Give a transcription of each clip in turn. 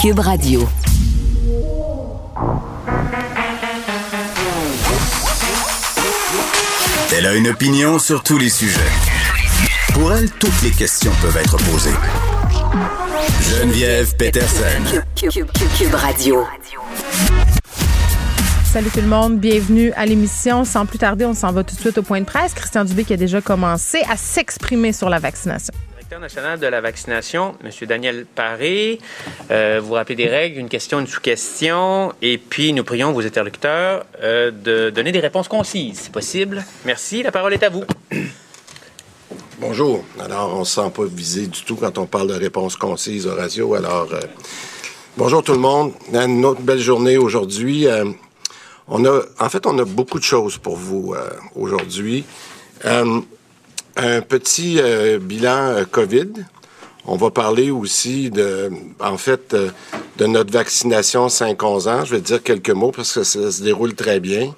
Cube Radio. Elle a une opinion sur tous les sujets. Pour elle, toutes les questions peuvent être posées. Geneviève Peterson. Cube, Radio. Salut tout le monde, bienvenue à l'émission. Sans plus tarder, on s'en va tout de suite au point de presse. Christian Dubé qui a déjà commencé à s'exprimer sur la vaccination directeur de la vaccination, M. Daniel Paré. Euh, vous rappelez des règles, une question, une sous-question, et puis nous prions vos interlocuteurs euh, de donner des réponses concises, si possible. Merci. La parole est à vous. Bonjour. Alors, on ne se sent pas visé du tout quand on parle de réponses concises, Horacio. Alors, euh, bonjour tout le monde. Une autre belle journée aujourd'hui. on a, en fait, on a beaucoup de choses pour vous aujourd'hui un petit euh, bilan euh, COVID. On va parler aussi de, en fait, euh, de notre vaccination 5-11 ans. Je vais dire quelques mots parce que ça se déroule très bien.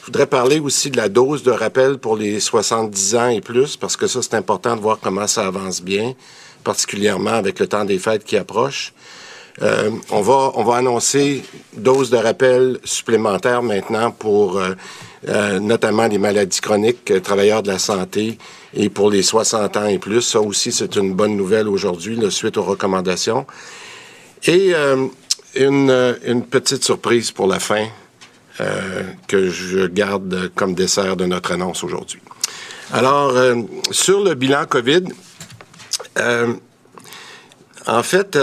Je voudrais parler aussi de la dose de rappel pour les 70 ans et plus parce que ça, c'est important de voir comment ça avance bien, particulièrement avec le temps des fêtes qui approche. On, va, on va annoncer doses de rappel supplémentaires maintenant pour notamment les maladies chroniques, travailleurs de la santé et pour les 60 ans et plus. Ça aussi, c'est une bonne nouvelle aujourd'hui, suite aux recommandations. Et une, une, petite surprise pour la fin que je garde comme dessert de notre annonce aujourd'hui. Alors, sur le bilan COVID, en fait,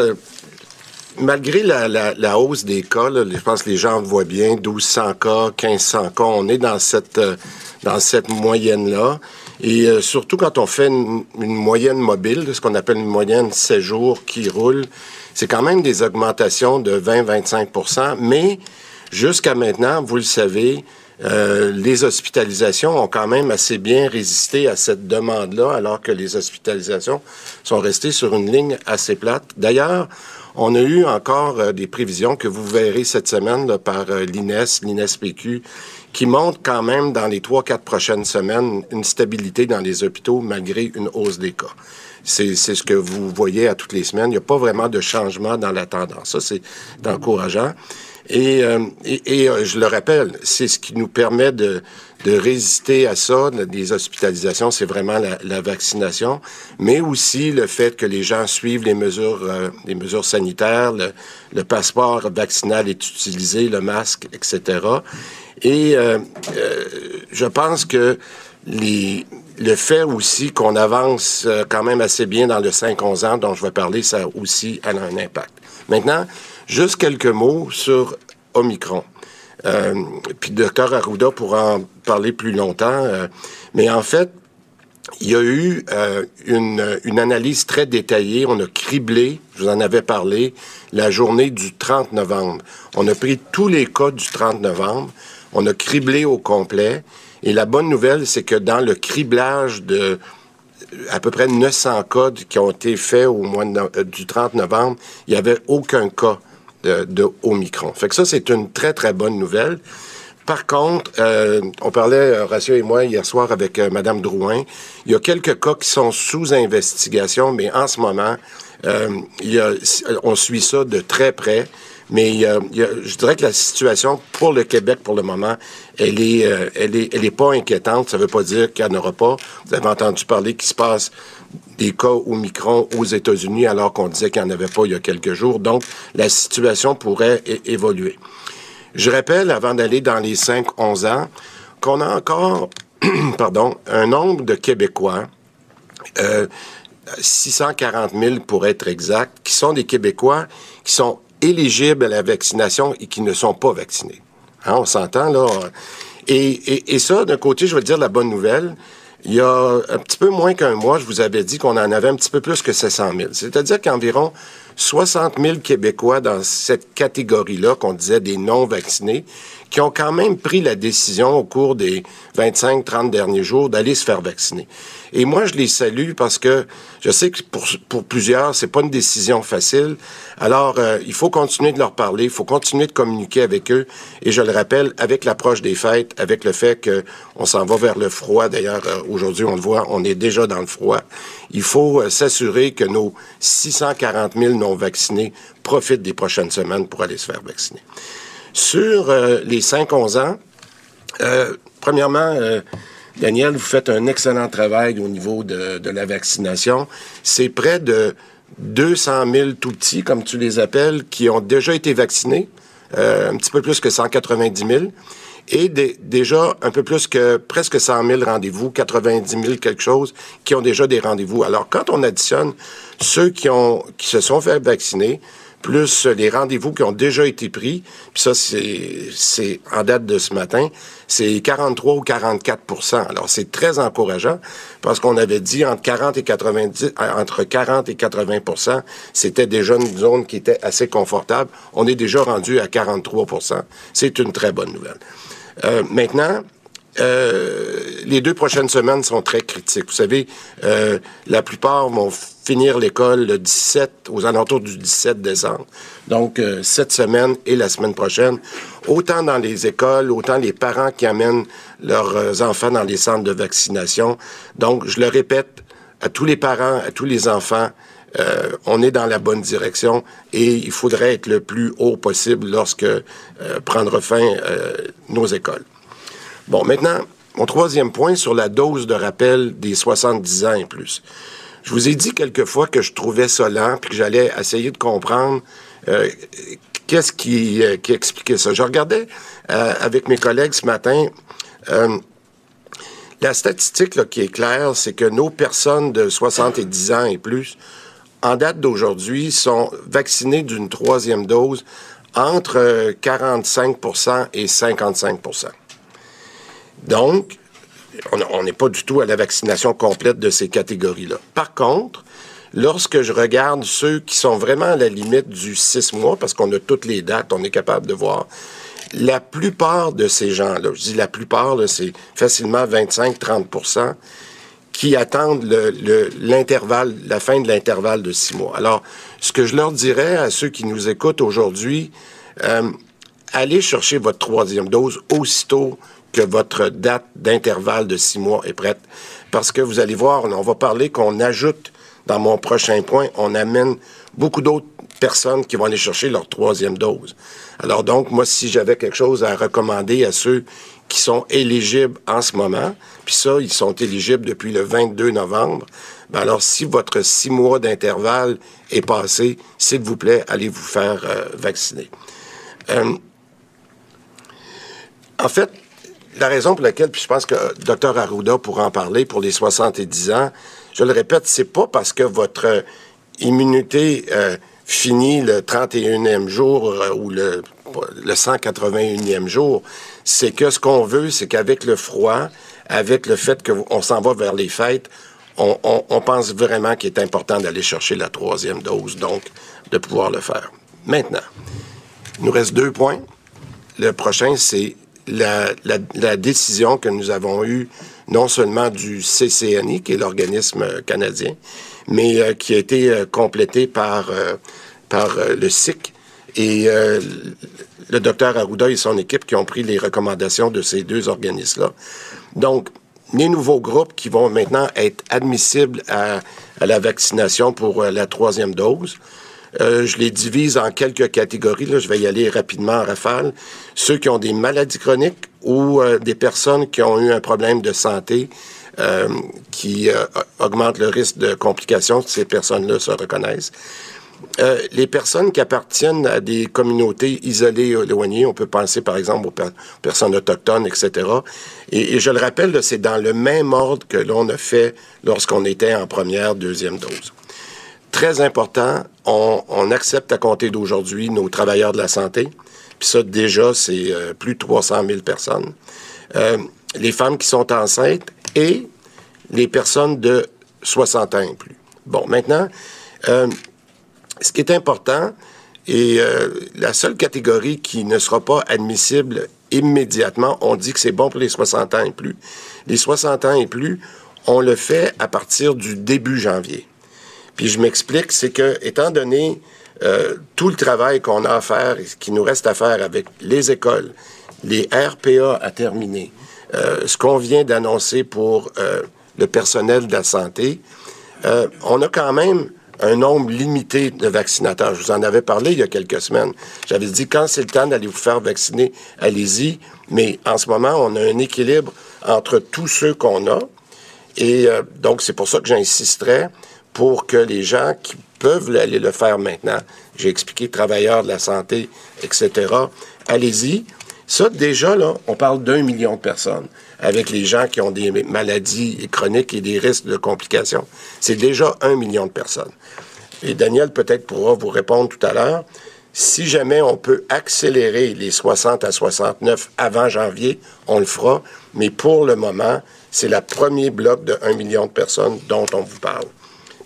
malgré la, hausse des cas, je pense que les gens voient bien, 1200 cas, 1500 cas, on est dans cette, euh, dans cette moyenne-là. Et euh, surtout quand on fait une, moyenne mobile, ce qu'on appelle une moyenne 16 jours qui roule, c'est quand même des augmentations de 20-25% mais jusqu'à maintenant, vous le savez, euh, les hospitalisations ont quand même assez bien résisté à cette demande-là, alors que les hospitalisations sont restées sur une ligne assez plate. D'ailleurs, on a eu encore euh, des prévisions que vous verrez cette semaine par l'INES, l'INESPQ, qui montrent quand même dans les trois, quatre prochaines semaines une stabilité dans les hôpitaux malgré une hausse des cas. C'est ce que vous voyez à toutes les semaines. Il n'y a pas vraiment de changement dans la tendance. Ça, c'est encourageant. Et, euh, et, et je le rappelle, c'est ce qui nous permet de, de résister à ça, des hospitalisations, c'est vraiment la, vaccination, mais aussi le fait que les gens suivent les mesures, euh, les mesures sanitaires, le, passeport vaccinal est utilisé, le masque, etc. Et euh, euh, je pense que les, le fait aussi qu'on avance quand même assez bien dans le 5-11 ans dont je vais parler, ça aussi a un impact. Maintenant, juste quelques mots sur Omicron. Euh, puis Dr Arruda pourra en parler plus longtemps. Euh, mais en fait, il y a eu euh, une, une, analyse très détaillée. On a criblé, je vous en avais parlé, la journée du 30 novembre. On a pris tous les cas du 30 novembre. On a criblé au complet. Et la bonne nouvelle, c'est que dans le criblage de à peu près 900 cas qui ont été faits au mois du 30 novembre, il n'y avait aucun cas de, Omicron. Fait que ça, c'est une très, très bonne nouvelle. Par contre, euh, on parlait, Horacio et moi, hier soir avec euh, Mme Drouin. Il y a quelques cas qui sont sous investigation, mais en ce moment, euh, il y a, on suit ça de très près. Mais je dirais que la situation pour le Québec, pour le moment, elle est, euh, elle est, elle est pas inquiétante. Ça ne veut pas dire qu'il n'y en aura pas. Vous avez entendu parler qu'il se passe des cas au micron aux États-Unis alors qu'on disait qu'il n'y en avait pas il y a quelques jours. Donc, la situation pourrait évoluer. Je rappelle, avant d'aller dans les 5-11 ans, qu'on a encore, pardon, un nombre de Québécois, euh, 640 000 pour être exact, qui sont des Québécois qui sont éligibles à la vaccination et qui ne sont pas vaccinés. Hein, on s'entend, là. Et, et, et ça, d'un côté, je veux dire la bonne nouvelle, il y a un petit peu moins qu'un mois, je vous avais dit qu'on en avait un petit peu plus que 700 000. C'est-à-dire qu'environ 60 000 Québécois dans cette catégorie-là, qu'on disait des non-vaccinés, qui ont quand même pris la décision au cours des 25-30 derniers jours d'aller se faire vacciner. Et moi, je les salue parce que je sais que pour, pour plusieurs, c'est pas une décision facile. Alors, euh, il faut continuer de leur parler, il faut continuer de communiquer avec eux. Et je le rappelle, avec l'approche des fêtes, avec le fait que on s'en va vers le froid. D'ailleurs, euh, aujourd'hui, on le voit, on est déjà dans le froid. Il faut euh, s'assurer que nos 640 000 non vaccinés profitent des prochaines semaines pour aller se faire vacciner. Sur les 5-11 ans, premièrement, Daniel, vous faites un excellent travail au niveau de, la vaccination. C'est près de 200 000 tout petits, comme tu les appelles, qui ont déjà été vaccinés, euh, un petit peu plus que 190 000, et déjà un peu plus que presque 100 000 rendez-vous, 90 000 quelque chose, qui ont déjà des rendez-vous. Alors, quand on additionne ceux qui, qui se sont fait vacciner, plus les rendez-vous qui ont déjà été pris, puis ça, c'est en date de ce matin, c'est 43 ou 44% Alors, c'est très encourageant parce qu'on avait dit entre 40 et 90, entre 40 et 80% c'était déjà une zone qui était assez confortable. On est déjà rendu à 43% C'est une très bonne nouvelle. Euh, maintenant, euh, les deux prochaines semaines sont très critiques. Vous savez, euh, la plupart vont finir l'école le 17, aux alentours du 17 décembre. Donc, euh, cette semaine et la semaine prochaine, autant dans les écoles, autant les parents qui amènent leurs enfants dans les centres de vaccination. Donc, je le répète à tous les parents, à tous les enfants, on est dans la bonne direction et il faudrait être le plus haut possible lorsque prendre fin nos écoles. Bon, maintenant, mon troisième point sur la dose de rappel des 70 ans et plus. Je vous ai dit quelquefois que je trouvais ça lent, puis que j'allais essayer de comprendre euh, qu'est-ce qui, euh, qui, expliquait ça. Je regardais euh, avec mes collègues ce matin. la statistique qui est claire, c'est que nos personnes de 70 ans et plus, en date d'aujourd'hui, sont vaccinées d'une troisième dose entre 45% et 55 donc, on n'est pas du tout à la vaccination complète de ces catégories-là. Par contre, lorsque je regarde ceux qui sont vraiment à la limite du six mois, parce qu'on a toutes les dates, on est capable de voir, la plupart de ces gens-là, je dis la plupart, c'est facilement 25-30% qui attendent l'intervalle, la fin de l'intervalle de six mois. Alors, ce que je leur dirais à ceux qui nous écoutent aujourd'hui, euh, allez chercher votre troisième dose aussitôt que votre date d'intervalle de six mois est prête. Parce que vous allez voir, on va parler qu'on ajoute dans mon prochain point, on amène beaucoup d'autres personnes qui vont aller chercher leur troisième dose. Alors donc, moi, si j'avais quelque chose à recommander à ceux qui sont éligibles en ce moment, puis ça, ils sont éligibles depuis le 22 novembre, ben alors si votre six mois d'intervalle est passé, s'il vous plaît, allez vous faire euh, vacciner. Euh, en fait, la raison pour laquelle, puis je pense que Dr Arruda pourra en parler pour les 70 ans, je le répète, c'est pas parce que votre immunité euh, finit le 31e jour euh, ou le, le 181e jour. C'est que ce qu'on veut, c'est qu'avec le froid, avec le fait qu'on s'en va vers les fêtes, on, on pense vraiment qu'il est important d'aller chercher la troisième dose, donc de pouvoir le faire. Maintenant, il nous reste deux points. Le prochain, c'est la, décision que nous avons eue, non seulement du CCNI, qui est l'organisme canadien, mais euh, qui a été euh, complétée par, euh, par le SIC et le docteur Arruda et son équipe qui ont pris les recommandations de ces deux organismes-là. Donc, les nouveaux groupes qui vont maintenant être admissibles à, à la vaccination pour la troisième dose euh, je les divise en quelques catégories. Là. Je vais y aller rapidement en rafale. Ceux qui ont des maladies chroniques ou euh, des personnes qui ont eu un problème de santé euh, qui augmente le risque de complications, ces personnes-là se reconnaissent. les personnes qui appartiennent à des communautés isolées éloignées, on peut penser par exemple aux personnes autochtones, etc. Et, et je le rappelle, c'est dans le même ordre que l'on a fait lorsqu'on était en première, deuxième dose très important, on, accepte à compter d'aujourd'hui nos travailleurs de la santé. Puis ça, déjà, c'est euh, plus de 300 000 personnes. Euh, les femmes qui sont enceintes et les personnes de 60 ans et plus. Bon, maintenant, euh, ce qui est important, et la seule catégorie qui ne sera pas admissible immédiatement, on dit que c'est bon pour les 60 ans et plus. Les 60 ans et plus, on le fait à partir du début janvier. Puis je m'explique, c'est que, étant donné euh, tout le travail qu'on a à faire et qui nous reste à faire avec les écoles, les RPA à terminer, euh, ce qu'on vient d'annoncer pour euh, le personnel de la santé, on a quand même un nombre limité de vaccinateurs. Je vous en avais parlé il y a quelques semaines. J'avais dit, quand c'est le temps d'aller vous faire vacciner, allez-y. Mais en ce moment, on a un équilibre entre tous ceux qu'on a. Et donc, c'est pour ça que j'insisterais pour que les gens qui peuvent aller le faire maintenant, j'ai expliqué travailleurs de la santé, etc., allez-y. Ça, déjà, là, on parle d'un million de personnes avec les gens qui ont des maladies chroniques et des risques de complications. C'est déjà un million de personnes. Et Daniel peut-être pourra vous répondre tout à l'heure. Si jamais on peut accélérer les 60 à 69 avant janvier, on le fera. Mais pour le moment, c'est le premier bloc de 1 million de personnes dont on vous parle.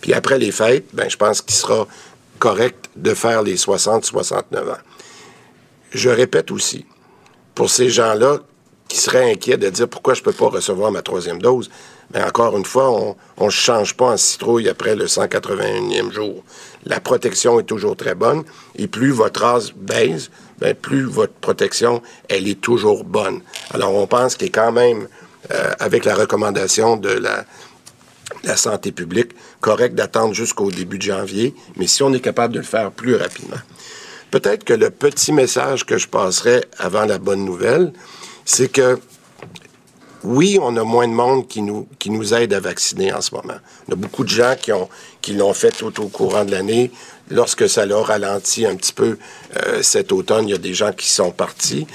Puis après les fêtes, ben, je pense qu'il sera correct de faire les 60-69 ans. Je répète aussi, pour ces gens-là qui seraient inquiets de dire pourquoi je ne peux pas recevoir ma troisième dose, mais ben, encore une fois, on ne change pas en citrouille après le 181e jour. La protection est toujours très bonne et plus votre race baisse, ben, plus votre protection, elle est toujours bonne. Alors, on pense qu'il est quand même, euh, avec la recommandation de la santé publique, correct d'attendre jusqu'au début de janvier, mais si on est capable de le faire plus rapidement. Peut-être que le petit message que je passerai avant la bonne nouvelle, c'est que oui, on a moins de monde qui nous, qui nous aide à vacciner en ce moment. On a beaucoup de gens qui, ont, qui l'ont fait tout au courant de l'année. Lorsque ça leur ralentit un petit peu euh, cet automne, il y a des gens qui sont partis.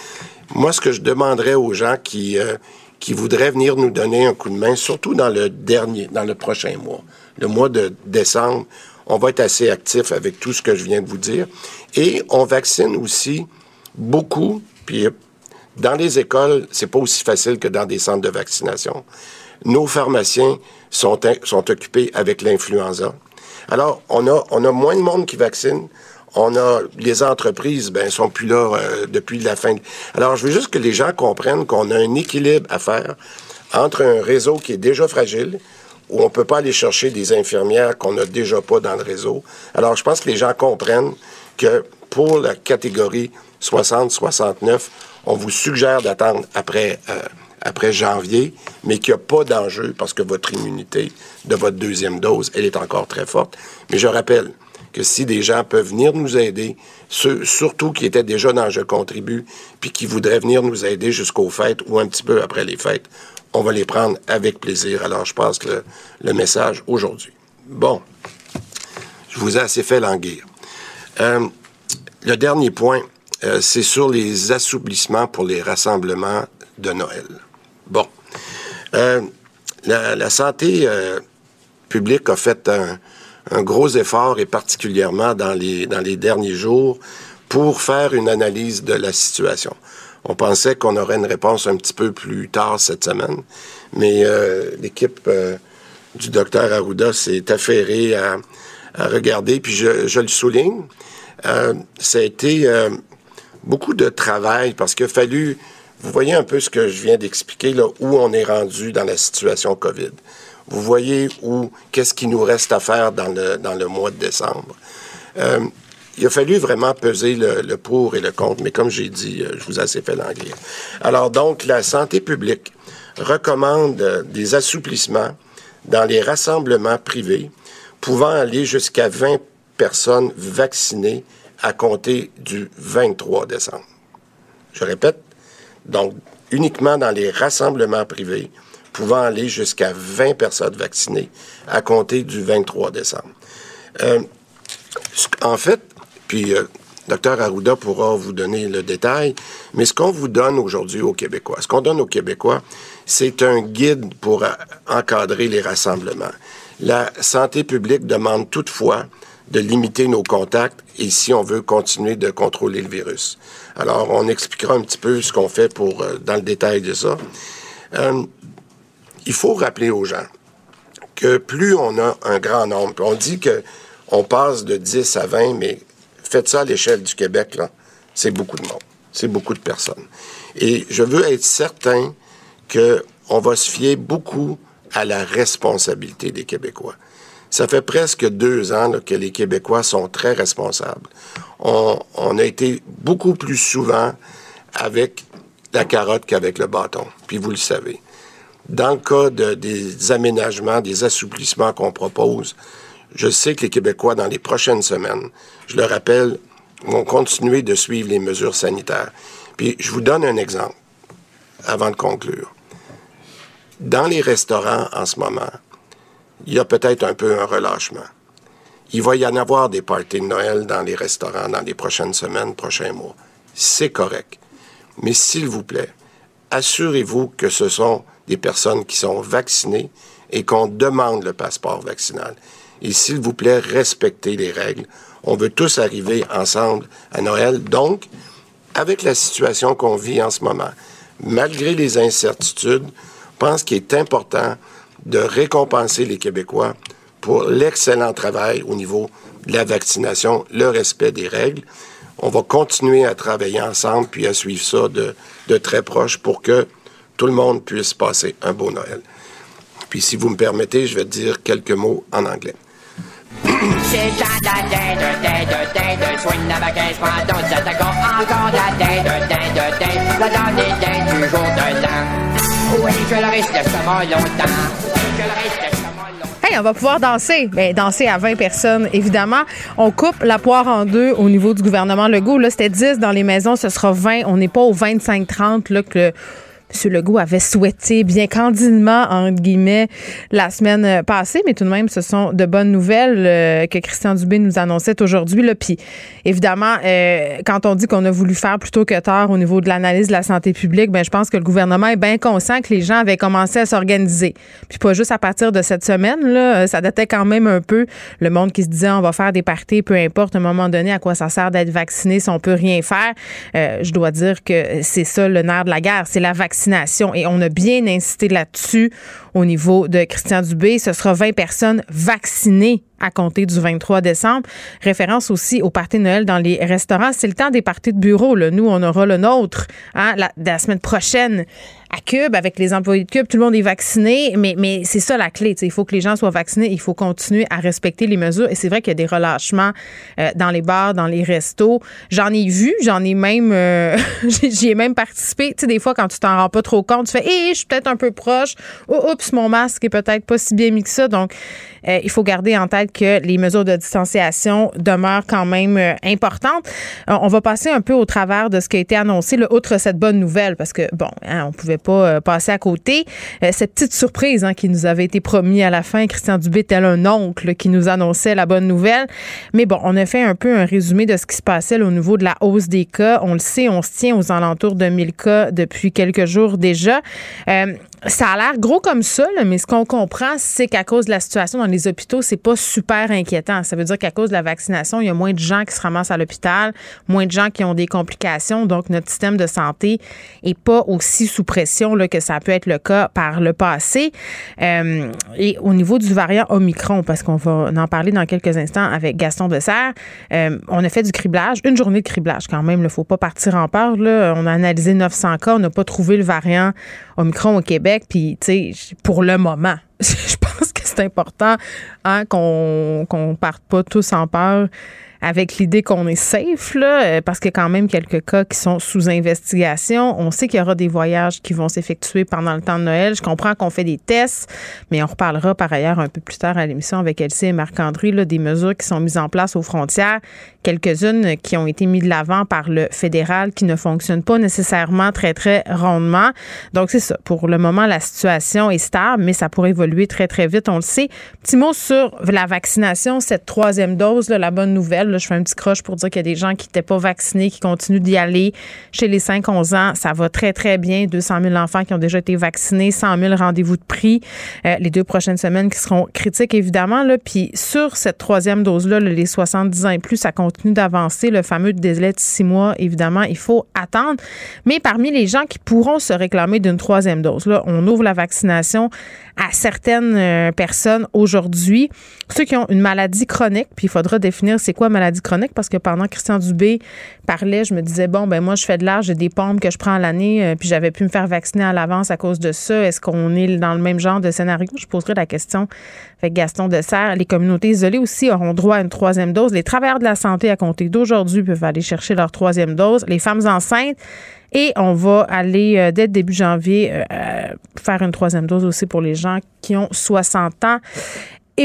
Moi, ce que je demanderais aux gens qui, euh, qui voudraient venir nous donner un coup de main, surtout dans le dernier, dans le prochain mois. Le mois de décembre, on va être assez actif avec tout ce que je viens de vous dire. Et on vaccine aussi beaucoup, puis dans les écoles, c'est pas aussi facile que dans des centres de vaccination. Nos pharmaciens sont, sont occupés avec l'influenza. Alors, on a, on a moins de monde qui vaccine, on a les entreprises, ben, sont plus là euh, depuis la fin. Alors, je veux juste que les gens comprennent qu'on a un équilibre à faire entre un réseau qui est déjà fragile, où on peut pas aller chercher des infirmières qu'on n'a déjà pas dans le réseau. Alors, je pense que les gens comprennent que pour la catégorie 60-69, on vous suggère d'attendre après, euh, après janvier, mais qu'il n'y a pas d'enjeu parce que votre immunité de votre deuxième dose, elle est encore très forte. Mais je rappelle, que si des gens peuvent venir nous aider, ceux, surtout qui étaient déjà dans Je contribue, puis qui voudraient venir nous aider jusqu'aux fêtes ou un petit peu après les fêtes, on va les prendre avec plaisir. Alors, je passe le, le message aujourd'hui. Bon, je vous ai assez fait languir. Euh, le dernier point, euh, c'est sur les assouplissements pour les rassemblements de Noël. Bon, euh, la, la, santé publique a fait un, un gros effort, et particulièrement dans les, dans les derniers jours, pour faire une analyse de la situation. On pensait qu'on aurait une réponse un petit peu plus tard cette semaine, mais euh, l'équipe euh, du docteur Arruda s'est affairée à, regarder, puis je, le souligne, euh, ça a été beaucoup de travail parce qu'il a fallu, vous voyez un peu ce que je viens d'expliquer, là, où on est rendu dans la situation COVID. Vous voyez où, qu'est-ce qui nous reste à faire dans le mois de décembre. Il a fallu vraiment peser le, le, pour et le contre, mais comme j'ai dit, euh, je vous ai assez fait l'anglais. Alors donc, la santé publique recommande euh, des assouplissements dans les rassemblements privés pouvant aller jusqu'à 20 personnes vaccinées à compter du 23 décembre. Je répète, donc uniquement dans les rassemblements privés pouvant aller jusqu'à 20 personnes vaccinées à compter du 23 décembre. Euh, en fait, puis euh, Dr Arruda pourra vous donner le détail, mais ce qu'on vous donne aujourd'hui aux Québécois, ce qu'on donne aux Québécois, c'est un guide pour encadrer les rassemblements. La santé publique demande toutefois de limiter nos contacts et si on veut continuer de contrôler le virus. Alors, on expliquera un petit peu ce qu'on fait pour euh, dans le détail de ça. Euh, il faut rappeler aux gens que plus on a un grand nombre, on dit que on passe de 10 à 20, mais faites ça à l'échelle du Québec, là, c'est beaucoup de monde, c'est beaucoup de personnes. Et je veux être certain qu'on va se fier beaucoup à la responsabilité des Québécois. Ça fait presque deux ans que les Québécois sont très responsables. On, a été beaucoup plus souvent avec la carotte qu'avec le bâton, puis vous le savez. Dans le cas de, des aménagements, des assouplissements qu'on propose, je sais que les Québécois, dans les prochaines semaines, je le rappelle, vont continuer de suivre les mesures sanitaires. Puis je vous donne un exemple avant de conclure. Dans les restaurants en ce moment, il y a peut-être un peu un relâchement. Il va y en avoir des parties de Noël dans les restaurants dans les prochaines semaines, prochains mois. C'est correct. Mais s'il vous plaît, assurez-vous que ce sont des personnes qui sont vaccinées et qu'on demande le passeport vaccinal. Et s'il vous plaît, respectez les règles. On veut tous arriver ensemble à Noël. Donc, avec la situation qu'on vit en ce moment, malgré les incertitudes, je pense qu'il est important de récompenser les Québécois pour l'excellent travail au niveau de la vaccination, le respect des règles. On va continuer à travailler ensemble puis à suivre ça de, de très proche pour que tout le monde puisse passer un beau Noël. Puis si vous me permettez, je vais dire quelques mots en anglais. Hey, on va pouvoir danser. Mais ben, danser à 20 personnes, évidemment. On coupe la poire en deux au niveau du gouvernement Legault. Là, c'était 10 dans les maisons, ce sera 20. On n'est pas au 25-30 là, que M. Legault avait souhaité bien candidement, entre guillemets, la semaine euh, passée, mais tout de même, ce sont de bonnes nouvelles euh, que Christian Dubé nous annonçait aujourd'hui. Puis, évidemment, euh, quand on dit qu'on a voulu faire plutôt que tard au niveau de l'analyse de la santé publique, ben, je pense que le gouvernement est bien conscient que les gens avaient commencé à s'organiser. Puis pas juste à partir de cette semaine, ça datait quand même un peu le monde qui se disait on va faire des parties, peu importe à un moment donné à quoi ça sert d'être vacciné si on peut rien faire. je dois dire que c'est ça le nerf de la guerre, c'est la vaccination et on a bien insisté là-dessus au niveau de Christian Dubé. Ce sera 20 personnes vaccinées à compter du 23 décembre. Référence aussi au party Noël dans les restaurants. C'est le temps des parties de bureau. Nous, on aura le nôtre hein, la, semaine prochaine à Cube avec les employés de Cube. Tout le monde est vacciné, mais, mais c'est ça la clé. Il faut que les gens soient vaccinés. Il faut continuer à respecter les mesures. Et c'est vrai qu'il y a des relâchements euh, dans les bars, dans les restos. J'en ai vu, j'en ai même, euh, j'y ai même participé. Tu sais, des fois, quand tu t'en rends pas trop compte, tu fais, hé, je suis peut-être un peu proche. Oh, oups, mon masque est peut-être pas si bien mis que ça. Donc, euh, il faut garder en tête que les mesures de distanciation demeurent quand même euh, importantes. Euh, on va passer un peu au travers de ce qui a été annoncé, là, outre cette bonne nouvelle, parce que, bon, hein, on pouvait pas passer à côté. cette petite surprise hein, qui nous avait été promis à la fin, Christian Dubé tel un oncle qui nous annonçait la bonne nouvelle. Mais bon, on a fait un peu un résumé de ce qui se passait au niveau de la hausse des cas. On le sait, on se tient aux alentours de 1000 cas depuis quelques jours déjà. Ça a l'air gros comme ça, mais ce qu'on comprend, c'est qu'à cause de la situation dans les hôpitaux, c'est pas super inquiétant. Ça veut dire qu'à cause de la vaccination, il y a moins de gens qui se ramassent à l'hôpital, moins de gens qui ont des complications. Donc, notre système de santé est pas aussi sous pression que ça peut être le cas par le passé. Euh, et au niveau du variant Omicron, parce qu'on va en parler dans quelques instants avec Gaston Besserre, euh, on a fait du criblage, une journée de criblage quand même. Il ne faut pas partir en peur. On a analysé 900 cas, on n'a pas trouvé le variant Omicron au Québec. Puis, tu sais, pour le moment, je pense que c'est important hein, qu'on ne parte pas tous en peur avec l'idée qu'on est safe, là, euh, parce qu'il y a quand même quelques cas qui sont sous investigation. On sait qu'il y aura des voyages qui vont s'effectuer pendant le temps de Noël. Je comprends qu'on fait des tests, mais on reparlera par ailleurs un peu plus tard à l'émission avec Elsie et Marc-André des mesures qui sont mises en place aux frontières, quelques-unes qui ont été mises de l'avant par le fédéral qui ne fonctionnent pas nécessairement très, très rondement. Donc, c'est ça. Pour le moment, la situation est stable, mais ça pourrait évoluer très, très vite. On le sait. Petit mot sur la vaccination, cette troisième dose, là, la bonne nouvelle je fais un petit croche pour dire qu'il y a des gens qui n'étaient pas vaccinés, qui continuent d'y aller. Chez les 5-11 ans, ça va très, très bien. 200 000 enfants qui ont déjà été vaccinés, 100 000 rendez-vous de prix euh, les deux prochaines semaines qui seront critiques, évidemment. Là. Puis sur cette troisième dose-là, les 70 ans et plus, ça continue d'avancer. Le fameux délai de six mois, évidemment, il faut attendre. Mais parmi les gens qui pourront se réclamer d'une troisième dose, là, on ouvre la vaccination à certaines euh, personnes aujourd'hui. Ceux qui ont une maladie chronique, puis il faudra définir c'est quoi maladie maladies chroniques parce que pendant que Christian Dubé parlait, je me disais, bon, ben moi, je fais de l'âge, j'ai des pompes que je prends l'année, euh, puis j'avais pu me faire vacciner à l'avance à cause de ça. Est-ce qu'on est dans le même genre de scénario? Je poserai la question avec Gaston Dessert. Les communautés isolées aussi auront droit à une troisième dose. Les travailleurs de la santé à compter d'aujourd'hui peuvent aller chercher leur troisième dose. Les femmes enceintes, et on va aller, euh, dès début janvier, euh, faire une troisième dose aussi pour les gens qui ont 60 ans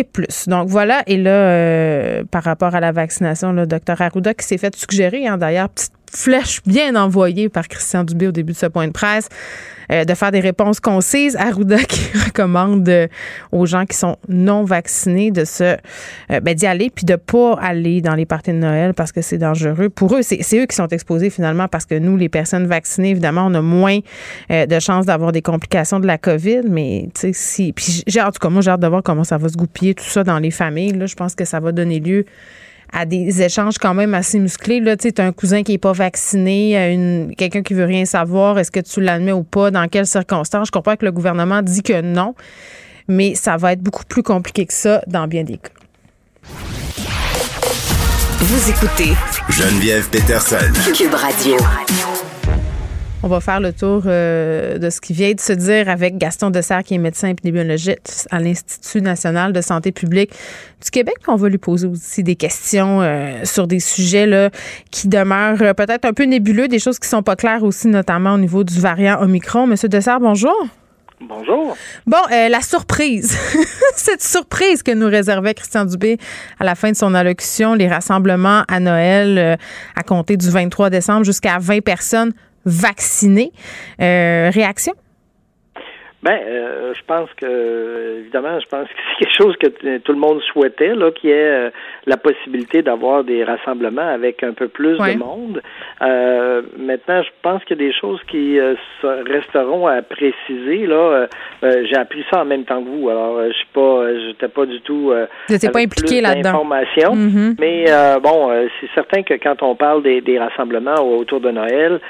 plus. Donc voilà, et là, euh, par rapport à la vaccination, le docteur Arruda qui s'est fait suggérer, hein, d'ailleurs, petite flèche bien envoyée par Christian Dubé au début de ce point de presse, euh, de faire des réponses concises. Arruda qui recommande euh, aux gens qui sont non vaccinés de se euh, ben, d'y aller puis de pas aller dans les parties de Noël parce que c'est dangereux. Pour eux, c'est eux qui sont exposés finalement parce que nous, les personnes vaccinées, évidemment, on a moins de chances d'avoir des complications de la COVID. Mais tu sais, si. Puis j'ai en tout cas, moi, j'ai hâte de voir comment ça va se goupiller tout ça dans les familles. Là, je pense que ça va donner lieu à des échanges quand même assez musclés. Là, tu as un cousin qui n'est pas vacciné, une, quelqu'un qui veut rien savoir, est-ce que tu l'admets ou pas, dans quelles circonstances? Je comprends que le gouvernement dit que non, mais ça va être beaucoup plus compliqué que ça dans bien des cas. Vous écoutez Geneviève Peterson. Cube Radio. On va faire le tour euh, de ce qui vient de se dire avec Gaston Dessert, qui est médecin épidémiologiste à l'Institut national de santé publique du Québec. On va lui poser aussi des questions euh, sur des sujets là, qui demeurent euh, peut-être un peu nébuleux, des choses qui sont pas claires aussi, notamment au niveau du variant Omicron. Monsieur Dessert, bonjour. Bonjour. Bon, la surprise, cette surprise que nous réservait Christian Dubé à la fin de son allocution, les rassemblements à Noël à compter du 23 décembre jusqu'à 20 personnes vaccinés. Euh, réaction? Ben, euh, je pense que, évidemment, je pense que c'est quelque chose que tout le monde souhaitait, là, qui est euh, la possibilité d'avoir des rassemblements avec un peu plus de monde. Euh, maintenant, je pense qu'il y a des choses qui resteront à préciser. Là, j'ai appris ça en même temps que vous. Alors, je suis pas, j'étais pas du tout. Vous pas impliqué là-dedans. Mm-hmm. Mais bon, c'est certain que quand on parle des, des rassemblements autour de Noël,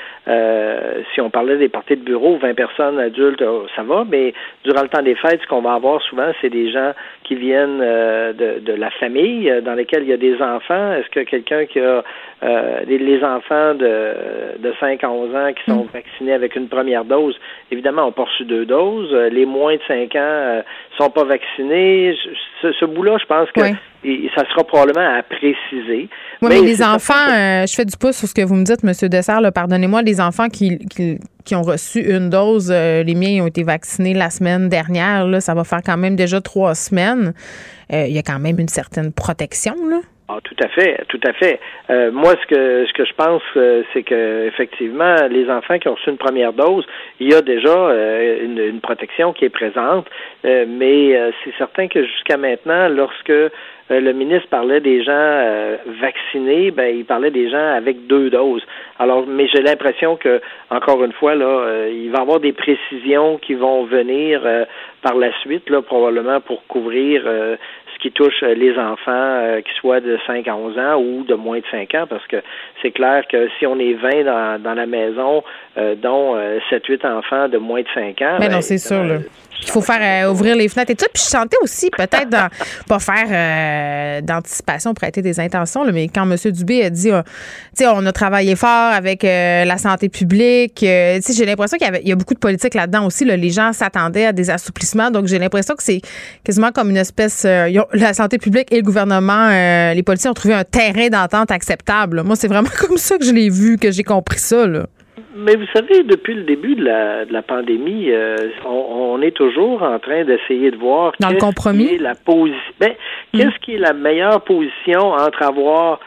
si on parlait des parties de bureau, 20 personnes adultes, ça va mais durant le temps des fêtes, ce qu'on va avoir souvent, c'est des gens qui viennent euh, de, de, la famille, euh, dans lesquels il y a des enfants. Est-ce que quelqu'un qui a euh, les, enfants de, de 5 à 11 ans qui sont mm. vaccinés avec une première dose, évidemment, pas reçu deux doses. Les moins de 5 ans sont pas vaccinés. Ce, ce bout-là, je pense que ça sera probablement à préciser. Oui, mais, les enfants, je fais du pouce sur ce que vous me dites, M. Dessert, pardonnez-moi, les enfants qui, qui, qui, ont reçu une dose, les miens ont été vaccinés la semaine dernière, là, ça va faire quand même déjà trois semaines. Euh, il y a quand même une certaine protection, là. Ah, tout à fait, tout à fait. Euh, moi, ce que ce que je pense, euh, c'est que effectivement, les enfants qui ont reçu une première dose, il y a déjà une, protection qui est présente, mais c'est certain que jusqu'à maintenant, lorsque le ministre parlait des gens vaccinés, ben il parlait des gens avec deux doses. Alors, mais j'ai l'impression que encore une fois là, il va y avoir des précisions qui vont venir par la suite, là, probablement pour couvrir euh, ce qui touche euh, les enfants euh, qui soient de 5 à 11 ans ou de moins de 5 ans, parce que c'est clair que si on est 20 dans, dans la maison, dont 7-8 enfants de moins de 5 ans... Mais ben non, ben, c'est sûr, là. Il faut faire ouvrir les fenêtres et tout. Puis je sentais aussi, peut-être, dans, pas faire d'anticipation, prêter des intentions, là, mais quand M. Dubé a dit, tu sais, on a travaillé fort avec la santé publique, tu sais, j'ai l'impression qu'il y, avait, il y a beaucoup de politique là-dedans aussi. Là, les gens s'attendaient à des assouplissements donc, j'ai l'impression que c'est quasiment comme une espèce. Euh, la santé publique et le gouvernement, euh, les policiers ont trouvé un terrain d'entente acceptable. Moi, c'est vraiment comme ça que je l'ai vu, que j'ai compris ça. Mais vous savez, depuis le début de la, pandémie, euh, on, est toujours en train d'essayer de voir dans le compromis? la position. Ben. Qu'est-ce qui est la meilleure position entre avoir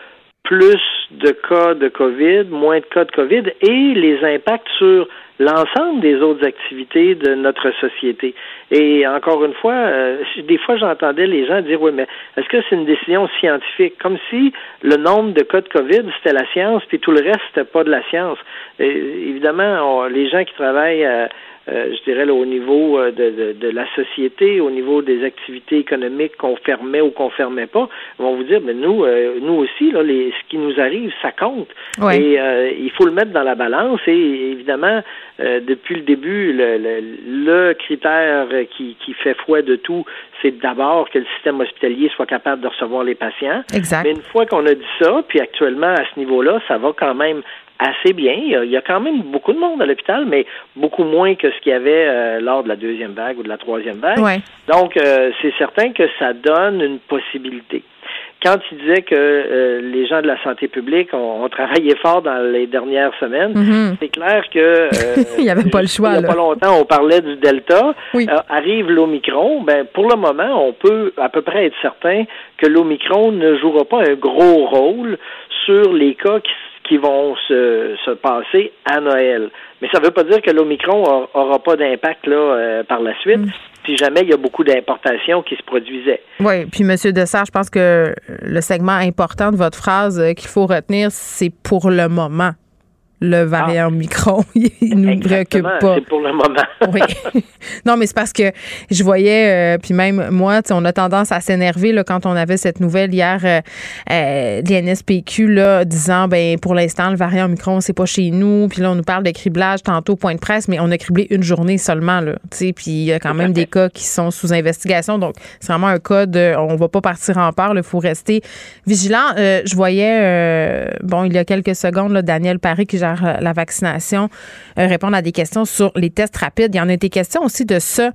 plus de cas de COVID, moins de cas de COVID et les impacts sur l'ensemble des autres activités de notre société. Et encore une fois, euh, des fois j'entendais les gens dire oui, mais est-ce que c'est une décision scientifique? Comme si le nombre de cas de COVID c'était la science, puis tout le reste c'était pas de la science. Évidemment, les gens qui travaillent à, euh, je dirais, au niveau euh, de, de, la société, au niveau des activités économiques qu'on fermait ou qu'on fermait pas, vont vous dire, mais nous, euh, nous aussi, là, les, ce qui nous arrive, ça compte. Et il faut le mettre dans la balance. Et évidemment, depuis le début, le, le, le critère qui, qui fait foi de tout, c'est d'abord que le système hospitalier soit capable de recevoir les patients. Exact. Mais une fois qu'on a dit ça, puis actuellement à ce niveau-là, ça va quand même assez bien. Il y, a, quand même beaucoup de monde à l'hôpital, mais beaucoup moins que ce qu'il y avait euh, lors de la deuxième vague ou de la troisième vague. Donc, euh, c'est certain que ça donne une possibilité. Quand il disait que euh, les gens de la santé publique ont, travaillé fort dans les dernières semaines, mm-hmm. c'est clair que il n'y avait pas le choix. Il n'y a pas longtemps, on parlait du Delta. arrive l'Omicron. Ben pour le moment, on peut à peu près être certain que l'Omicron ne jouera pas un gros rôle sur les cas qui qui vont se, se passer à Noël. Mais ça ne veut pas dire que l'Omicron n'aura pas d'impact là euh, par la suite. Mm. Si jamais il y a beaucoup d'importations qui se produisaient. Oui, puis M. Dessert, je pense que le segment important de votre phrase euh, qu'il faut retenir, c'est pour le moment le variant ah. Micron. Il nous préoccupe pas. C'est pour le moment. oui. Non, mais c'est parce que je voyais, euh, puis même moi, on a tendance à s'énerver quand on avait cette nouvelle hier euh, euh de l'NSPQ là, disant ben pour l'instant, le variant Micron, c'est pas chez nous. Puis là, on nous parle de criblage tantôt, point de presse, mais on a criblé une journée seulement. Là, puis il y a quand même des cas qui sont sous investigation. Donc, c'est vraiment un cas de on va pas partir en peur, il faut rester vigilant. Euh, je voyais, bon, il y a quelques secondes, là, Daniel Paris qui euh, la vaccination, euh, répondre à des questions sur les tests rapides. Il y en a été question aussi de ça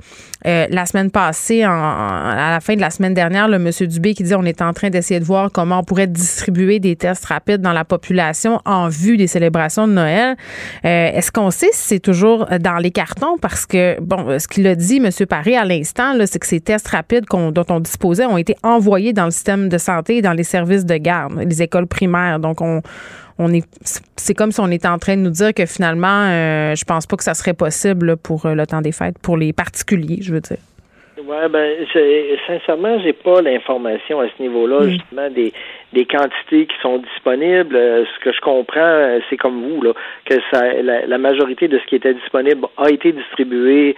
euh, la semaine passée, à la fin de la semaine dernière, le monsieur Dubé qui dit on est en train d'essayer de voir comment on pourrait distribuer des tests rapides dans la population en vue des célébrations de Noël. Est-ce qu'on sait si c'est toujours dans les cartons? Parce que, bon, ce qu'il a dit, M. Paré, à l'instant, c'est que ces tests rapides dont on disposait ont été envoyés dans le système de santé et dans les services de garde, les écoles primaires. Donc, on, on est c'est comme si on était en train de nous dire que finalement, euh, je pense pas que ça serait possible pour euh, le temps des fêtes, pour les particuliers, je veux dire. Oui, ben, sincèrement, j'ai pas l'information à ce niveau-là, mm. justement, des, des quantités qui sont disponibles. Euh, ce que je comprends, c'est comme vous, là, que ça, la, majorité de ce qui était disponible a été distribué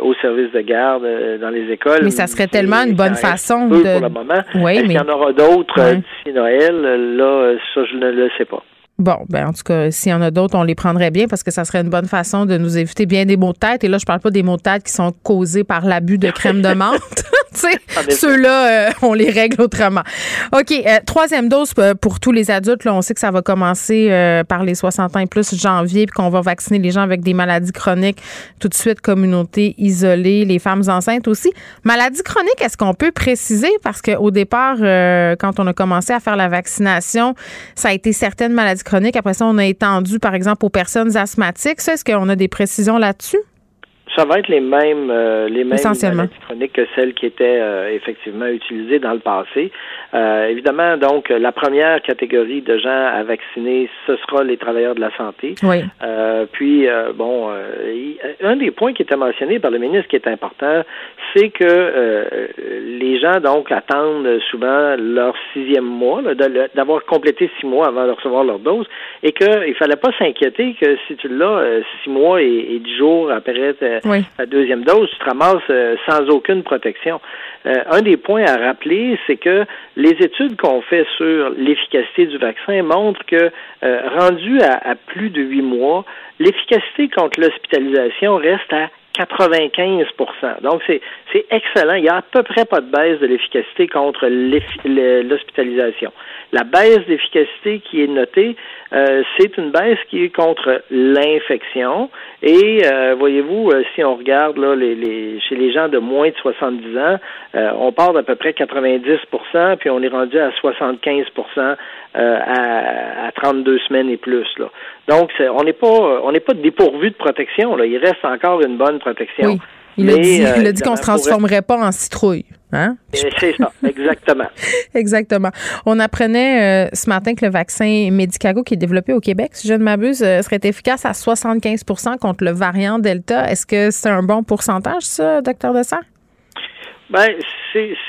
aux services de garde dans les écoles. Mais ça serait tellement une bonne façon de. Pour le moment. Oui, Est-ce qu'il y en aura d'autres d'ici Noël? Là, ça, je ne le sais pas. Bon, ben en tout cas, s'il y en a d'autres, on les prendrait bien parce que ça serait une bonne façon de nous éviter bien des maux de tête. Et là, je parle pas des maux de tête qui sont causés par l'abus de crème de menthe. Ceux-là, euh, on les règle autrement. OK, euh, troisième dose euh, pour tous les adultes. Là, on sait que ça va commencer par les 60 ans et plus janvier, puis qu'on va vacciner les gens avec des maladies chroniques tout de suite, communauté isolée, les femmes enceintes aussi. Maladies chroniques, est-ce qu'on peut préciser? Parce qu'au départ, quand on a commencé à faire la vaccination, ça a été certaines maladies chroniques. Après ça, on a étendu, par exemple, aux personnes asthmatiques. est-ce qu'on a des précisions là-dessus? Ça va être les mêmes, euh, les mêmes maladies chroniques que celles qui étaient euh, effectivement utilisées dans le passé. Euh, évidemment, donc, la première catégorie de gens à vacciner, ce sera les travailleurs de la santé. Oui. puis, bon, un des points qui était mentionné par le ministre qui est important, c'est que les gens, donc, attendent souvent leur sixième mois, d'avoir complété six mois avant de recevoir leur dose, et qu'il ne fallait pas s'inquiéter que si tu l'as six mois et, dix jours après la deuxième dose, tu te ramasses euh, sans aucune protection. Euh, un des points à rappeler, c'est que les études qu'on fait sur l'efficacité du vaccin montrent que, euh, rendu à, plus de huit mois, l'efficacité contre l'hospitalisation reste à 95% Donc, c'est, excellent. Il n'y a à peu près pas de baisse de l'efficacité contre l'hospitalisation. La baisse d'efficacité qui est notée, euh, c'est une baisse qui est contre l'infection. Et euh, voyez-vous, euh, si on regarde là, les, chez les gens de moins de 70 ans, on part d'à peu près 90% puis on est rendu à 75% à, à 32 semaines et plus. Là. Donc, on n'est pas on n'est pas dépourvu de protection. Là. Il reste encore une bonne protection. Il a dit, il a dit qu'on ne se transformerait pas en citrouille. Hein? C'est ça, exactement. exactement. On apprenait euh, ce matin que le vaccin Medicago qui est développé au Québec, si je ne m'abuse, euh, serait efficace à 75% contre le variant Delta. Est-ce que c'est un bon pourcentage, ça, docteur Dessert? Ben,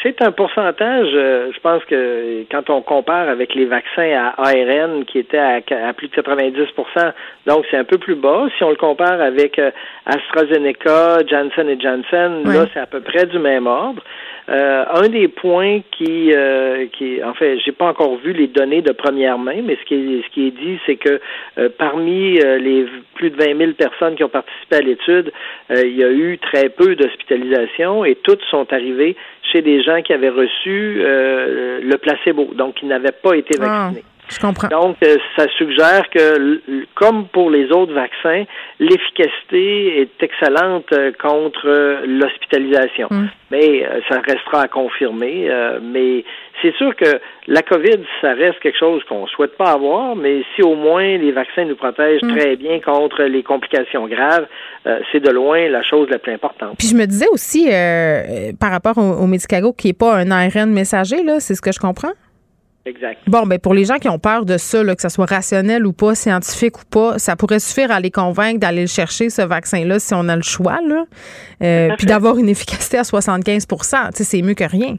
c'est un pourcentage, euh, je pense que quand on compare avec les vaccins à ARN qui étaient à, plus de 90% donc c'est un peu plus bas. Si on le compare avec AstraZeneca, Janssen et Janssen, là, c'est à peu près du même ordre. Euh, un des points qui, euh, qui, en fait, j'ai pas encore vu les données de première main, mais ce qui est, ce qui est dit, c'est que euh, parmi les plus de 20 000 personnes qui ont participé à l'étude, il y a eu très peu d'hospitalisations et toutes sont arrivées chez des gens qui avaient reçu le placebo, donc qui n'avaient pas été ah. Vaccinés. Donc, euh, ça suggère que, comme pour les autres vaccins, l'efficacité est excellente euh, contre euh, l'hospitalisation. Mm. Mais ça restera à confirmer. mais c'est sûr que la COVID, ça reste quelque chose qu'on ne souhaite pas avoir, mais si au moins les vaccins nous protègent mm. très bien contre les complications graves, c'est de loin la chose la plus importante. Puis je me disais aussi, par rapport au, au Medicago, qui n'est pas un ARN messager, là, c'est ce que je comprends? Exact. Bon, ben pour les gens qui ont peur de ça, que ce soit rationnel ou pas, scientifique ou pas, ça pourrait suffire à les convaincre d'aller le chercher, ce vaccin-là, si on a le choix, là. Euh, puis d'avoir une efficacité à 75 c'est mieux que rien.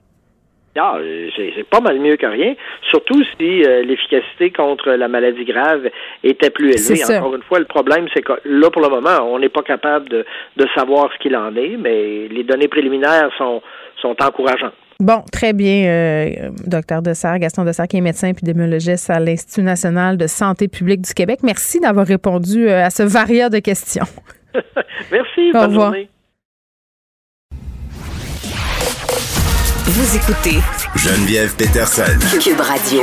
Ah, c'est pas mal mieux que rien, surtout si euh, l'efficacité contre la maladie grave était plus élevée. Encore une fois, le problème, c'est que là, pour le moment, on n'est pas capable de, de savoir ce qu'il en est, mais les données préliminaires sont, sont encourageantes. Bon, très bien, euh, docteur Dessert, Gaston Dessert, qui est médecin épidémiologiste à l'Institut national de santé publique du Québec. Merci d'avoir répondu euh, à ce variant de questions. Merci, bonne journée. Vous écoutez Geneviève Peterson. Cube Radio.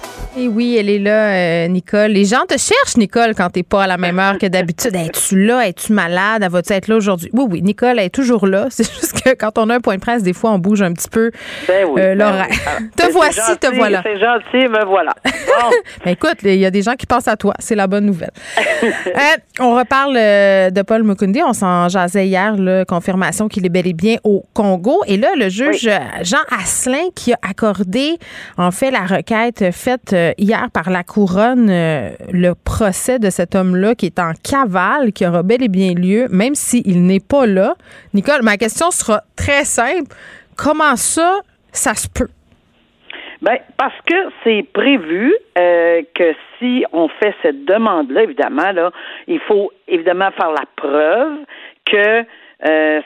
Et oui, elle est là, euh, Nicole. Les gens te cherchent, Nicole, quand t'es pas à la même heure que d'habitude. Es-tu là? Es-tu malade? Elle va-tu être là aujourd'hui? Oui, oui, Nicole est toujours là. C'est juste que quand on a un point de presse, des fois, on bouge un petit peu ben oui, euh, ben te voici, te voilà. C'est gentil, me voilà. ben écoute, il y a des gens qui pensent à toi. C'est la bonne nouvelle. Euh, on reparle de Paul Mukundi. On s'en jasait hier, là, confirmation qu'il est bel et bien au Congo. Et là, le juge Jean Asselin qui a accordé, en fait, la requête faite euh, hier par la couronne euh, le procès de cet homme-là qui est en cavale, qui aura bel et bien lieu, même s'il n'est pas là. Nicole, ma question sera très simple. Comment ça, ça se peut? Ben, parce que c'est prévu euh, que si on fait cette demande-là, évidemment, là, il faut évidemment faire la preuve que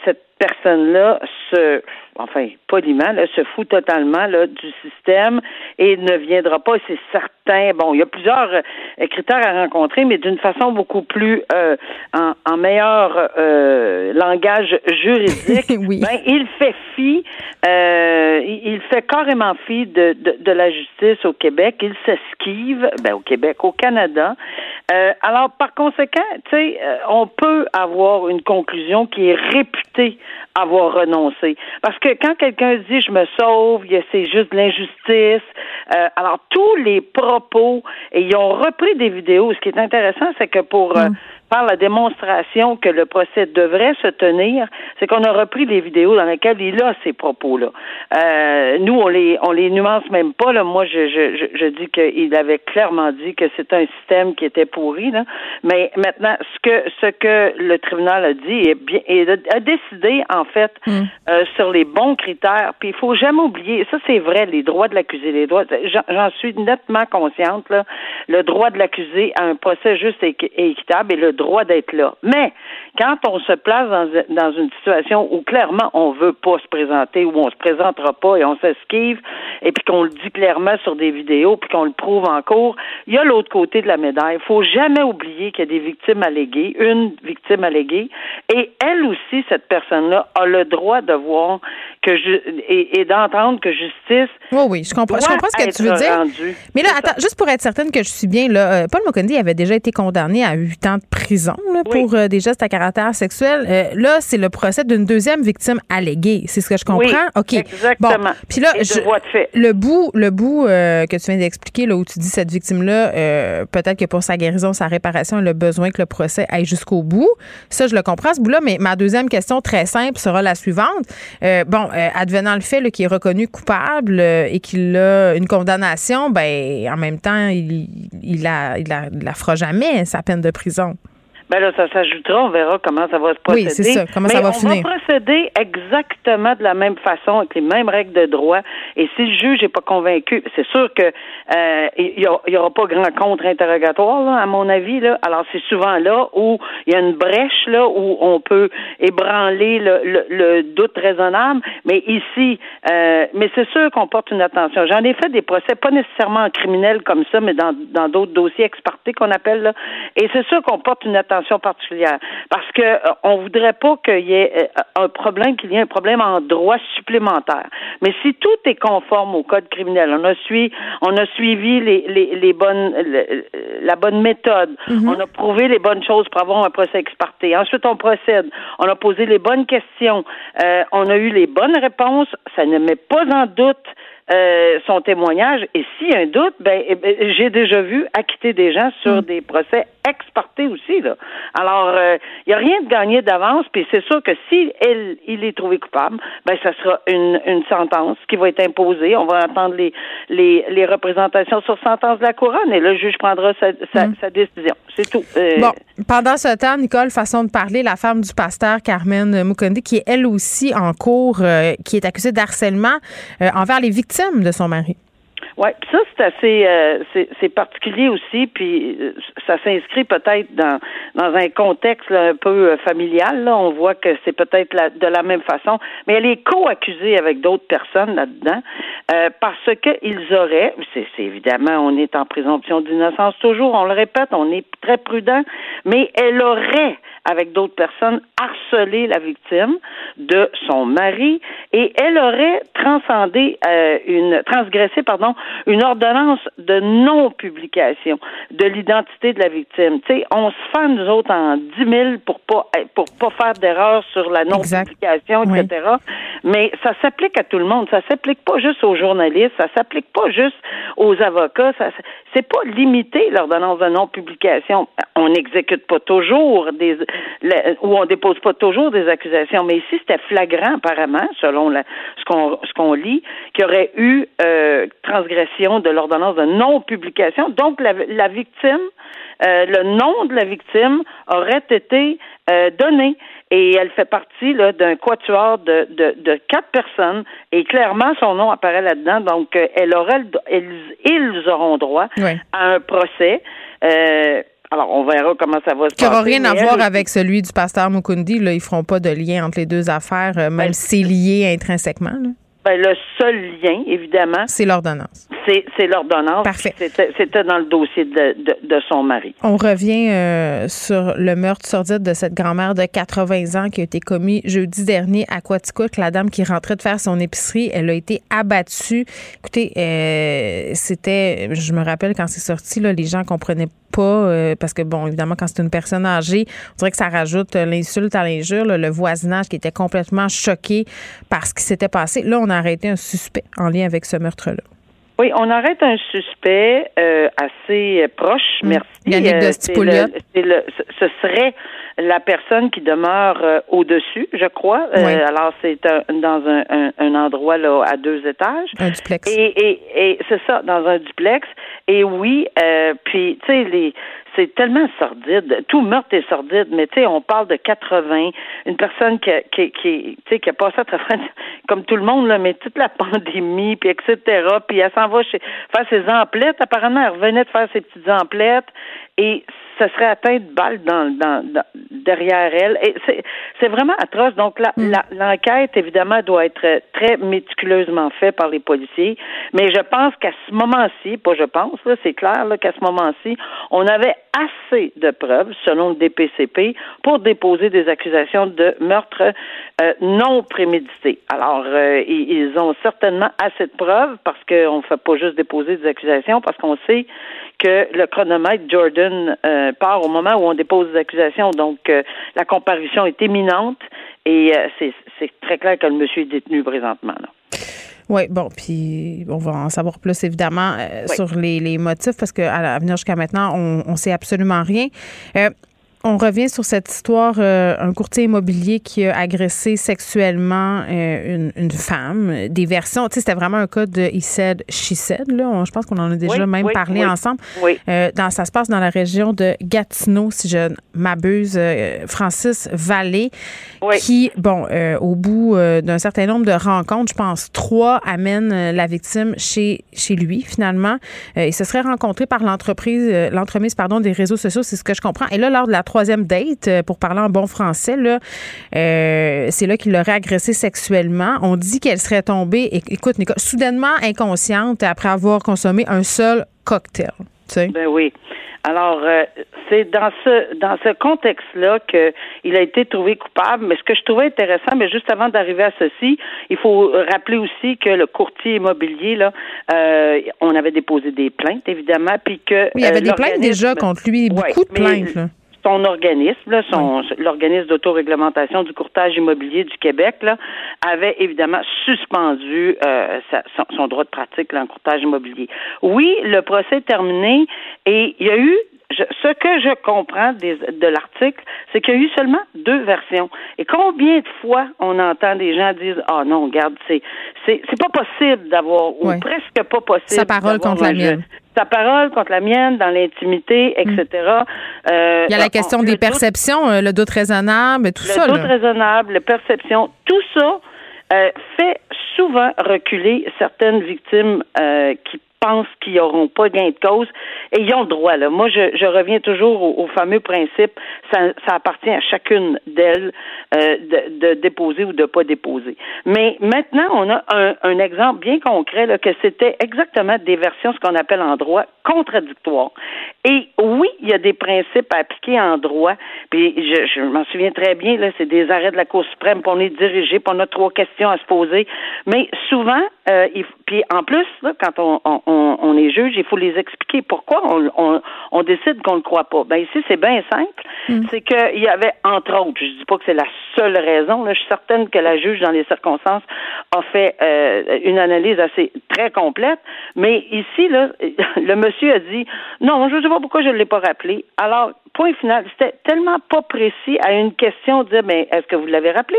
cette personne-là se enfin, poliment, là, se fout totalement là, du système et ne viendra pas, c'est certain. Bon, il y a plusieurs euh, critères à rencontrer, mais d'une façon beaucoup plus euh, en, en, meilleur euh, langage juridique. oui. ben, il fait fi, il fait carrément fi de, de, de, la justice au Québec. Il s'esquive, ben, au Québec, au Canada. alors, par conséquent, tu sais, on peut avoir une conclusion qui est réputée avoir renoncé. Parce que quand quelqu'un dit je me sauve, c'est juste de l'injustice. Euh, alors tous les propos, et ils ont repris des vidéos. Ce qui est intéressant, c'est que pour euh, mm la démonstration que le procès devrait se tenir, c'est qu'on a repris des vidéos dans lesquelles il a ces propos-là. Euh, nous, on les on les nuance même pas. Là. Moi, je, je, je dis qu'il avait clairement dit que c'est un système qui était pourri. Là. Mais maintenant, ce que ce que le tribunal a dit est bien et a décidé en fait mm. euh, sur les bons critères. Puis il faut jamais oublier, ça c'est vrai, les droits de l'accusé, les droits. J'en suis nettement consciente. Là, le droit de l'accusé à un procès juste et équitable et le droit d'être là. Mais quand on se place dans, une situation où clairement on veut pas se présenter, où on se présentera pas et on s'esquive, et puis qu'on le dit clairement sur des vidéos, puis qu'on le prouve en cours, il y a l'autre côté de la médaille. Il faut jamais oublier qu'il y a des victimes alléguées, une victime alléguée, et elle aussi, cette personne-là, a le droit de voir que je, et, et d'entendre que justice. Oui, oui, je comprends, je doit comprends ce que tu veux dire. Mais là, attends, juste pour être certaine que je suis bien, là, euh, Paul Mokondi avait déjà été condamné à huit ans de prison là, Oui. pour euh, des gestes à caractère sexuel. Euh, là, c'est le procès d'une deuxième victime alléguée. C'est ce que je comprends? Oui, OK. exactement. Bon. Puis là, je- le bout, le bout euh, que tu viens d'expliquer, là, où tu dis cette victime-là, peut-être que pour sa guérison, sa réparation, elle a besoin que le procès aille jusqu'au bout. Ça, je le comprends, ce bout-là. Mais ma deuxième question, très simple, sera la suivante. Bon, euh, advenant le fait qu'il est reconnu coupable euh, et qu'il a une condamnation, ben, en même temps, il, il, il la fera jamais, sa peine de prison. Ben là, ça s'ajoutera, on verra comment ça va se Oui, procéder. c'est ça, comment Mais ça va on finir? va procéder exactement de la même façon, avec les mêmes règles de droit. Et si le juge n'est pas convaincu, c'est sûr que euh, il y, a- il y aura pas grand contre-interrogatoire, là, à mon avis. Là. Alors, c'est souvent là où il y a une brèche là où on peut ébranler le, le- le doute raisonnable. Mais ici, euh, mais c'est sûr qu'on porte une attention. J'en ai fait des procès, pas nécessairement en criminel comme ça, mais dans dans d'autres dossiers expartés qu'on appelle là. Et c'est sûr qu'on porte une attention particulière. Parce que euh, on voudrait pas qu'il y ait euh, un problème, qu'il y ait un problème en droit supplémentaire. Mais si tout est conforme au code criminel, on a suivi, on a suivi les, les, les bonnes, le- la bonne méthode, on a prouvé les bonnes choses pour avoir un procès exparté. Ensuite, on procède, on a posé les bonnes questions, euh, on a eu les bonnes réponses, ça ne met pas en doute euh, son témoignage. Et s'il y a un doute, ben, eh ben, j'ai déjà vu acquitter des gens sur des procès expartés aussi. Là. Alors, euh, il n'y a rien de gagné d'avance, puis c'est sûr que si elle, il est trouvé coupable, ben, ça sera une, une sentence qui va être imposée. On va attendre les, les, les représentations sur sentence de la couronne, et le juge prendra sa, sa, sa décision. C'est tout. Euh, Bon, pendant ce temps, Nicole, façon de parler, la femme du pasteur Carmen Mukondi, qui est elle aussi en cours, euh, qui est accusée d'harcèlement euh, envers les victimes de son mari. Oui, ça c'est assez euh, c'est particulier aussi, puis euh, ça s'inscrit peut-être dans dans un contexte là, un peu euh, familial. Là, on voit que c'est peut-être de la même façon, mais elle est co-accusée avec d'autres personnes là-dedans euh, parce que ils auraient, c'est c'est évidemment, on est en présomption d'innocence toujours, on le répète, on est très prudent, mais elle aurait avec d'autres personnes harcelé la victime de son mari et elle aurait transcendé euh, une transgressé pardon une ordonnance de non publication de l'identité de la victime. Tu sais, on se fait nous autres en 10 000 pour pas pour pas faire d'erreur sur la non Exact. publication, Oui. etc. Mais ça s'applique à tout le monde. Ça s'applique pas juste aux journalistes. Ça s'applique pas juste aux avocats. Ça, c'est pas limité l'ordonnance de non publication. On n'exécute pas toujours des la- ou on dépose pas toujours des accusations. Mais ici c'était flagrant apparemment, selon la- ce qu'on ce qu'on lit, qu'il y aurait eu euh, transgression de l'ordonnance de non publication. Donc la, la victime, euh, le nom de la victime aurait été euh, donné et elle fait partie là, d'un quatuor de, de, de quatre personnes et clairement son nom apparaît là-dedans. Donc euh, elle aurait, le- ils, ils auront droit Oui. à un procès. Alors on verra comment ça va se Qui passer. n'aura rien à voir avec celui du pasteur Mukundi. Là, ils feront pas de lien entre les deux affaires, même Ben, si c'est lié intrinsèquement. là. Ben, le seul lien, évidemment, C'est l'ordonnance. C'est, l'ordonnance. Parfait. C'était, dans le dossier de, de, de son mari. On revient euh, sur le meurtre sordide de cette grand-mère de 80 ans qui a été commis jeudi dernier à Quaticook. La dame qui rentrait de faire son épicerie, elle a été abattue. Écoutez, euh, c'était, je me rappelle quand c'est sorti, là, les gens comprenaient pas euh, parce que bon, évidemment, quand c'est une personne âgée, on dirait que ça rajoute l'insulte à l'injure. le voisinage qui était complètement choqué par ce qui s'était passé. Là, on a arrêté un suspect en lien avec ce meurtre-là. Oui, on arrête un suspect euh, assez euh, proche, merci. Yannick Euh, Dosti-Pouliot. c'est le- le- ce serait la personne qui demeure euh, au-dessus, je crois. Euh, alors, c'est un- dans un, un, un endroit là à deux étages. Un duplex. Et, et, et c'est ça, dans un duplex. Et oui, euh, puis, tu sais, les c'est tellement sordide. Tout meurtre est sordide, mais tu sais, on parle de 80, une personne qui, a- qui, qui, tu sais, qui a passé à travers, comme tout le monde, là, mais toute la pandémie, puis etc., puis elle s'en va chez, faire ses emplettes. Apparemment, elle revenait de faire ses petites emplettes. Et ça serait atteint de balles dans, dans, derrière elle. Et c'est, vraiment atroce. Donc Mm. l'enquête, évidemment, doit être très méticuleusement faite par les policiers. Mais je pense qu'à ce moment-ci, pas je pense, là, c'est clair qu'à ce moment-ci, on avait assez de preuves, selon le DPCP, pour déposer des accusations de meurtre euh, non prémédité. Alors, euh, ils, ils ont certainement assez de preuves parce qu'on ne fait pas juste déposer des accusations, parce qu'on sait que le chronomètre Jordan euh, part au moment où on dépose des accusations. Donc, euh, la comparution est imminente et euh, c'est très clair que le monsieur est détenu présentement. Là. Oui, bon, puis on va en savoir plus évidemment Oui. sur les, les motifs parce qu'à à venir jusqu'à maintenant, on ne sait absolument rien. On revient sur cette histoire, euh, un courtier immobilier qui a agressé sexuellement euh, une, une femme. Des versions, tu sais, c'était vraiment un cas de he said, she said. Là. On- je pense qu'on en a déjà Oui, même oui, parlé oui. ensemble. Oui. Euh, dans, ça se passe dans la région de Gatineau, si je m'abuse. Euh, Francis Vallée, qui, bon, au bout d'un certain nombre de rencontres, je pense trois amènent euh, la victime chez, chez lui, finalement. Il se serait rencontré par l'entreprise, l'entremise, pardon, des réseaux sociaux, c'est ce que je comprends. Et là, lors de la troisième date, euh, pour parler en bon français, là, euh, c'est là qu'il l'aurait agressé sexuellement. On dit qu'elle serait tombée, écoute, Nicole, soudainement inconsciente après avoir consommé un seul cocktail. Tu sais. Ben oui. Alors, euh, c'est dans ce dans ce contexte-là que il a été trouvé coupable. Mais ce que je trouvais intéressant, mais juste avant d'arriver à ceci, il faut rappeler aussi que le courtier immobilier, là, euh, on avait déposé des plaintes, évidemment, puis que Oui, il y avait euh, des plaintes déjà contre lui, Ouais, beaucoup de mais plaintes. là. Son organisme, là, son, l'organisme d'autoréglementation du courtage immobilier du Québec, là, avait évidemment suspendu euh, sa- son, son droit de pratique là, en courtage immobilier. Oui, le procès est terminé et il y a eu je- ce que je comprends des- de l'article, c'est qu'il y a eu seulement deux versions. Et combien de fois on entend des gens dire ah non, regarde, c'est c'est pas possible d'avoir ou presque pas possible. Sa parole contre la mienne. Sa parole contre la mienne dans l'intimité, etc. Euh, Il y a la on- question le des doute- perceptions, euh, le doute raisonnable, tout le ça. doute là. raisonnable, la perception, tout ça euh, fait souvent reculer certaines victimes euh, qui pensent qu'ils n'auront pas gain de cause et ils ont le droit. Là. Moi, je, je reviens toujours au, au fameux principe, ça, ça appartient à chacune d'elles euh, de, de déposer ou de pas déposer. Mais maintenant, on a un, un exemple bien concret là, que c'était exactement des versions, ce qu'on appelle en droit, contradictoires. Et oui, il y a des principes à appliquer en droit. Puis je, je m'en souviens très bien, là, c'est des arrêts de la Cour suprême, puis on est dirigé, puis on a trois questions à se poser. Mais souvent, euh, il, puis en plus, là, quand on, on, on- est juge, il faut les expliquer pourquoi on, on, on décide qu'on ne le croit pas. Ben ici, c'est bien simple. C'est qu'il y avait, entre autres, je dis pas que c'est la seule raison, là, je suis certaine que la juge, dans les circonstances, a fait euh, une analyse assez très complète. Mais ici, là, le monsieur a dit non, je ne sais pas pourquoi je ne l'ai pas rappelé. Alors, point final, c'était tellement pas précis à une question de dire mais est-ce que vous l'avez rappelé?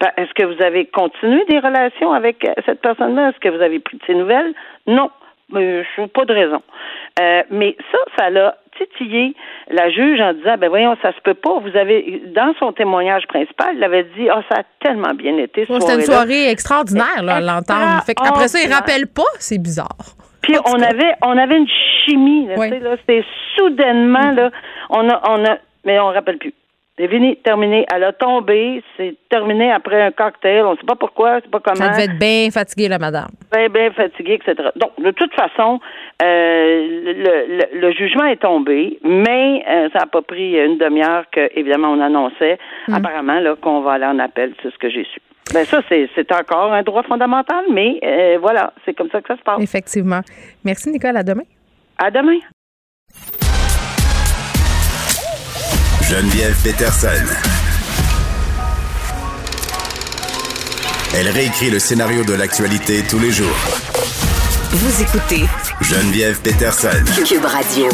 Ben, Est-ce que vous avez continué des relations avec euh, cette personne-là? Est-ce que vous avez de ses nouvelles? Non. Mais je pas de raison. Euh, mais ça, ça l'a titillé la juge en disant ben voyons, ça se peut pas. Vous avez dans son témoignage principal, il avait dit Ah, ça a tellement bien été Ouais, C'était une soirée extraordinaire là, l'entendre. Après ça, il rappelle pas, c'est bizarre. Puis on avait on avait une chimie, là, Oui. là, c'était soudainement là, on a on a mais on rappelle plus. C'est fini, terminé. Elle a tombé, c'est terminé après un cocktail. On ne sait pas pourquoi, c'est pas comment. Ça devait être bien fatigué, la madame. bien, bien fatigué, etc. Donc, de toute façon, euh, le, le- le jugement est tombé, mais euh, ça n'a pas pris une demi-heure que, évidemment, on annonçait, apparemment, là, qu'on va aller en appel, c'est ce que j'ai su. Ben ça, c'est c'est encore un droit fondamental, mais euh, voilà, c'est comme ça que ça se passe. Effectivement. Merci, Nicole. À demain. À demain. Geneviève Peterson. Elle réécrit le scénario de l'actualité tous les jours. Vous écoutez Geneviève Peterson. Cube Radio.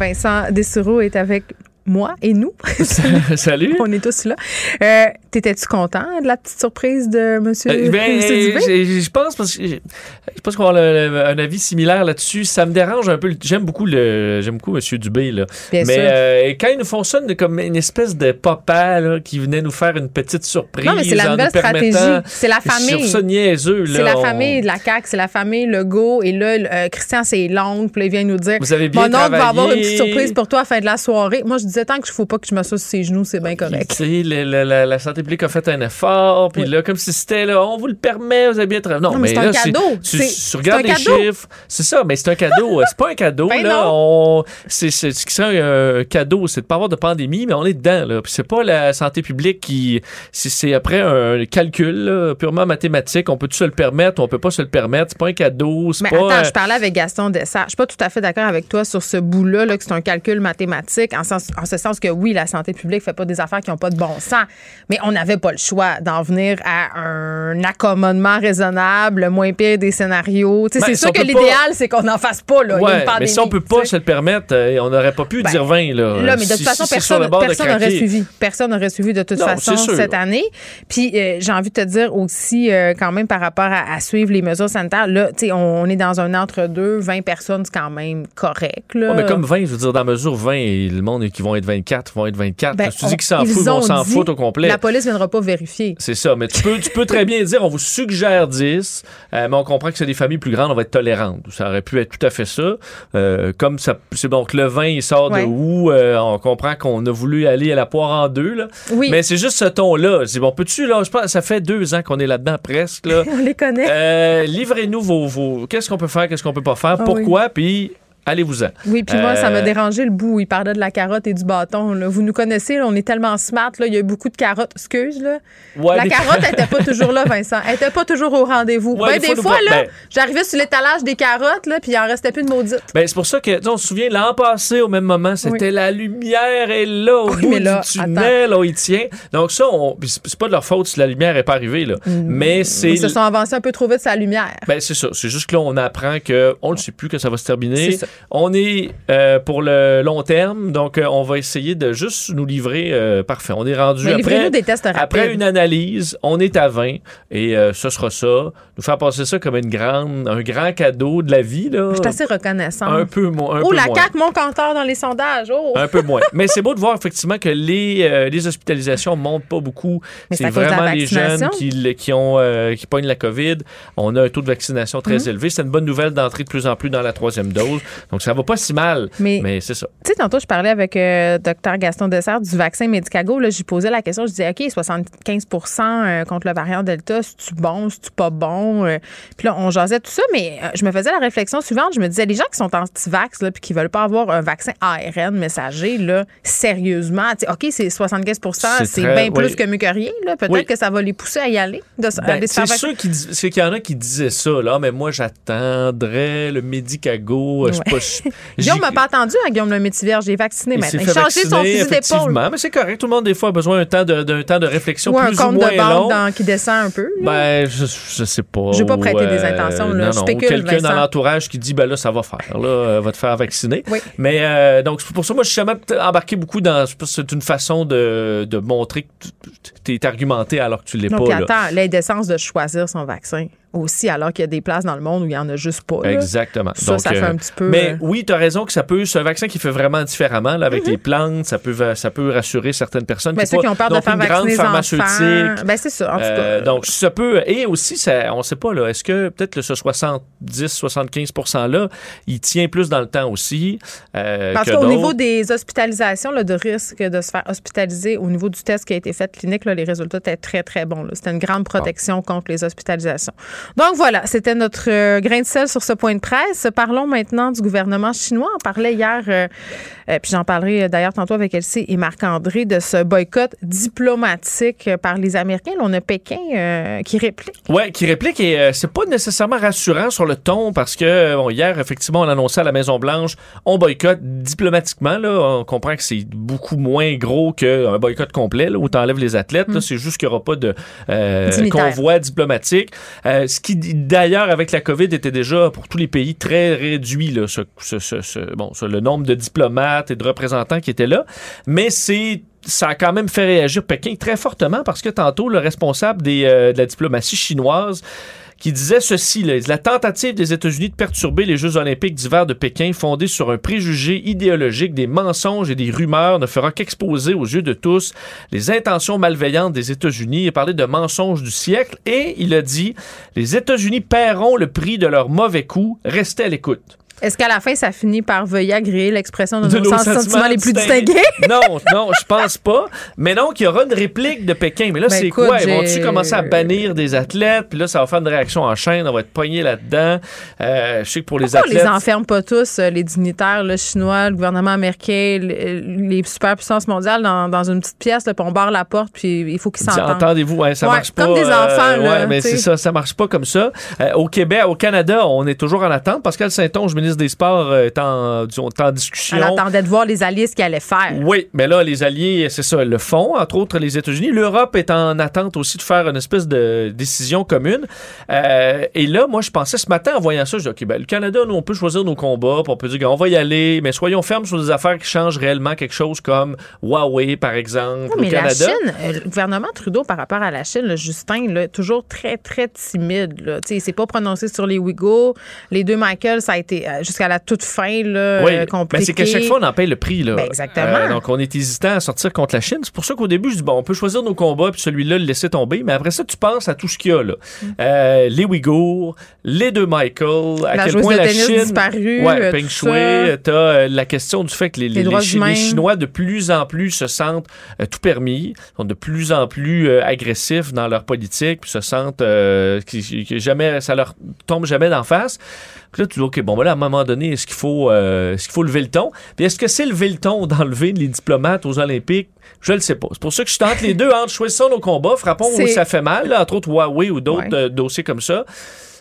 Vincent Dessureau est avec moi et nous. Salut. On est tous là. Euh, T'étais-tu content de la petite surprise de M. Euh, ben, Dubé? je pense parce que je pense qu'on a le- le- un avis similaire là-dessus. Ça me dérange un peu. J'aime beaucoup le, j'aime beaucoup M. Dubé là. Bien mais sûr. euh, quand il nous fonctionne comme une espèce de papa là, qui venait nous faire une petite surprise. Non, mais c'est la nouvelle stratégie. C'est la famille. C'est la On- famille de la CAQ, c'est la famille Legault. Et là, euh, Christian, c'est l'oncle. Puis là, il vient nous dire Vous avez bien Mon oncle va avoir une petite surprise pour toi à la fin de la soirée. Moi, je disais tant que je faut pas que je sur ses genoux, c'est bien Puis, correct. tu sais, le- le- la, la santé publique a fait un effort, puis Oui. là, comme si c'était, là, on vous le permet, vous avez bien travaillé. Non, Non, mais c'est là, un cadeau. Tu, regardes les cadeau. chiffres, c'est ça, mais c'est un cadeau. Euh, c'est pas un cadeau, Ben là. On, c'est, c'est, ce qui serait un cadeau, c'est de pas avoir de pandémie, mais on est dedans, là. Puis c'est pas la santé publique qui. C'est, c'est après un calcul, là, purement mathématique. On peut se le permettre, on peut pas se le permettre. C'est pas un cadeau, c'est Mais pas. attends, euh, je parlais avec Gaston Dessart. Je suis pas tout à fait d'accord avec toi sur ce bout-là, là, que c'est un calcul mathématique, en, sens- en ce sens que oui, la santé publique fait pas des affaires qui ont pas de bon sens, mais on n'avait pas le choix d'en venir à un accommodement raisonnable, le moins pire des scénarios. Ben, c'est si sûr que l'idéal, c'est qu'on n'en fasse pas. Là. Ouais, une pandémie, mais si on peut pas se le permettre, euh, on n'aurait pas pu Ben, dire 20, là. Là, mais de Si- toute façon, si personne n'aurait suivi. Personne n'aurait suivi de toute Non, façon sûr. cette année. Puis euh, j'ai envie de te dire aussi, euh, quand même, par rapport à, à suivre les mesures sanitaires, là, tu sais, on, on est dans un entre-deux. 20 personnes, c'est quand même correct. Là. Ouais, mais comme 20, je veux dire, dans la mesure 20, et le monde qui vont être 24 vont être 24. Ben, tu dis qu'ils s'en foutent, on s'en fout au complet. La police ne viendra pas vérifier. C'est ça, mais tu peux, tu peux très bien dire, on vous suggère 10, euh, mais on comprend que c'est des familles plus grandes, on va être tolérantes. Ça aurait pu être tout à fait ça. Euh, comme ça, c'est donc le 20, il sort Ouais. de où? Euh, on comprend qu'on a voulu aller à la poire en deux, là. Oui. Mais c'est juste ce ton-là. C'est bon, peux-tu, là, je pense, ça fait deux ans qu'on est là-dedans presque, là. On les connaît. Livrez-nous vos, vos- qu'est-ce qu'on peut faire, qu'est-ce qu'on peut pas faire, Ah pourquoi, puis allez-vous-en. Oui, puis moi, ça Euh, m'a dérangé le bout il parlait de la carotte et du bâton. là. Vous nous connaissez, là, on est tellement smart. Là, il y a eu beaucoup de carottes. Excuse, là. Ouais, la carotte, elle n'était pas toujours là, Vincent. Elle n'était pas toujours au rendez-vous. Ouais, Ben, des des fois, là, ben- j'arrivais sur l'étalage des carottes, là, puis il en restait plus de maudites. Ben, c'est pour ça que, on se souvient, l'an passé, au même moment, c'était Oui. la lumière est là, au Oui, bout mais là, du tunnel, là, où il tient. Donc ça, on, c'est pas de leur faute si la lumière est pas arrivée, là. Mais c'est... Ils se sont avancés un peu trop vite sur la lumière. Ben, c'est ça. C'est juste que là, on apprend que on ne sait plus que ça va se terminer. On est euh, pour le long terme, donc euh, on va essayer de juste nous livrer euh, parfait. On est rendu Mais après, des tests après une analyse, on est à 20 et ce sera ça. Nous faire passer ça comme une grande, un grand cadeau de la vie là. Je suis assez reconnaissante. un peu, mo- un oh, peu la moins. CAQ, mon compteur dans les sondages. Oh! Un peu moins. Mais c'est beau de voir effectivement que les, les hospitalisations montent pas beaucoup. C'est vraiment les jeunes qui, qui, ont, qui pognent la COVID. On a un taux de vaccination très Mhm. élevé. C'est une bonne nouvelle d'entrer de plus en plus dans la troisième dose. Donc ça va pas si mal. Mais- Mais, c'est ça. Tu sais, tantôt, je parlais avec euh, Dr Gaston Dessert du vaccin Medicago. Là, j'ai posé la question. Je disais, OK, 75% euh, contre le variant Delta, c'est-tu bon, c'est-tu pas bon? Euh, Puis là, on jasait tout ça, mais euh, je me faisais la réflexion suivante. Je me disais, les gens qui sont anti-vax, là, puis qui veulent pas avoir un vaccin ARN messager, là, sérieusement, tu sais, OK, c'est 75 C'est bien plus oui. que mieux que rien. là. Peut-être Oui. que ça va les pousser à y aller, de, Ben, c'est sûr qu'il y en a qui disaient ça. Là, mais moi, j'attendrais le Medicago. Pas Guillaume m'a pas attendu à Guillaume le Métivier. J'ai vacciné il maintenant. Il a changé son fusil d'épaule. mais c'est correct. Tout le monde, des fois, a besoin d'un temps de, d'un temps de réflexion Ou un plus ou compte moins de banque long. dans- qui descend un peu. Ben, je, je sais pas. Je veux pas prêter des Euh, intentions, là. Non, Je. Ou spécule, quelqu'un dans l'entourage qui dit, ben là, ça va faire, là, euh, va te faire vacciner. Oui. Mais euh, donc, pour ça, moi, je suis jamais embarqué beaucoup dans. C'est une façon de, de montrer que tu es argumenté alors que tu l'es Non, pas. puis attends, l'indécence de choisir son vaccin aussi, alors qu'il y a des places dans le monde où il n'y en a juste pas. là. Exactement. Ça, Donc, ça fait euh, un petit peu. Mais euh, oui, tu as raison que ça peut. C'est un vaccin qui fait vraiment différemment là, avec Mhm. les plantes. Ça peut, ça peut rassurer certaines personnes. ben, qui ceux pas qui ont peur de faire une grande pharmaceutique. Ben, c'est ça, en tout cas. Euh, donc, ça peut. Et aussi, ça, on sait pas, là. Est-ce que peut-être ce 70-75% là, il tient plus dans le temps aussi euh, Parce qu'au niveau des hospitalisations, là, de risque de se faire hospitaliser, au niveau du test qui a été fait clinique, là, les résultats étaient très, très bons. C'était une grande protection contre les hospitalisations. Donc voilà, c'était notre euh, grain de sel sur ce point de presse. Parlons maintenant du gouvernement chinois. On parlait hier, euh, euh, puis j'en parlerai d'ailleurs tantôt avec Elsie et Marc-André, de ce boycott diplomatique par les Américains. Là, on a Pékin qui réplique. Ouais, qui réplique et c'est pas nécessairement rassurant sur le ton parce que bon, hier effectivement on annonçait à la Maison Blanche on boycotte diplomatiquement là, on comprend que c'est beaucoup moins gros qu'un boycott complet là, où t'enlèves les athlètes, là, c'est juste qu'il n'y aura pas de convoi diplomatique. Euh, ce qui d'ailleurs avec la Covid était déjà pour tous les pays très réduit là, ce, ce- ce- bon, le nombre de diplomates et de représentants qui étaient là, mais c'est ça a quand même fait réagir Pékin très fortement parce que tantôt, le responsable euh, de la diplomatie chinoise qui disait ceci, la tentative des États-Unis de perturber les Jeux olympiques d'hiver de Pékin fondée sur un préjugé idéologique, des mensonges et des rumeurs ne fera qu'exposer aux yeux de tous les intentions malveillantes des États-Unis et parler de mensonges du siècle. Et il a dit les États-Unis paieront le prix de leur mauvais coup, restez à l'écoute. Est-ce qu'à la fin, ça finit par veuillir agréer l'expression de, De nos nos sentiments, sentiments les plus distingués? Non, non, je pense pas. Mais donc, il y aura une réplique de Pékin. Mais là, Ben, c'est quoi? Ils vont-tu commencer à bannir des athlètes? Puis là, ça va faire une réaction en chaîne. On va être pogné là-dedans. Euh, je sais que pour les Pourquoi on athlètes. les enferme pas tous, euh, les dignitaires le chinois, le gouvernement américain, le- les superpuissances mondiales, dans, dans une petite pièce, là, puis on barre la porte, puis il faut qu'ils s'entendent. Entendez-vous, hein, ça Ouais, marche pas. comme des enfants, là, ouais, mais c'est ça, ça marche pas comme ça. Euh, au Québec, au Canada, on est toujours en attente. Pascal Saint-Onge, ministre des Sports, euh, est en, disons, est en discussion. Elle attendait de voir les alliés ce qu'ils allaient faire. Oui, mais là, les alliés, c'est ça, le font, entre autres les États-Unis. L'Europe est en attente aussi de faire une espèce de décision commune. Euh, et là, moi, je pensais ce matin en voyant ça, je dis, OK, ben, le Canada, nous, on peut choisir nos combats, puis on peut dire, on va y aller, mais soyons fermes sur des affaires qui changent réellement quelque chose comme Huawei, par exemple, Oui, mais au la. Chine, euh, le gouvernement Trudeau par rapport à la Chine, Justin, là, toujours très, très timide. Là. Il s'est pas prononcé sur les Ouïghours. Les deux Michael, ça a été euh, jusqu'à la toute fin là, Oui, euh, mais compliqué. c'est qu'à chaque fois, on en paye le prix. Là. Euh, Ben, exactement. donc, on est hésitant à sortir contre la Chine. C'est pour ça qu'au début, je dis, bon, on peut choisir nos combats, puis celui-là, le laisser tomber. Mais après ça, tu penses à tout ce qu'il y a. Là. Mm. Euh, les Ouïghours, les deux Michael, à La quel joueuse point de la Chine... disparue, Ouais, euh, Peng Shui, t'as euh, la question du fait que les, les, les Chi- humains. les Chinois, de plus en plus, se sentent euh, tout permis, sont de plus en plus euh, agressifs dans leur politique, puis se sentent euh, qui- que jamais, ça leur tombe jamais d'en face. Puis là, tu dis, OK, bon, ben là, à un moment donné, est-ce qu'il faut, euh, est-ce qu'il faut lever le ton? Puis est-ce que c'est lever le ton d'enlever les diplomates aux Olympiques? Je le sais pas. C'est pour ça que je tente les deux entre choisissons nos combats, frappons où ça fait mal, là, entre autres Huawei ou d'autres Ouais. euh, dossiers comme ça.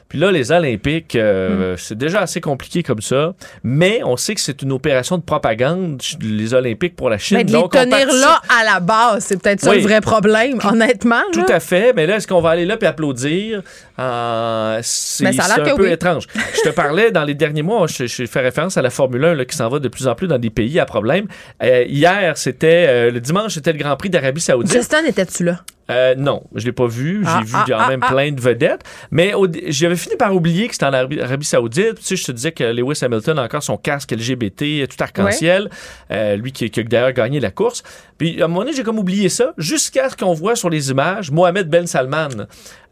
Puis là, les Olympiques, Mm. euh, c'est déjà assez compliqué comme ça. Mais on sait que c'est une opération de propagande, les Olympiques pour la Chine. Mais de les Donc, tenir participe- là à la base, c'est peut-être ça Oui. le vrai problème, honnêtement. Tout là. à fait. Mais là, est-ce qu'on va aller là puis applaudir? Euh, c'est un peu oui. étrange. Je te parlais dans les derniers mois, je, je fais référence à la Formule 1 là, qui s'en va de plus en plus dans des pays à problème. Euh, hier, c'était euh, le dimanche, c'était le Grand Prix d'Arabie Saoudite. Justin, étais-tu là? Euh, non, je l'ai pas vu. J'ai Ah, vu quand ah, même ah. plein de vedettes. Mais j'avais fini par oublier que c'était en Arabie, Arabie Saoudite. Tu sais, je te disais que Lewis Hamilton a encore son casque LGBT, tout arc-en-ciel. Euh, lui qui, qui a d'ailleurs gagné la course. Puis à un moment donné, j'ai comme oublié ça, jusqu'à ce qu'on voit sur les images Mohamed Ben Salman,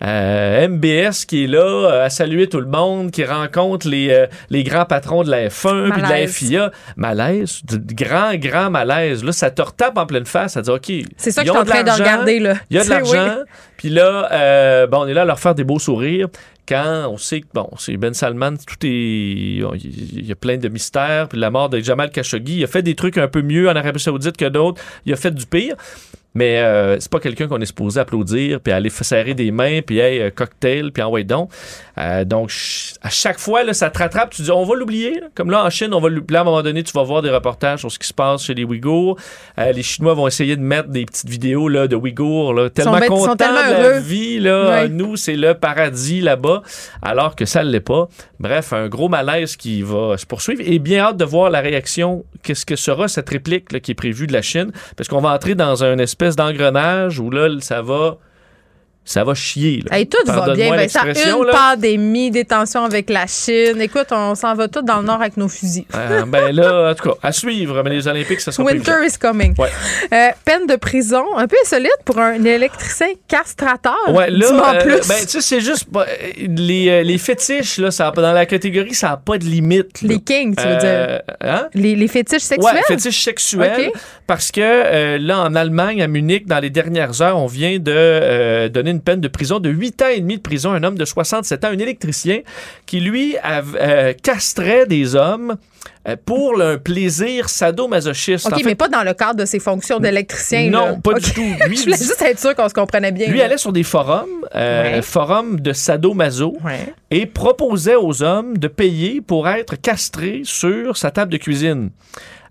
euh, MBS qui est là euh, à saluer tout le monde, qui rencontre les, euh, les grands patrons de la F1 puis de la. FIA. Malaise, de- grand, grand malaise. Là, ça te retape en pleine face. Ça dit, OK. C'est ça que je suis en train de l'argent, regarder, là. il y a de oui. Puis là, bon, on est là à leur faire des beaux sourires. Quand on sait que, bon, c'est Ben Salman, tout est. Il y a plein de mystères. Puis la mort de Jamal Khashoggi, il a fait des trucs un peu mieux en Arabie Saoudite que d'autres. Il a fait du pire. Mais euh, c'est pas quelqu'un qu'on est supposé applaudir, puis aller serrer des mains, puis hey, euh, cocktail, puis envoyer donc. Euh, donc, à chaque fois, là, ça te rattrape. Tu dis, on va l'oublier. là. Comme là, en Chine, on va. Là, à un moment donné, tu vas voir des reportages sur ce qui se passe chez les Ouïghours. Euh, les Chinois vont essayer de mettre des petites vidéos là, de Ouïghours, là, tellement contents tellement de la vie. Là, Nous, c'est le paradis là-bas, alors que ça ne l'est pas. Bref, un gros malaise qui va se poursuivre. Et bien hâte de voir la réaction. Qu'est-ce que sera cette réplique là, qui est prévue de la Chine? Parce qu'on va entrer dans une espèce d'engrenage où là, ça va. Ça va chier. Là. Hey, tout va bien, Vincent. Une là. pandémie, des tensions avec la Chine. Écoute, on s'en va tous dans le nord avec nos fusils. Euh, ben là, en tout cas, à suivre, mais les Olympiques, ça sera Winter is coming. Ouais. Euh, peine de prison, un peu insolite pour un électricien castrateur. Ouais, là, euh, plus. ben, tu sais, c'est juste pas- les, euh, les fétiches, là, ça dans la catégorie, ça n'a pas de limite. là. les kings, tu veux dire. Euh, hein? Les, les fétiches sexuels? Ouais, fétiche sexuel. Ok. Parce que euh, là, en Allemagne, à Munich, dans les dernières heures, on vient de euh, une peine de prison de 8 ans et demi de prison à un homme de 67 ans, un électricien, qui, lui, euh, castrait des hommes euh, pour le- un plaisir sadomasochiste. OK, En fait, mais pas dans le cadre de ses fonctions d'électricien. Non, là. pas du tout. Lui, Je voulais juste être sûr qu'on se comprenait bien. lui là. allait sur des forums, euh, Ouais. forums de sadomaso, Ouais. et proposait aux hommes de payer pour être castrés sur sa table de cuisine.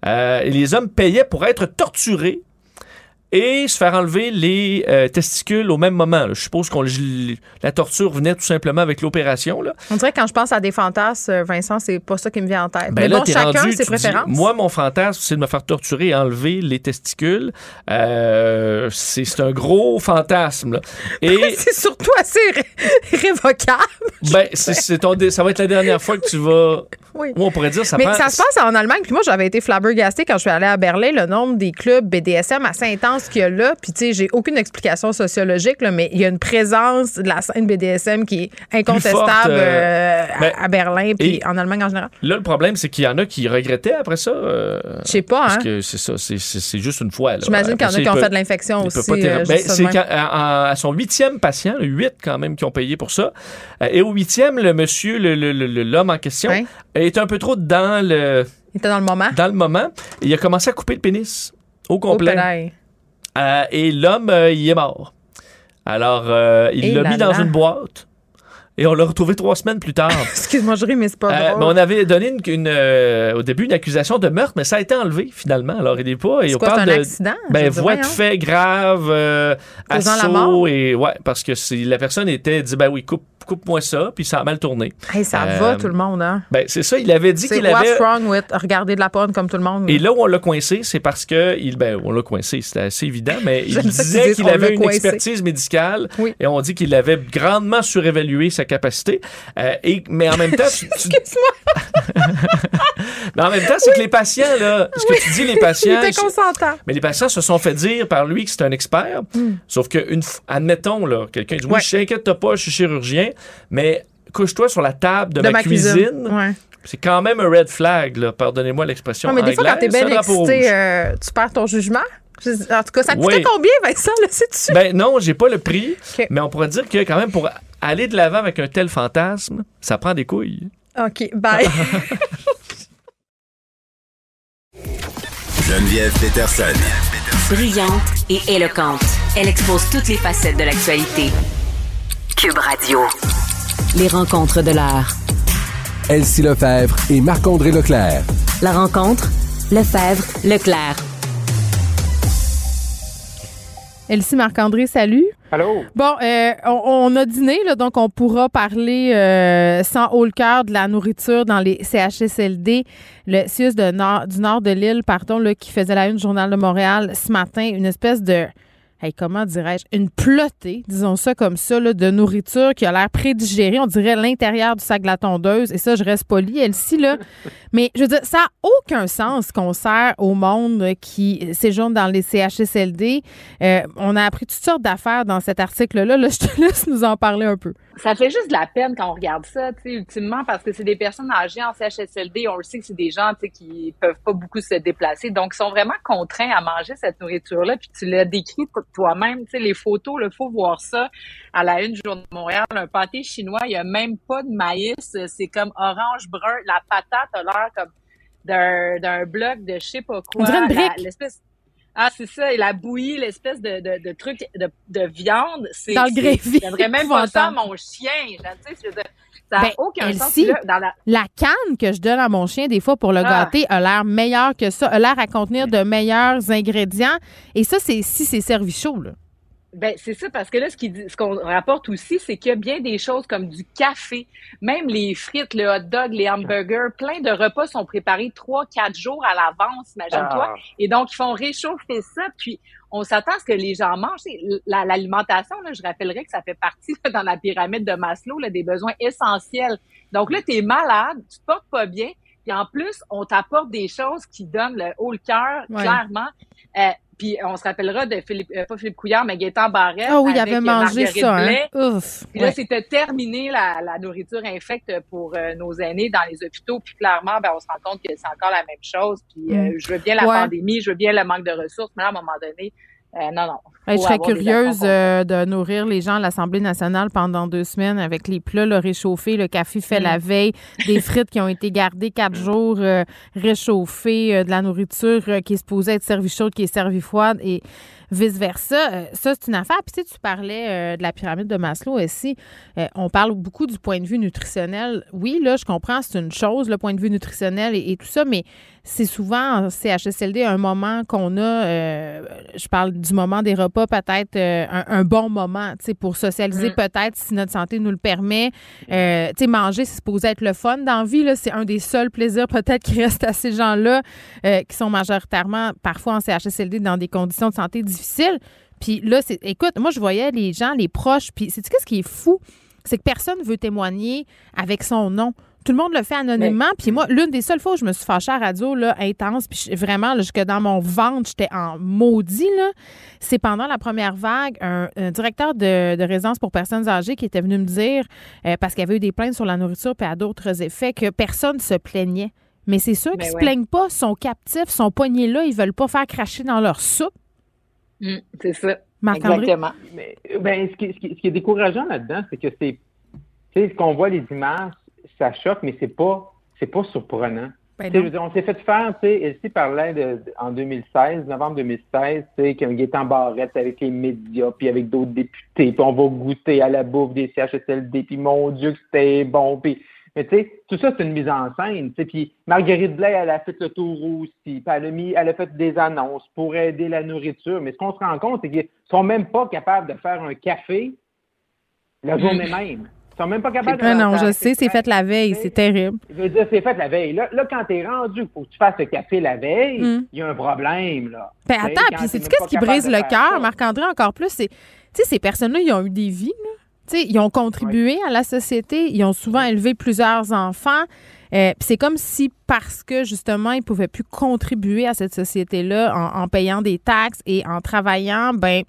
Euh, les hommes payaient pour être torturés et se faire enlever les euh, testicules au même moment. là. Je suppose que la torture venait tout simplement avec l'opération. On dirait que quand je pense à des fantasmes, euh, Vincent, c'est pas ça qui me vient en tête. Ben mais là, bon, chacun rendu, ses dis, préférences. moi, mon fantasme, c'est de me faire torturer et enlever les testicules. Euh, c'est un gros fantasme. là. Et c'est surtout assez ré- révocable. Ben, c'est, ton ça va être la dernière fois que tu vas. Oui. Moi, on pourrait dire ça Mais prend- ça se passe en Allemagne. Puis moi, j'avais été flabbergastée quand je suis allée à Berlin, le nombre des clubs BDSM assez intense qu'il y a là. Puis, tu sais, j'ai aucune explication sociologique, là, mais il y a une présence de la scène BDSM qui est incontestable forte, euh, euh, à- ben, à, Berlin puis et- en Allemagne en général. Là, le problème, c'est qu'il y en a qui regrettaient après ça. euh, Je sais pas, Parce hein. que c'est ça, c'est, juste une fois. J'imagine qu'il y en a qui ont fait de l'infection il aussi. euh, Ben, c'est à, son huitième patient, huit quand même qui ont payé pour ça. Et au huitième, le monsieur, l'homme en question, Ouais. est un peu trop dans le, Il était dans le moment. dans le moment. Et il a commencé à couper le pénis au Au complet. Euh, et l'homme, euh, il est mort. Alors, euh, il l'a mis dans une boîte. Et on l'a retrouvé trois semaines plus tard. Excuse-moi, je ris, mais c'est pas Euh, drôle. mais on avait donné une, une, euh, au début une accusation de meurtre, mais ça a été enlevé finalement. Alors il est pas. Et C'est on quoi, parle c'est un de accident? Ben, voie de fait grave, euh, Causant la assaut mort? et ouais parce que c'est la personne était dit ben oui coupe coupe-moi ça puis ça a mal tourné. Hey, ça Euh, va, tout le monde, hein? Ben c'est ça. Il avait dit C'est qu'il avait. wrong with regarder de la porn comme tout le monde? Et là où on l'a coincé, c'est parce que il ben on l'a coincé, c'était assez évident, mais il disait qu'il on avait une coincé. expertise médicale Oui. et on dit qu'il avait grandement surévalué sa capacité. Euh, et mais en même temps, tu- tu- Excuse-moi, mais en même temps, c'est que les patients là, ce que tu dis les patients, mais les patients se sont fait dire par lui que c'est un expert. Sauf que, une, admettons, là, quelqu'un dit Oui, Hmm. Ouais. je t'inquiète pas, je suis chirurgien, mais couche-toi sur la table de, De ma, cuisine. Ouais. C'est quand même un red flag, là, pardonnez-moi l'expression. Ouais, mais des fois, quand t'es bien excité, euh, tu perds ton jugement. En tout cas, ça coûtait Oui. combien, Vincent, le sais-tu? Ben non, j'ai pas le prix, mais on pourrait dire que quand même pour aller de l'avant avec un tel fantasme, ça prend des couilles. OK, bye. Geneviève Peterson. Brillante et éloquente, elle expose toutes les facettes de l'actualité. Cube Radio. Les rencontres de l'heure. Elsie Lefebvre et Marc-André Leclerc. La rencontre, Lefebvre, Leclerc. Elsie Marc-André, salut. Allô? Bon, euh, on, on a dîné, là, donc on pourra parler euh, sans haut le cœur de la nourriture dans les CHSLD. Le CIUS de nord, du nord de l'île, pardon, là, qui faisait la une du Journal de Montréal ce matin, une espèce de, hey, comment dirais-je, une plotée, disons ça comme ça, là, de nourriture qui a l'air prédigérée. On dirait l'intérieur du sac de la tondeuse. Et ça, je reste polie, Elsie, là. Mais je veux dire, ça n'a aucun sens qu'on sert au monde qui séjourne dans les CHSLD. Euh, on a appris toutes sortes d'affaires dans cet article-là. Là, je te laisse nous en parler un peu. Ça fait juste de la peine quand on regarde ça, tu sais, ultimement, parce que c'est des personnes âgées en CHSLD. On le sait que c'est des gens, tu sais, qui peuvent pas beaucoup se déplacer. Donc, ils sont vraiment contraints à manger cette nourriture-là. Puis tu l'as décrit toi-même, tu sais, les photos, il faut voir ça à la une du Journal de Montréal. Un pâté chinois, il y a même pas de maïs. C'est comme orange-brun. La patate a l'air comme d'un d'un bloc de je sais pas quoi. On dirait une La- brique. L'espèce... Ah, c'est ça. Et la bouillie, l'espèce de, de, de truc de, de viande, c'est. Dans le. Je donnerais même pas ça à mon chien. Tu sais, ça n'a Ben, aucun sens. Là, dans la... La canne que je donne à mon chien, des fois, pour le Ah. gâter, a l'air meilleure que ça, a l'air à contenir de meilleurs ingrédients. Et ça, c'est si c'est servi chaud, là. Ben, c'est ça, parce que là, ce dit- ce qu'on rapporte aussi, c'est qu'il y a bien des choses comme du café, même les frites, le hot dog, les hamburgers, plein de repas sont préparés trois, quatre jours à l'avance, imagine-toi. Et donc, ils font réchauffer ça, puis on s'attend à ce que les gens mangent. L'alimentation, là, je rappellerai que ça fait partie là, dans la pyramide de Maslow là, des besoins essentiels. Donc là, tu es malade, tu te portes pas bien, puis en plus, on t'apporte des choses qui donnent le haut le cœur, Ouais. clairement. Euh, puis on se rappellera de Philippe, euh, pas Philippe Couillard, mais Gaétan Barrette. Ah oui, il avait euh, mangé Marguerite ça, hein. Ouf. Puis là, Ouais. c'était terminé la, la nourriture infecte pour euh, nos aînés dans les hôpitaux. Puis clairement, ben, on se rend compte que c'est encore la même chose. Puis euh, Mm. je veux bien la Ouais. pandémie, je veux bien le manque de ressources, mais là, à un moment donné, euh, non, non. Hey, je serais curieuse euh, de nourrir les gens à l'Assemblée nationale pendant deux semaines avec les plats là, réchauffés, le café fait Mm. la veille, des frites qui ont été gardées quatre jours euh, réchauffées, euh, de la nourriture euh, qui est supposée être servie chaude, qui est servie froide et vice-versa. Euh, ça, c'est une affaire. Puis tu sais, tu parlais euh, de la pyramide de Maslow. Euh, on parle beaucoup du point de vue nutritionnel. Oui, là, je comprends, c'est une chose, le point de vue nutritionnel et, et tout ça, mais c'est souvent en CHSLD un moment qu'on a, euh, je parle du moment des repas, peut-être euh, un, un bon moment, tu sais, pour socialiser Mm. peut-être si notre santé nous le permet. Euh, tu sais, manger, c'est supposé être le fun dans la vie, là. C'est un des seuls plaisirs peut-être qui reste à ces gens-là qui sont majoritairement parfois en CHSLD dans des conditions de santé difficiles. Puis là, c'est, écoute, moi, je voyais les gens, les proches, puis c'est qu'est-ce qui est fou? c'est que personne veut témoigner avec son nom. Tout le monde le fait anonymement. Puis moi, l'une des seules fois où je me suis fâchée à la radio, là, intense, puis vraiment, là, jusque dans mon ventre, j'étais en maudit, là, c'est pendant la première vague, un, un directeur de, de résidence pour personnes âgées qui était venu me dire, euh, parce qu'il y avait eu des plaintes sur la nourriture puis à d'autres effets, que personne se plaignait. Mais c'est ceux qui Ben se ouais. plaignent pas, sont captifs, sont poignés là, ils veulent pas faire cracher dans leur soupe. Mm, c'est ça. Exactement. Mais, ben, ce, qui, ce qui- ce qui est décourageant là-dedans, c'est que c'est, tu sais, ce qu'on voit les images, ça choque, mais c'est pas, c'est pas surprenant. Ben je veux dire, on s'est fait faire, tu sais, Elsie parlait de, de- en 2016, novembre 2016, tu sais, qu'un Gaétan Barrette avec les médias, puis avec d'autres députés, puis on va goûter à la bouffe des CHSLD, puis mon Dieu que c'était bon, puis mais tu sais, tout ça, c'est une mise en scène. Puis Marguerite Blais, elle a fait le tour aussi. Puis elle a, mis, elle a fait des annonces pour aider la nourriture. Mais ce qu'on se rend compte, c'est qu'ils sont même pas capables de faire un café la journée même. Sont même pas capables de Ah non, je sais, c'est fait la veille, c'est terrible. je veux dire, c'est fait la veille. Là, là quand t'es rendu, faut que tu fasses le café la veille, il Mm. y a un problème, là. Ben attends, puis t'es c'est même qu'est-ce qui brise le cœur. Marc-André, encore plus, c'est, tu sais, ces personnes-là, ils ont eu des vies, là. Tu sais, ils ont contribué à la société, ils ont souvent élevé plusieurs enfants. Euh, puis c'est comme si, parce que justement, ils pouvaient plus contribuer à cette société-là en, en payant des taxes et en travaillant, ben,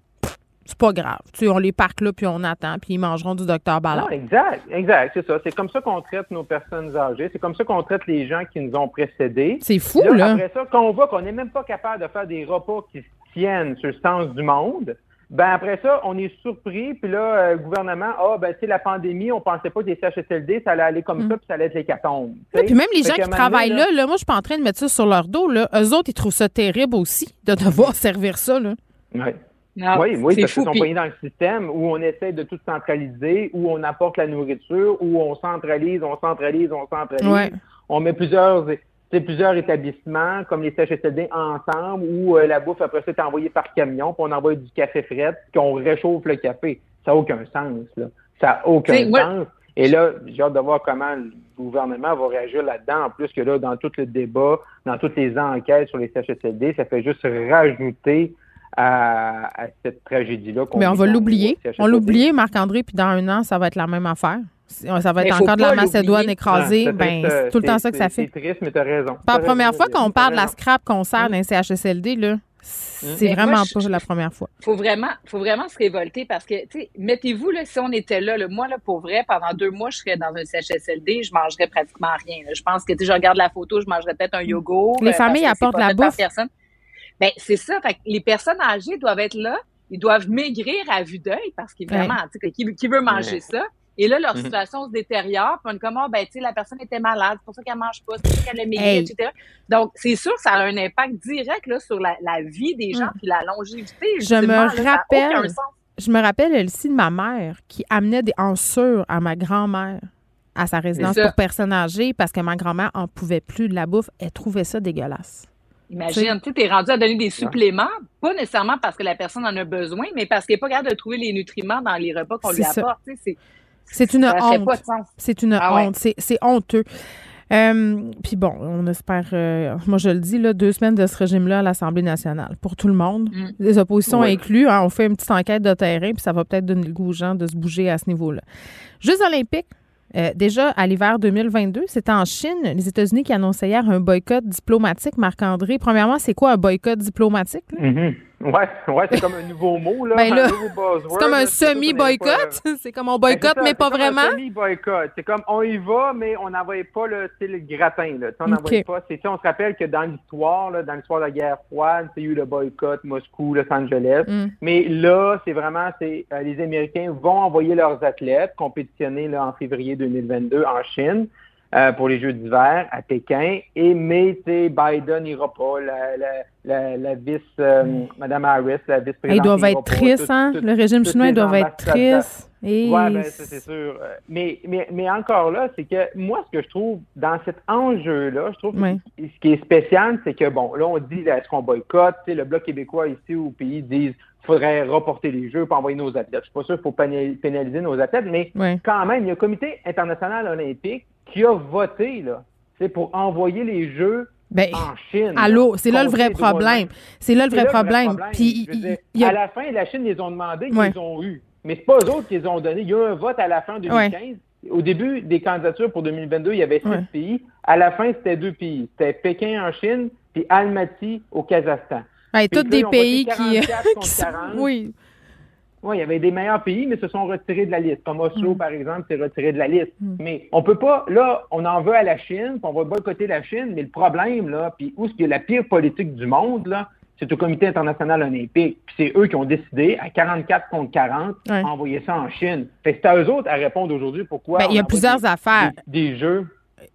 c'est pas grave. Tu sais, on les parque là, puis on attend, puis ils mangeront du docteur Ballard. Exact, exact, c'est ça. C'est comme ça qu'on traite nos personnes âgées. C'est comme ça qu'on traite les gens qui nous ont précédés. C'est fou, Là, là. Après ça, quand on voit qu'on n'est même pas capable de faire des repas qui se tiennent sur le sens du monde, ben après ça, on est surpris. Puis là, euh, le gouvernement, ah, ben, tu sais, la pandémie, on pensait pas que les CHSLD, ça allait aller comme ça, puis ça allait être l'hécatombe. Mm. Oui, puis même les gens qui travaillent là, là, moi, je suis pas en train de mettre ça sur leur dos. Là. Eux autres, ils trouvent ça terrible aussi de devoir servir ça. Là. Ouais. Non, oui, oui, parce qu'ils fou. sont puis- pognés dans le système où on essaie de tout centraliser, où on apporte la nourriture, où on centralise, on centralise, on centralise. Ouais. On met plusieurs, tu sais, plusieurs établissements, comme les CHSLD, ensemble, où euh, la bouffe, après ça, est envoyée par camion, puis on envoie du café fret, puis on réchauffe le café. Ça n'a aucun sens, là. Ça n'a aucun sens. Et là, j'ai hâte de voir comment le gouvernement va réagir là-dedans. En plus que là, dans tout le débat, dans toutes les enquêtes sur les CHSLD, ça fait juste rajouter à, à cette tragédie-là. Mais on va l'oublier. On CHSLD. l'oublie, Marc-André, puis dans un an, ça va être la même affaire. C'est- Ça va être encore de la Macédoine l'oublier. écrasée. Ah, ben, c'est tout le temps ça que ça c'est- fait. C'est triste, mais t'as raison. Pas la première fois qu'on parle de la scrap qu'on sert dans les CHSLD, là, c'est Mais vraiment moi, je- pas la première fois. faut vraiment, faut vraiment se révolter parce que, tu sais, mettez-vous, là, si on était là, là, moi, là, pour vrai, pendant deux mois, je serais dans un CHSLD, je mangerais pratiquement rien. là. Je pense que, tu sais, je regarde la photo, je mangerais peut-être un yogourt. Les euh, familles c'est apportent la bouffe. Personne. Ben, c'est ça. Fait que les personnes âgées doivent être là, ils doivent maigrir à vue d'œil parce qu'évidemment, tu sais, qui, qui veut manger Ouais. ça? Et là, leur situation se détériore, puis on est comme, ah, ben, tu sais, la personne était malade, c'est pour ça qu'elle mange pas, c'est pour ça qu'elle a maigri, Hey. etc. Donc, c'est sûr que ça a un impact direct, là, sur la, la vie des gens, Mm. puis la longévité. Je me là, rappelle-. Je me rappelle, Elsie, de ma mère qui amenait des ensures à ma grand-mère à sa résidence pour personnes âgées parce que ma grand-mère en pouvait plus de la bouffe. Elle trouvait ça dégueulasse. Imagine, tu t'es rendu à donner des suppléments, pas nécessairement parce que la personne en a besoin, mais parce qu'elle n'est pas capable de trouver les nutriments dans les repas qu'on lui ça. apporte. C'est une fait honte. C'est une Ah honte. C'est- honteux. Euh, Puis bon, on espère, euh, moi je le dis, là, deux semaines de ce régime-là à l'Assemblée nationale, pour tout le monde, Mm. les oppositions Ouais. inclus. hein, on fait une petite enquête de terrain, puis ça va peut-être donner le goût aux gens de se bouger à ce niveau-là. Jeux olympiques, euh, déjà à l'hiver 2022, c'était en Chine, les États-Unis qui annonçaient hier un boycott diplomatique. Marc-André, premièrement, c'est quoi un boycott diplomatique? Mhm. Ouais, ouais, c'est comme un nouveau mot, là. Ben là, C'est comme un c'est ça, ça n'avait pas- semi-boycott. C'est comme on Ben, boycotte, c'est ça, mais c'est pas vraiment. semi-boycott. C'est comme on y va, mais on n'envoie pas le, le gratin. Là. On n'envoie Ok. pas. C'est, on se rappelle que dans l'histoire, dans l'histoire de la guerre froide, il y a eu le boycott Moscou, Los Angeles. Mm. Mais là, c'est vraiment, c'est euh, les Américains vont envoyer leurs athlètes compétitionner là, en février 2022 en Chine. Euh, pour les Jeux d'hiver à Pékin. Et mais, Biden n'ira pas. La, la, la, la vice, euh, Madame Harris, la vice-présidente. Ils doivent être tristes, hein? tout- Le régime chinois les doit être ambassadeurs. triste. Et Ouais, ben, ça, c'est sûr. Euh, Mais, mais, mais encore là, c'est que moi, ce que je trouve dans cet enjeu-là, je trouve que ce qui est spécial, c'est que, bon, là, on dit, est-ce qu'on boycotte? Tu sais, le Bloc québécois ici au pays disent qu'il faudrait reporter les Jeux pour envoyer nos athlètes. Je suis pas sûr qu'il faut pénal- pénaliser nos athlètes, mais quand même, il y a un comité international olympique qui a voté, là, sais, pour envoyer les Jeux Ben, en Chine. allô, c'est là le vrai les problème. C'est là le C'est vrai problème. Puis, y a- À la fin, la Chine, ils ont demandé, ils Ouais. les ont eu. mais c'est pas eux autres qui les ont donnés. Il y a eu un vote à la fin 2015. Au début des candidatures pour 2022, il y avait six pays. À la fin, c'était deux pays. C'était Pékin en Chine, puis Almaty au Kazakhstan. Ouais, tous des pays qui. oui. Oui, il y avait des meilleurs pays, mais se sont retirés de la liste. Comme Oslo, mm. par exemple, s'est retiré de la liste. Mm. Mais on peut pas, là, on en veut à la Chine, puis on va boycotter la Chine, mais le problème, là, puis où est-ce qu'il y a la pire politique du monde, là, c'est au Comité international olympique. Puis c'est eux qui ont décidé, à 44 contre 40, d'envoyer ça en Chine. Fait c'est à eux autres à répondre aujourd'hui pourquoi. Ben, il y a plusieurs affaires. des jeux.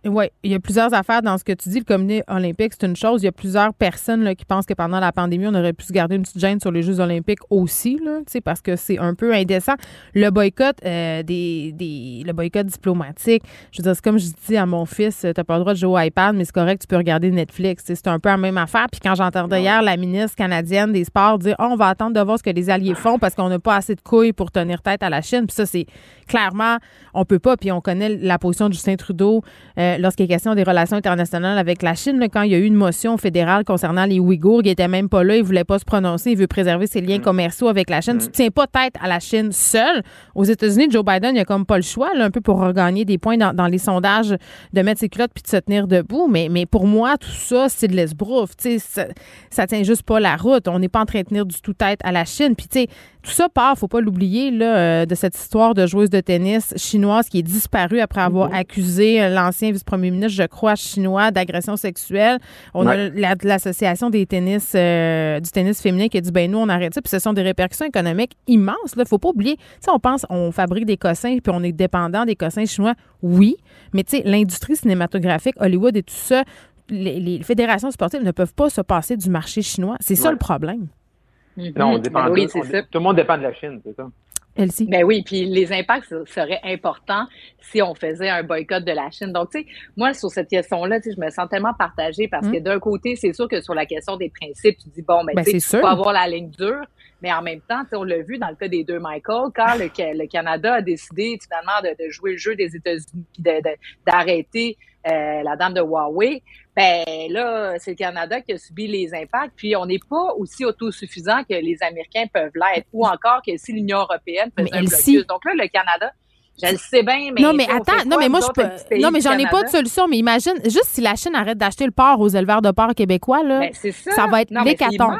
Oui, il y a plusieurs affaires dans ce que tu dis. Le comité olympique, c'est une chose. Il y a plusieurs personnes là, qui pensent que pendant la pandémie, on aurait pu se garder une petite gêne sur les Jeux olympiques aussi, là, parce que c'est un peu indécent. Le boycott euh, des, des, le boycott diplomatique, je veux dire, c'est comme je dis à mon fils, tu n'as pas le droit de jouer au iPad, mais c'est correct, tu peux regarder Netflix. C'est un peu la même affaire. Puis quand j'entendais hier la ministre canadienne des Sports dire oh, on va attendre de voir ce que les Alliés font parce qu'on n'a pas assez de couilles pour tenir tête à la Chine. Puis ça, c'est clairement, on peut pas. Puis on connaît la position de Justin Trudeau. Euh, lorsqu'il est question des relations internationales avec la Chine, quand il y a eu une motion fédérale concernant les Ouïghours, il était même pas là, il voulait pas se prononcer, il veut préserver ses liens mm. commerciaux avec la Chine. Tu ne mm. tiens pas tête à la Chine seule. Aux États-Unis, Joe Biden, il a comme pas le choix, un peu pour regagner des points dans, les sondages, de mettre ses culottes puis de se tenir debout. Mais, mais pour moi, tout ça, c'est de l'esbrouf. Ça, ça tient juste pas la route. On n'est pas en train de tenir du tout tête à la Chine. Puis, tu sais, tout ça part, faut pas l'oublier, là, euh, de cette histoire de joueuse de tennis chinoise qui est disparue après avoir mm-hmm. accusé euh, l'ancien vice-premier ministre, je crois, chinois d'agression sexuelle. On a l'association des tennis, euh, du tennis féminin qui a dit, ben nous, on arrête ça. Puis ce sont des répercussions économiques immenses. Là, faut pas oublier. Tu sais, on pense, on fabrique des cossins puis on est dépendant des cossins chinois. Oui, mais tu sais, l'industrie cinématatographique, Hollywood et tout ça, les, fédérations sportives ne peuvent pas se passer du marché chinois. C'est ça le problème. Non, on dépend ben Tout le monde dépend de la Chine, c'est ça. Elsie. Ben oui, puis les impacts seraient importants si on faisait un boycott de la Chine. Donc, tu sais, moi, sur cette question-là, je me sens tellement partagée parce que hum. d'un côté, c'est sûr que sur la question des principes, tu dis, bon, ben, ben tu sais, faut avoir la ligne dure, mais en même temps, on l'a vu dans le cas des deux Michael, quand le, le Canada a décidé finalement de, de, jouer le jeu des États-Unis, d'arrêter euh, la dame de Huawei, ben là, c'est le Canada qui a subi les impacts. Puis on n'est pas aussi autosuffisant que les Américains peuvent l'être, ou encore que si l'Union européenne faisait un blocus. Donc là, le Canada, je le sais bien, mais. Non, mais attends, non, mais moi, je peux. Non, mais j'en ai pas de solution. Mais imagine, juste si la Chine arrête d'acheter le porc aux éleveurs de porc québécois, là, ben, ça. ça. va être l'hécatombe.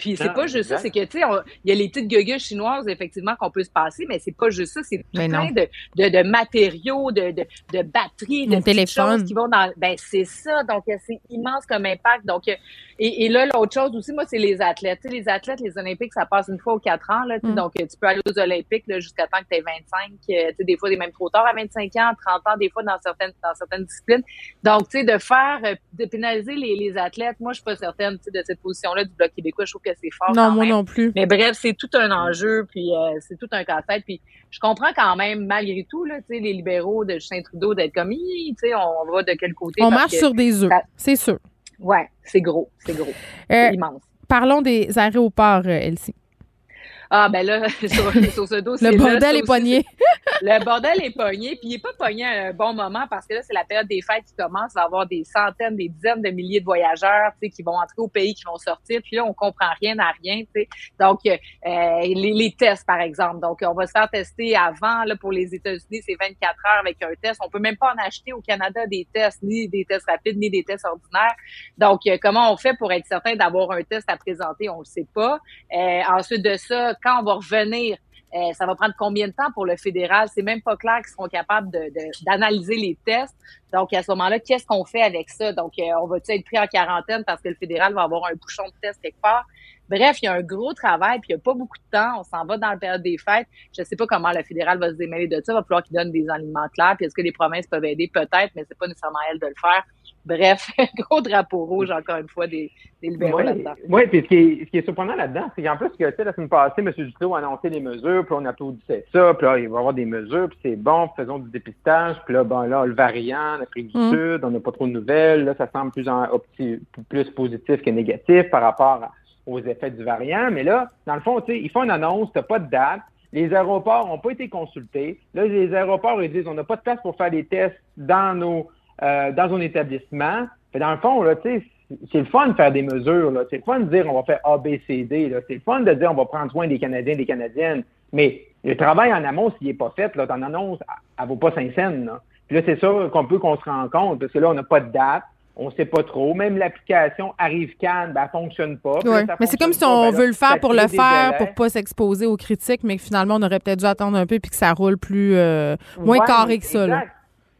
Puis c'est pas juste ça, c'est que, tu sais, il y a les petites gueugues chinoises, effectivement, qu'on peut se passer, mais c'est pas juste ça, c'est plein de, de, de, matériaux, de, de, de batteries, de choses qui vont dans... Ben, c'est ça, donc c'est immense comme impact. Donc, et, et là, l'autre chose aussi, moi, c'est les athlètes. Tu sais, les athlètes, les Olympiques, ça passe une fois aux quatre ans, là, mm. donc tu peux aller aux Olympiques jusqu'à temps que tu aies 25, tu sais, des fois, des même trop tard à 25 ans, 30 ans, des fois, dans certaines, dans certaines disciplines. Donc, tu sais, de faire, euh, de pénaliser les, les athlètes, moi, je suis pas certaine, tu sais, de cette position-là du Bloc québécois, je trouve que c'est fort. Non, moi non plus. Mais bref, c'est tout un enjeu, puis euh, c'est tout un casse-tête. Puis je comprends quand même, malgré tout, là, les libéraux de Justin Trudeau d'être comme, tu sais, on va de quel côté. On marche sur des œufs, c'est sûr. Ouais, c'est gros, c'est gros. Euh, immense. Parlons des aéroports, euh, Elsie. Ah, ben là, sur, sur ce dossier. le bordel est pogné. le bordel est pogné, puis il n'est pas pogné à un bon moment parce que là, c'est la période des fêtes qui commence. Il va y avoir des centaines, des dizaines de milliers de voyageurs qui vont entrer au pays, qui vont sortir. Puis là, on comprend rien à rien. sais. Donc, euh, les, les, tests, par exemple. Donc, on va se faire tester avant. Là, pour les États-Unis, c'est 24 heures avec un test. On peut même pas en acheter au Canada des tests, ni des tests rapides, ni des tests ordinaires. Donc, euh, comment on fait pour être certain d'avoir un test à présenter? On ne sait pas. Euh, ensuite de ça, quand on va revenir, euh, ça va prendre combien de temps pour le fédéral? C'est même pas clair qu'ils seront capables d'analyser les tests. Donc, à ce moment-là, qu'est-ce qu'on fait avec ça? Donc, euh, on va-tu être pris en quarantaine parce que le fédéral va avoir un bouchon de test quelque part? Bref, il y a un gros travail, puis il n'y a pas beaucoup de temps. On s'en va dans la période des fêtes. Je ne sais pas comment le fédéral va se démêler de ça. Il va falloir qu'il donne des aliments clairs. Puis est-ce que les provinces peuvent aider? Peut-être, mais c'est pas nécessairement à elles de le faire. Bref, gros drapeau rouge, encore une fois, des, des libéraux là-dedans. Oui, puis ce qui est, ce qui est surprenant là-dedans, c'est qu'en plus, que, la semaine passée, M. Duclos a annoncé des mesures, puis on applaudissait ça, puis là, il va y avoir des mesures, puis c'est bon, faisons du dépistage, puis là, bon, là, le variant, l'Afrique du mm. Sud, on n'a pas trop de nouvelles, là, ça semble plus, en, plus positif que négatif par rapport aux effets du variant, mais là, dans le fond, tu sais, ils font une annonce, t'as pas de date, les aéroports n'ont pas été consultés. Là, les aéroports, ils disent, on n'a pas de place pour faire des tests dans nos euh, dans un établissement. dans le fond, là, c'est le fun de faire des mesures. C'est le fun de dire on va faire A, B, C, D. C'est le fun de dire on va prendre soin des Canadiens et des Canadiennes. Mais Le travail en amont, s'il n'est pas fait, là, ton annonce, elle ne vaut pas 5 cents. Là. Puis là, c'est ça qu'on peut qu'on se rend compte, parce que là, on n'a pas de date, on ne sait pas trop. Même l'application arrive can, ben, elle fonctionne pas. Là, Mais c'est comme si on pas, ben veut le faire pour le faire, pour pas s'exposer aux critiques, mais que finalement, on aurait peut-être dû attendre un peu puis que ça roule plus euh, moins Ouais, carré que ça. Là.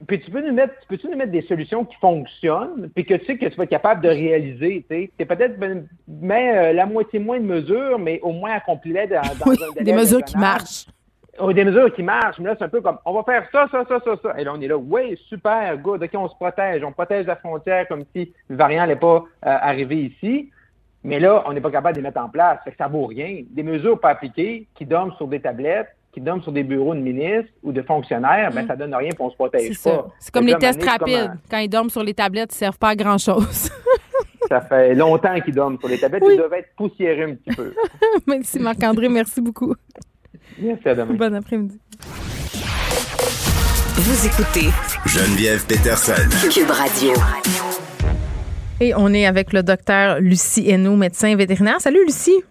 Puis tu peux nous mettre, tu peux-tu nous mettre des solutions qui fonctionnent, puis que tu sais que tu vas être capable de réaliser, tu peut-être ben, euh, la moitié moins de mesures, mais au moins accomplis-les dans, dans Oui, un délai des mesures qui marchent. Oh, des mesures qui marchent, mais là, c'est un peu comme, on va faire ça, ça, ça, ça, ça. Et là, on est là, oui, super, good, OK, on se protège. On protège la frontière comme si le variant n'allait pas euh, arriver ici. Mais là, on n'est pas capable de les mettre en place. Fait que ça vaut rien. Des mesures pas appliquées qui dorment sur des tablettes, qui dorment sur des bureaux de ministres ou de fonctionnaires, ben, ça donne rien et on se protège Mm. C'est pas. C'est comme les tests un rapides. Quand ils dorment sur les tablettes, ils servent pas à grand-chose. Ça fait longtemps qu'ils dorment sur les tablettes. Oui. Ils doivent être poussiéreux un petit peu. Merci Marc-André, merci beaucoup. Merci, à demain. Bon après-midi. Vous écoutez Geneviève Peterson. Cube Radio. Et on est avec le docteur Lucie Hainaut, médecin vétérinaire. Salut Lucie.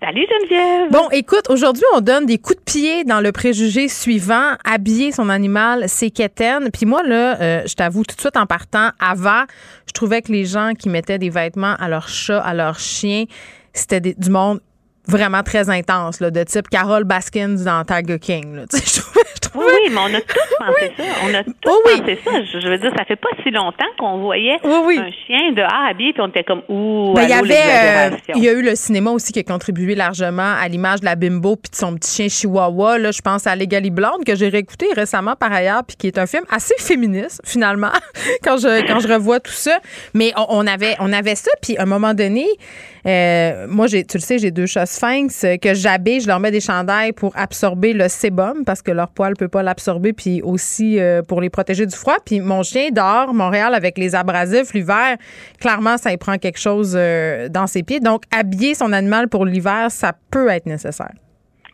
Salut Geneviève. Bon, écoute, aujourd'hui, on donne des coups de pied dans le préjugé suivant. Habiller son animal, c'est quétaine. Puis moi, là, euh, je t'avoue, tout de suite en partant, avant, je trouvais que les gens qui mettaient des vêtements à leur chat, à leur chien, c'était du monde vraiment très intense, là, de type Carole Baskins dans Tiger King. Là. Je trouvais- je trouvais- Oui, mais on a tous pensé ça. On a tous Oh oui. pensé ça. Je, veux dire, ça fait pas si longtemps qu'on voyait Oui, oui. un chien dehors habillé, puis on était comme ouh, Ben, il y avait, euh, il y a eu le cinéma aussi qui a contribué largement à l'image de la bimbo puis de son petit chien chihuahua. Là, je pense à Legally Blonde que j'ai réécouté récemment par ailleurs puis qui est un film assez féministe finalement quand je quand je revois tout ça. Mais on, on avait on avait ça puis à un moment donné, euh, moi j'ai tu le sais j'ai deux chats sphinx euh, que j'habille, je leur mets des chandails pour absorber le sébum parce que leur poil peut pas l'absorber puis aussi euh, pour les protéger du froid. Puis mon chien dort Montréal avec les abrasifs l'hiver, clairement ça y prend quelque chose euh, dans ses pieds. Donc habiller son animal pour l'hiver, ça peut être nécessaire.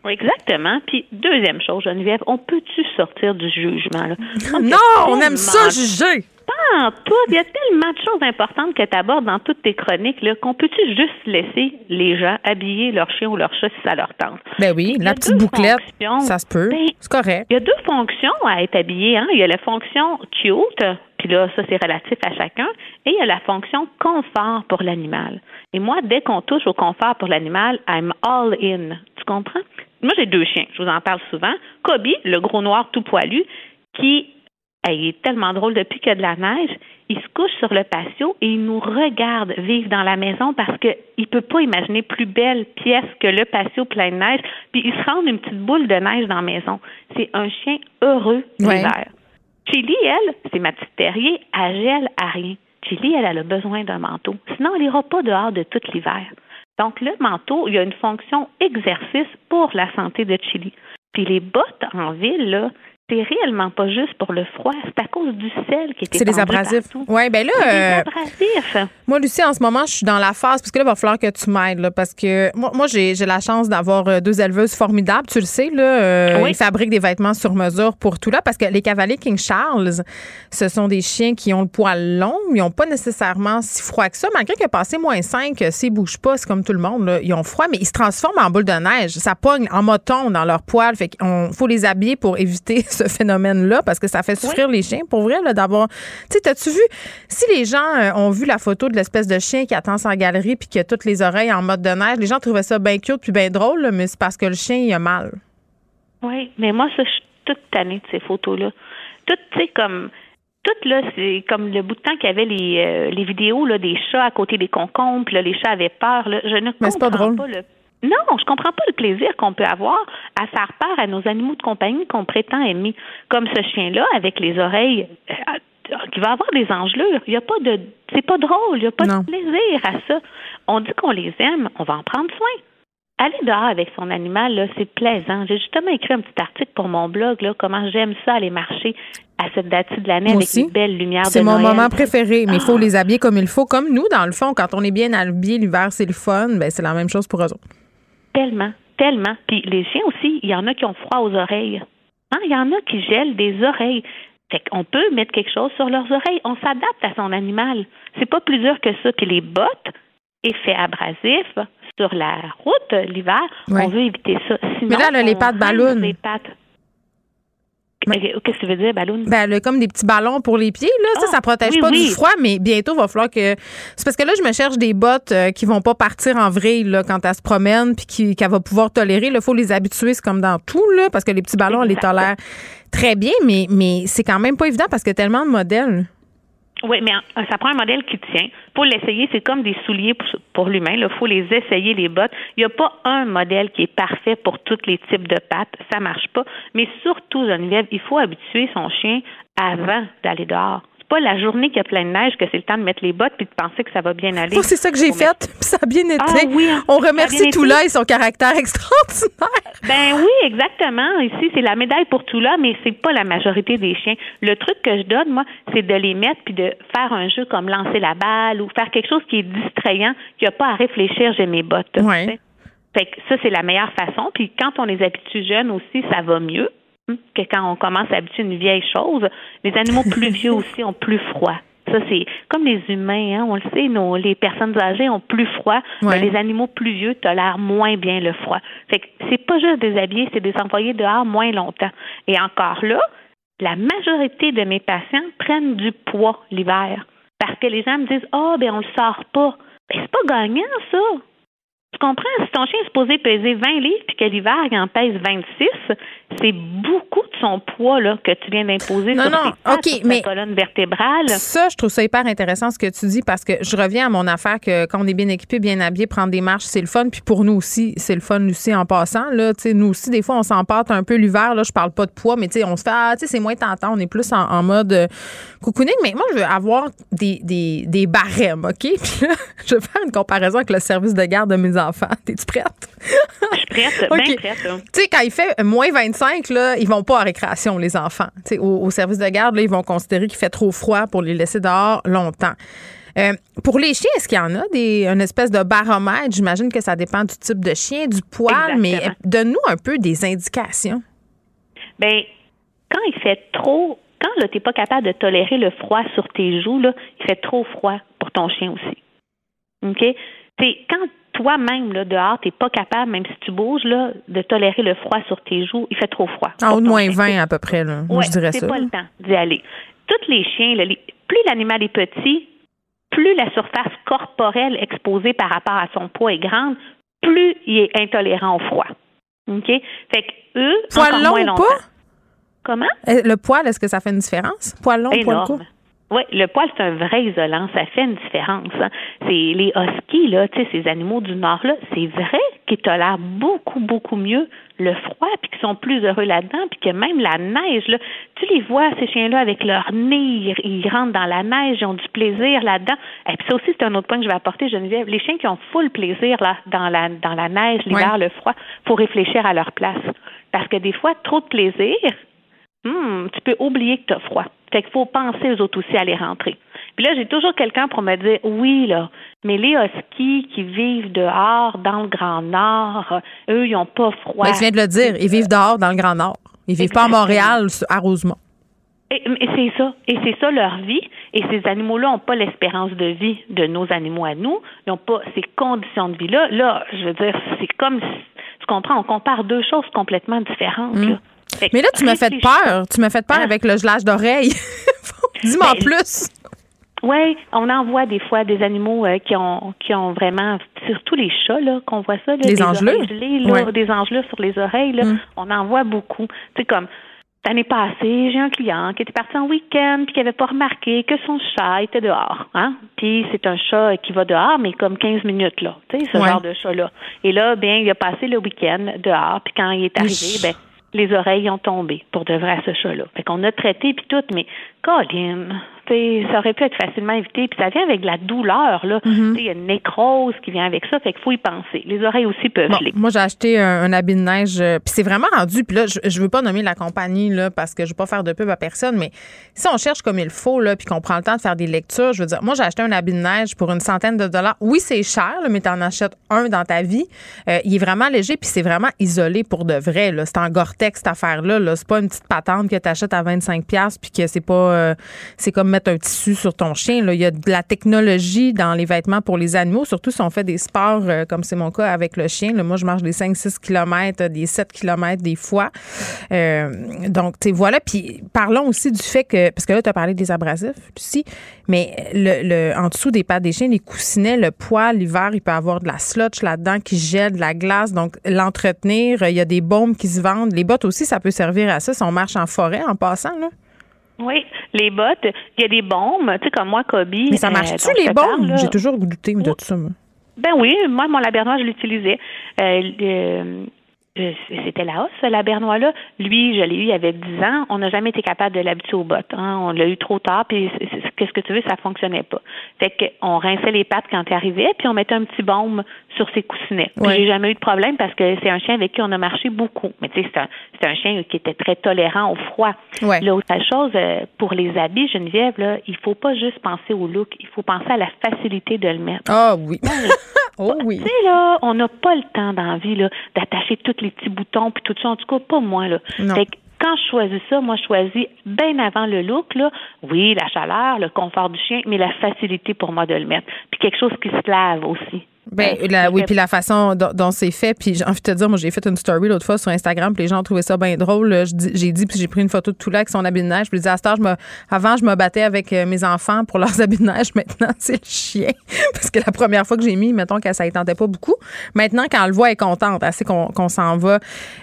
Exactement. Puis deuxième chose, Geneviève, on peut-tu sortir du jugement là? Non, on aime ça juger. Pas en tout. Il y a tellement de choses importantes que tu abordes dans toutes tes chroniques là qu'on peut-tu juste laisser les gens habiller leur chien ou leur chat si ça leur tente? Ben oui, la petite bouclette, fonctions. ça se peut. Ben, C'est correct. Il y a deux fonctions à être habillé. Hein? Il y a la fonction cute, puis là, ça, c'est relatif à chacun, et il y a la fonction confort pour l'animal. Et moi, dès qu'on touche au confort pour l'animal, I'm all in. Tu comprends? Moi, j'ai deux chiens. Je vous en parle souvent. Kobe, le gros noir tout poilu, qui hey, il est tellement drôle depuis qu'il y a de la neige. Il se couche sur le patio et il nous regarde vivre dans la maison parce qu'il ne peut pas imaginer plus belle pièce que le patio plein de neige. Puis il se rend une petite boule de neige dans la maison. C'est un chien heureux Ouais. l'hiver. Chili, elle, c'est ma petite terrier, elle gèle à rien. Chili, elle, elle a besoin d'un manteau. Sinon, elle n'ira pas dehors de tout l'hiver. Donc, le manteau, il y a une fonction exercice pour la santé de Chili. Puis les bottes en ville, là, c'est réellement pas juste pour le froid, c'est à cause du sel qui est C'est les étendu abrasifs. Oui, ben là, des euh, abrasifs. Moi, Lucie, en ce moment, je suis dans la phase, parce que là, il va falloir que tu m'aides, là, parce que moi, moi j'ai la chance d'avoir euh, deux éleveuses formidables, tu le sais, là. euh, Oui. Ils fabriquent des vêtements sur mesure pour tout là, parce que les cavaliers King Charles, ce sont des chiens qui ont le poil long, ils n'ont pas nécessairement si froid que ça, malgré que passé moins 5, s'ils bougent pas, c'est comme tout le monde, là, ils ont froid, mais ils se transforment en boule de neige. Ça pogne en moton dans leur poil, fait qu'il faut les habiller pour éviter ce phénomène-là, parce que ça fait souffrir les chiens, pour vrai, là, d'avoir... Tu sais, t'as-tu vu, si les gens euh, ont vu la photo de l'espèce de chien qui attend sa galerie puis qui a toutes les oreilles en mode de neige, les gens trouvaient ça bien cute puis bien drôle, là, mais c'est parce que le chien, il a mal. Oui, mais moi, ça, je suis toute tannée de ces photos-là. Tout, tu sais, comme. Tout, là, c'est comme le bout de temps qu'il y avait les, euh, les vidéos là, des chats à côté des concombres, puis là, les chats avaient peur. Là. Je ne Mais c'est pas comprends drôle. le. Non, je comprends pas le plaisir qu'on peut avoir à faire peur à nos animaux de compagnie qu'on prétend aimer, comme ce chien-là avec les oreilles euh, qui va avoir des engelures. Il y a pas de, c'est pas drôle, il y a pas Non. de plaisir à ça. On dit qu'on les aime, on va en prendre soin. Aller dehors avec son animal, c'est plaisant. J'ai justement écrit un petit article pour mon blog, là, comment j'aime ça aller marcher à cette date de l'année avec aussi. les belles lumières C'est mon Noël. moment préféré, mais il Ah. faut les habiller comme il faut. Comme nous, dans le fond, quand on est bien habillé l'hiver, c'est le fun, ben c'est la même chose pour eux autres. Tellement, tellement. Puis les chiens aussi, il y en a qui ont froid aux oreilles. Hein, Il y en a qui gèlent des oreilles. Fait qu'on peut mettre quelque chose sur leurs oreilles. On s'adapte à son animal. C'est pas plus dur que ça. Puis les bottes, effet abrasif, sur la route euh, l'hiver, on veut éviter ça. Sinon, Mais là, les pattes ballon. les pattes. Qu'est-ce que tu veux dire, ballon? Ben, a comme des petits ballons pour les pieds, là. ça, Ah, ça protège oui, pas oui. du froid, mais bientôt, il va falloir que. C'est parce que là, je me cherche des bottes euh, qui vont pas partir en vrille, là, quand elle se promène, puis qu'elle va pouvoir tolérer. Il faut les habituer, c'est comme dans tout, là, parce que les petits ballons, elle les tolère très bien, mais, mais c'est quand même pas évident parce qu'il y a tellement de modèles. Oui, mais ça prend un modèle qui tient. Pour l'essayer, c'est comme des souliers pour, pour l'humain. Il faut les essayer, les bottes. Il n'y a pas un modèle qui est parfait pour tous les types de pattes. Ça marche pas. Mais surtout, Geneviève, il faut habituer son chien avant d'aller dehors. C'est pas la journée qu'il y a plein de neige que c'est le temps de mettre les bottes puis de penser que ça va bien aller. Moi, c'est ça que j'ai fait, ça a bien été. Ah oui. On remercie été. Toula et son caractère extraordinaire. Ben oui, exactement. Ici, c'est la médaille pour tout là, mais c'est pas la majorité des chiens. Le truc que je donne, moi, c'est de les mettre puis de faire un jeu comme lancer la balle ou faire quelque chose qui est distrayant, qui a pas à réfléchir, j'ai mes bottes. Ouais. Fait que ça, c'est la meilleure façon. Puis quand on les habitue jeunes aussi, ça va mieux que quand on commence à habituer une vieille chose. Les animaux plus vieux aussi ont plus froid. Ça, c'est comme les humains, hein, on le sait, nos, les personnes âgées ont plus froid, Ouais. mais les animaux plus vieux tolèrent moins bien le froid. Fait que c'est pas juste des habiller, c'est des envoyer dehors moins longtemps. Et encore là, la majorité de mes patients prennent du poids l'hiver. Parce que les gens me disent Ah, ben on le sort pas. Ben, c'est pas gagnant, ça. Tu comprends? Si ton chien est supposé peser 20 livres puis que l'hiver, il en pèse 26, c'est beaucoup de son poids là, que tu viens d'imposer sur non, ses pattes, OK, sur mais- colonne vertébrale. Ça, je trouve ça hyper intéressant ce que tu dis parce que je reviens à mon affaire que quand on est bien équipé, bien habillé, prendre des marches, c'est le fun. Puis pour nous aussi, c'est le fun aussi en passant. Là, nous aussi, des fois, on s'empâte un peu l'hiver. Là, je parle pas de poids, mais on se fait, ah, c'est moins tentant. On est plus en, en mode euh, cocooning. Mais moi, je veux avoir des, des, des barèmes, OK? Puis là, je vais faire une comparaison avec le service de garde de mes enfants. T'es-tu prête? Je suis prête, bien prête. Tu sais, quand il fait moins 25, là, ils vont pas à récréation, les enfants. Tu au, au service de garde, là, ils vont considérer qu'il fait trop froid pour les laisser dehors longtemps. Euh, pour les chiens, est-ce qu'il y en a des, une espèce de baromètre? J'imagine que ça dépend du type de chien, du poil, mais Exactement. donne-nous un peu des indications. Ben, quand il fait trop, quand là, t'es pas capable de tolérer le froid sur tes joues, là, il fait trop froid pour ton chien aussi. OK? C'est quand toi-même, là, dehors, t'es pas capable, même si tu bouges, là, de tolérer le froid sur tes joues, il fait trop froid. En haut de moins chien. 20 à peu près, là. Moi, Ouais, je dirais c'est ça. pas le temps d'y aller. Tous les chiens, là, les- plus l'animal est petit, plus la surface corporelle exposée par rapport à son poids est grande, plus il est intolérant au froid. OK? Fait que eux, Poil long moins ou longtemps. pas? Comment? Euh, Le poil, est-ce que ça fait une différence? Poil long, poil Énorme. court? Oui, le poil, c'est un vrai isolant. Ça fait une différence. hein. C'est les huskies, là, tu sais, ces animaux du Nord-là, c'est vrai qu'ils tolèrent beaucoup, beaucoup mieux le froid, puis qu'ils sont plus heureux là-dedans, puis que même la neige, là, tu les vois, ces chiens-là, avec leur nez, ils, rentrent dans la neige, ils ont du plaisir là-dedans. Et puis ça aussi, c'est un autre point que je vais apporter, Geneviève. Les chiens qui ont full plaisir là, dans, la, dans la neige, l'hiver, Ouais. le froid, faut réfléchir à leur place. Parce que des fois, trop de plaisir, Hmm, tu peux oublier que tu as froid. Fait qu'il faut penser aux autres aussi à les rentrer. Puis là, j'ai toujours quelqu'un pour me dire oui, là, mais les huskies qui vivent dehors, dans le Grand Nord, eux, ils n'ont pas froid. Ben, tu viens de le dire, ils vivent dehors dans le Grand Nord. Ils vivent pas à Montréal, à Rosemont. Et, et c'est ça. Et c'est ça leur vie. Et ces animaux-là n'ont pas l'espérance de vie de nos animaux à nous. Ils n'ont pas ces conditions de vie-là. Là, je veux dire, c'est comme si, tu comprends, on compare deux choses complètement différentes. là. Fait Mais là, tu m'as fait peur. Tu m'as fait peur Hein? avec le gelage d'oreille. Dis-moi en Ben, plus. Oui, on en voit des fois des animaux euh, qui ont qui ont vraiment, surtout les chats là, qu'on voit ça, là, Les des gelées, là, Ouais. des sur les oreilles, là, Mm. on en voit beaucoup. C'est comme l'année passée, j'ai un client qui était parti en week-end puis qui avait pas remarqué que son chat était dehors, hein. Puis c'est un chat qui va dehors, mais comme 15 minutes là, tu sais, ce Ouais. genre de chat là. Et là, bien, il a passé le week-end dehors, puis quand il est arrivé, ben les oreilles ont tombé pour de vrai à ce chat-là. Fait qu'on a traité puis tout, mais Colin, ça aurait pu être facilement évité. Puis ça vient avec de la douleur, là. Mm-hmm. Sais, Il y a une nécrose qui vient avec ça, fait qu'il faut y penser. Les oreilles aussi peuvent Bon, moi, j'ai acheté un, un habit de neige, euh, puis c'est vraiment rendu. Puis là, je, je veux pas nommer la compagnie là parce que je veux pas faire de pub à personne, mais si on cherche comme il faut là, puis qu'on prend le temps de faire des lectures, je veux dire, moi, j'ai acheté un habit de neige pour une centaine de dollars. Oui, c'est cher, là, mais tu en achètes un dans ta vie. Euh, il est vraiment léger, puis c'est vraiment isolé pour de vrai. Là. C'est en Gore-Tex cette affaire-là. Là. C'est pas une petite patente que tu achètes à 25 pièces puis que c'est pas, euh, c'est comme mettre un tissu sur ton chien. Là. Il y a de la technologie dans les vêtements pour les animaux, surtout si on fait des sports euh, comme c'est mon cas avec le chien. Là. Moi, je marche des 5-6 km, des 7 km des fois. Euh, donc, tu voilà. Puis parlons aussi du fait que, parce que là, tu as parlé des abrasifs, aussi, mais le, le, en dessous des pattes des chiens, les coussinets, le poil, l'hiver, il peut avoir de la slotch là-dedans qui gèle, de la glace. Donc, l'entretenir, il y a des baumes qui se vendent. Les bottes aussi, ça peut servir à ça si on marche en forêt en passant, là. Oui, les bottes, il y a des baumes, tu sais, comme moi, Kobe. Mais ça marche-tu, je les là? J'ai toujours goûté de ça, moi. Ben oui, moi, mon labernois, je l'utilisais. Euh, euh, euh, c'était la hausse, ce labernois-là. Lui, je l'ai eu il y avait 10 ans. On n'a jamais été capable de l'habituer aux bottes. Hein. On l'a eu trop tard, puis qu'est-ce que tu veux, ça fonctionnait pas. Fait qu'on rinçait les pattes quand il arrivait, puis on mettait un petit baume sur ses coussinets. Ouais. J'ai jamais eu de problème parce que c'est un chien avec qui on a marché beaucoup. Mais tu sais, c'est un, c'est un chien qui était très tolérant au froid. Ouais. L'autre chose, euh, pour les habits, Geneviève, là, il faut pas juste penser au look, il faut penser à la facilité de le mettre. Ah oui. oh oui. Tu sais, là, on n'a pas le temps d'envie, là, d'attacher tous les petits boutons puis tout ça. En tout cas, pas moi, là. Non. Fait que quand je choisis ça, moi, je choisis bien avant le look, là. Oui, la chaleur, le confort du chien, mais la facilité pour moi de le mettre. Puis quelque chose qui se lave aussi. Ben, Euh, la- oui, puis la façon dont, dont c'est fait. Puis j'ai envie de te dire, moi, j'ai fait une story l'autre fois sur Instagram, puis les gens ont trouvé ça bien drôle. J'ai dit, puis j'ai pris une photo de tout là avec son habit de neige. Puis je à heure, je me, avant, je me battais avec euh, mes enfants pour leurs habits de neige. Maintenant, c'est le chien. Parce que la première fois que j'ai mis, mettons que ça ne tentait pas beaucoup. Maintenant, quand elle le voit, elle est contente. Assez qu'on qu'on s'en va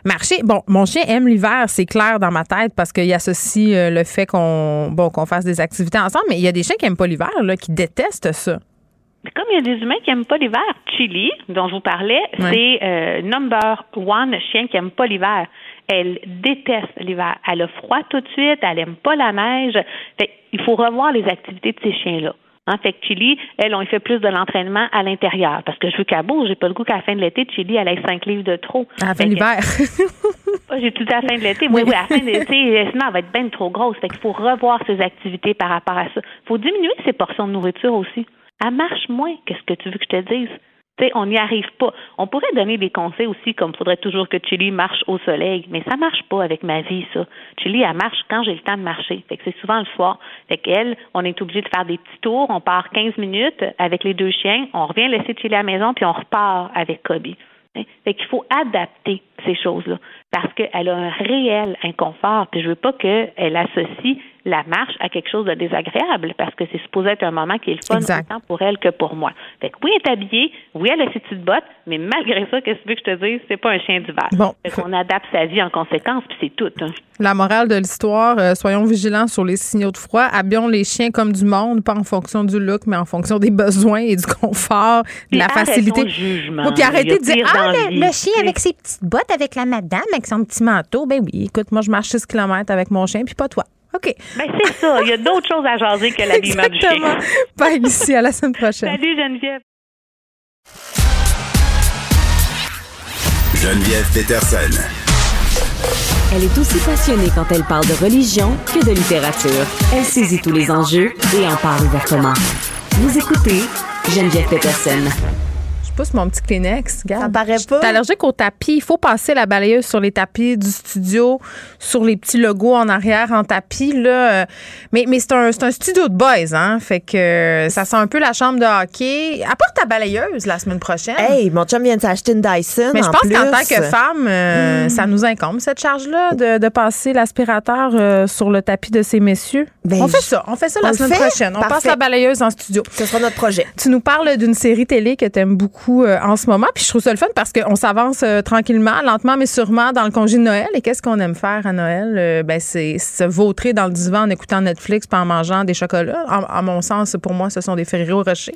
marcher. Bon, mon chien aime l'hiver, c'est clair dans ma tête, parce qu'il associe euh, le fait qu'on bon, qu'on fasse des activités ensemble. Mais il y a des chiens qui n'aiment pas l'hiver, là, qui détestent ça. Comme il y a des humains qui n'aiment pas l'hiver, Chili, dont je vous parlais, Ouais. c'est euh, number one chien qui n'aime pas l'hiver. Elle déteste l'hiver. Elle a froid tout de suite, elle aime pas la neige. Fait, il faut revoir les activités de ces chiens-là. Hein, fait que Chili, elle, on y fait plus de l'entraînement à l'intérieur. Parce que je veux qu'elle bouge. J'ai pas le goût qu'à la fin de l'été, Chili, elle ait cinq livres de trop. À la fin de l'hiver. J'ai tout à la fin de l'été. Oui, oui, à la fin de l'été, sinon elle va être bien trop grosse. Fait qu'il faut revoir ses activités par rapport à ça. Il faut diminuer ses portions de nourriture aussi. Elle marche moins. Qu'est-ce que tu veux que je te dise? On n'y arrive pas. On pourrait donner des conseils aussi, comme il faudrait toujours que Chili marche au soleil, mais ça marche pas avec ma vie, ça. Chili, elle marche quand j'ai le temps de marcher. Fait que c'est souvent le soir. Fait qu'elle, on est obligé de faire des petits tours. On part 15 minutes avec les deux chiens. On revient laisser Chili à la maison, puis on repart avec Kobe. Hein? Fait qu'il faut adapter ces choses-là parce qu'elle a un réel inconfort. Puis je veux pas qu'elle associe la marche à quelque chose de désagréable parce que c'est supposé être un moment qui est le fun Exact. autant pour elle que pour moi. Fait que oui, elle est habillée, oui, elle a ses petites bottes, mais malgré ça, qu'est-ce que tu veux que je te dise? C'est pas un chien d'hiver. Bon. Fait qu'on adapte sa vie en conséquence, puis c'est tout. hein. La morale de l'histoire, euh, soyons vigilants sur les signaux de froid. Habillons les chiens comme du monde, pas en fonction du look, mais en fonction des besoins et du confort, de la facilité. jugement. Ouais, puis arrêtez de dire Ah, le, le chien avec ses petites bottes, avec la madame, avec son petit manteau. Ben oui, écoute, moi, je marche 6 km avec mon chien, puis pas toi. OK. Ben c'est ça. Il y a d'autres choses à jaser que l'habillement du chien. Exactement. Bye, Lucie. À la semaine prochaine. Salut Geneviève. Geneviève Peterson. Elle est aussi passionnée quand elle parle de religion que de littérature. Elle saisit tous les enjeux et en parle ouvertement. Vous écoutez Geneviève Peterson. Pousse mon petit Kleenex. Regarde. Ça paraît pas. T'es allergique au tapis. Il faut passer la balayeuse sur les tapis du studio, sur les petits logos en arrière en tapis. Là. Mais, mais c'est un, un studio de boys, hein? Fait que ça sent un peu la chambre de hockey. Apporte ta balayeuse la semaine prochaine. Hey, mon chum vient de s'acheter une Dyson. Mais je en pense qu'en tant que femme, euh, ça nous incombe, cette charge-là, de, de passer l'aspirateur euh, sur le tapis de ces messieurs. Ben, on fait ça. On fait ça la semaine fait? prochaine. On passe la balayeuse en studio. Ce sera notre projet. Tu nous parles d'une série télé que tu aimes beaucoup euh, en ce moment. Puis je trouve ça le fun parce qu'on s'avance euh, tranquillement, lentement, mais sûrement dans le congé de Noël. Et qu'est-ce qu'on aime faire à Noël? Euh, ben, c'est se vautrer dans le divan en écoutant Netflix puis en mangeant des chocolats. À mon sens, pour moi, ce sont des Ferrero Rocher.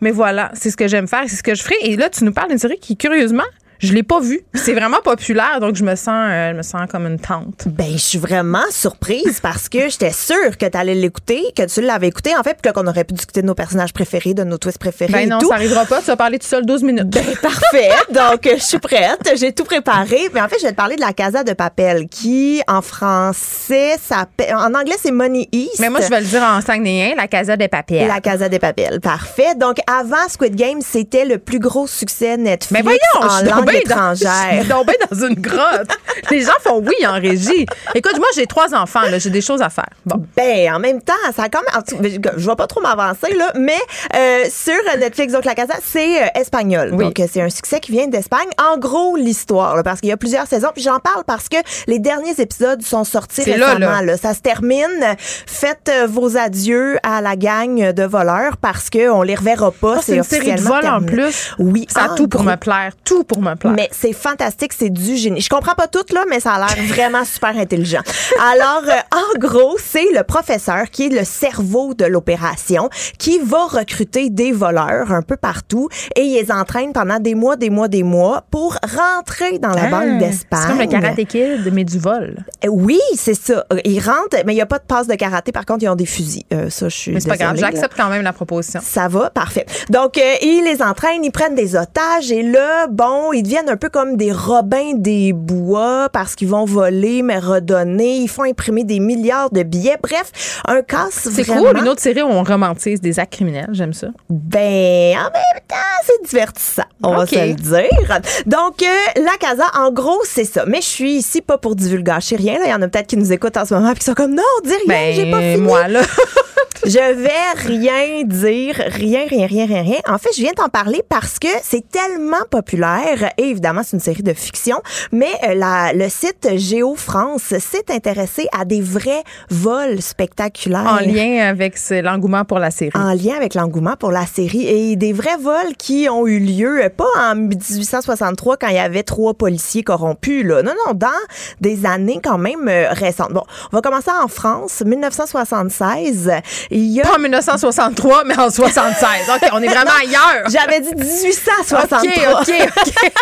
Mais voilà, c'est ce que j'aime faire, c'est ce que je ferai. Et là, tu nous parles d'une série qui, curieusement, je l'ai pas vue. C'est vraiment populaire, donc je me sens, euh, je me sens comme une tante. Ben, je suis vraiment surprise parce que j'étais sûre que tu allais l'écouter, que tu l'avais écouté, en fait, puis qu'on aurait pu discuter de nos personnages préférés, de nos twists préférés Ben et non, tout. ça arrivera pas. Tu vas parler tout seul 12 minutes. Ben, parfait. Donc, je suis prête. J'ai tout préparé. Mais en fait, je vais te parler de la Casa de Papel, qui, en français, s'appelle, en anglais, c'est Money East. mais moi, je vais le dire en sangnéen, la Casa des Papiers. La Casa de Papel. Parfait. Donc, avant Squid Game, c'était le plus gros succès Netflix Mais voyons, en langue dans- étrangère. Donc, ben dans une grotte. Les gens font oui en régie. Écoute, moi, j'ai trois enfants, là. J'ai des choses à faire. Bon. Ben, en même temps, ça a quand même. en Je je vais pas trop m'avancer, là, mais euh, sur Netflix, donc La Casa, c'est euh, espagnol. Oui. Donc, c'est un succès qui vient d'Espagne. En gros, l'histoire, là, parce qu'il y a plusieurs saisons. Puis j'en parle parce que les derniers épisodes sont sortis là, récemment. là. là. Ça se termine. Faites euh, vos adieux à la gang de voleurs parce qu'on les reverra pas. Ah, c'est une série de vols en terminé. plus? Oui, Ça a en tout pour me plaire. Tout pour me plaire. Mais c'est fantastique, c'est du génie. Je comprends pas tout là, mais ça a l'air vraiment super intelligent. Alors, euh, en gros, c'est le professeur qui est le cerveau de l'opération qui va recruter des voleurs un peu partout et il les entraîne pendant des mois, des mois, des mois pour rentrer dans la Ah, banque d'Espagne. C'est comme le karaté kid, mais du vol. Euh, Oui, c'est ça. Ils rentrent, mais il n'y a pas de passe de karaté. Par contre, ils ont des fusils. Euh, ça, je suis Mais c'est pas grave. J'accepte quand même la proposition. Ça va, parfait. Donc, euh, ils les entraînent, ils prennent des otages et là, bon, ils deviennent un peu comme des robins des bois parce qu'ils vont voler, mais redonner. Ils font imprimer des milliards de billets. Bref, un casse C'est cool, une autre série où on romantise des actes criminels. J'aime ça. Ben, en même temps, c'est divertissant, on va se le dire. Donc, euh, la casa, en gros, c'est ça. Mais je suis ici pas pour divulgacher rien. Il y en a peut-être qui nous écoutent en ce moment et qui sont comme, non, dis rien, Ben, j'ai pas fini. moi, là. Je vais rien dire, rien, rien, rien, rien, rien. En fait, je viens t'en parler parce que c'est tellement populaire et évidemment, c'est une série de fiction, mais euh, la, le site Géo France s'est intéressé à des vrais vols spectaculaires. En lien avec l'engouement pour la série. En lien avec l'engouement pour la série et des vrais vols qui ont eu lieu, euh, pas en 1863 quand il y avait trois policiers corrompus, là. Non, non, dans des années quand même euh, récentes. Bon, on va commencer en France, 1976. Il y a Pas en 1963, mais en 76. OK, on est vraiment Non, ailleurs. J'avais dit 1863. OK, OK, OK.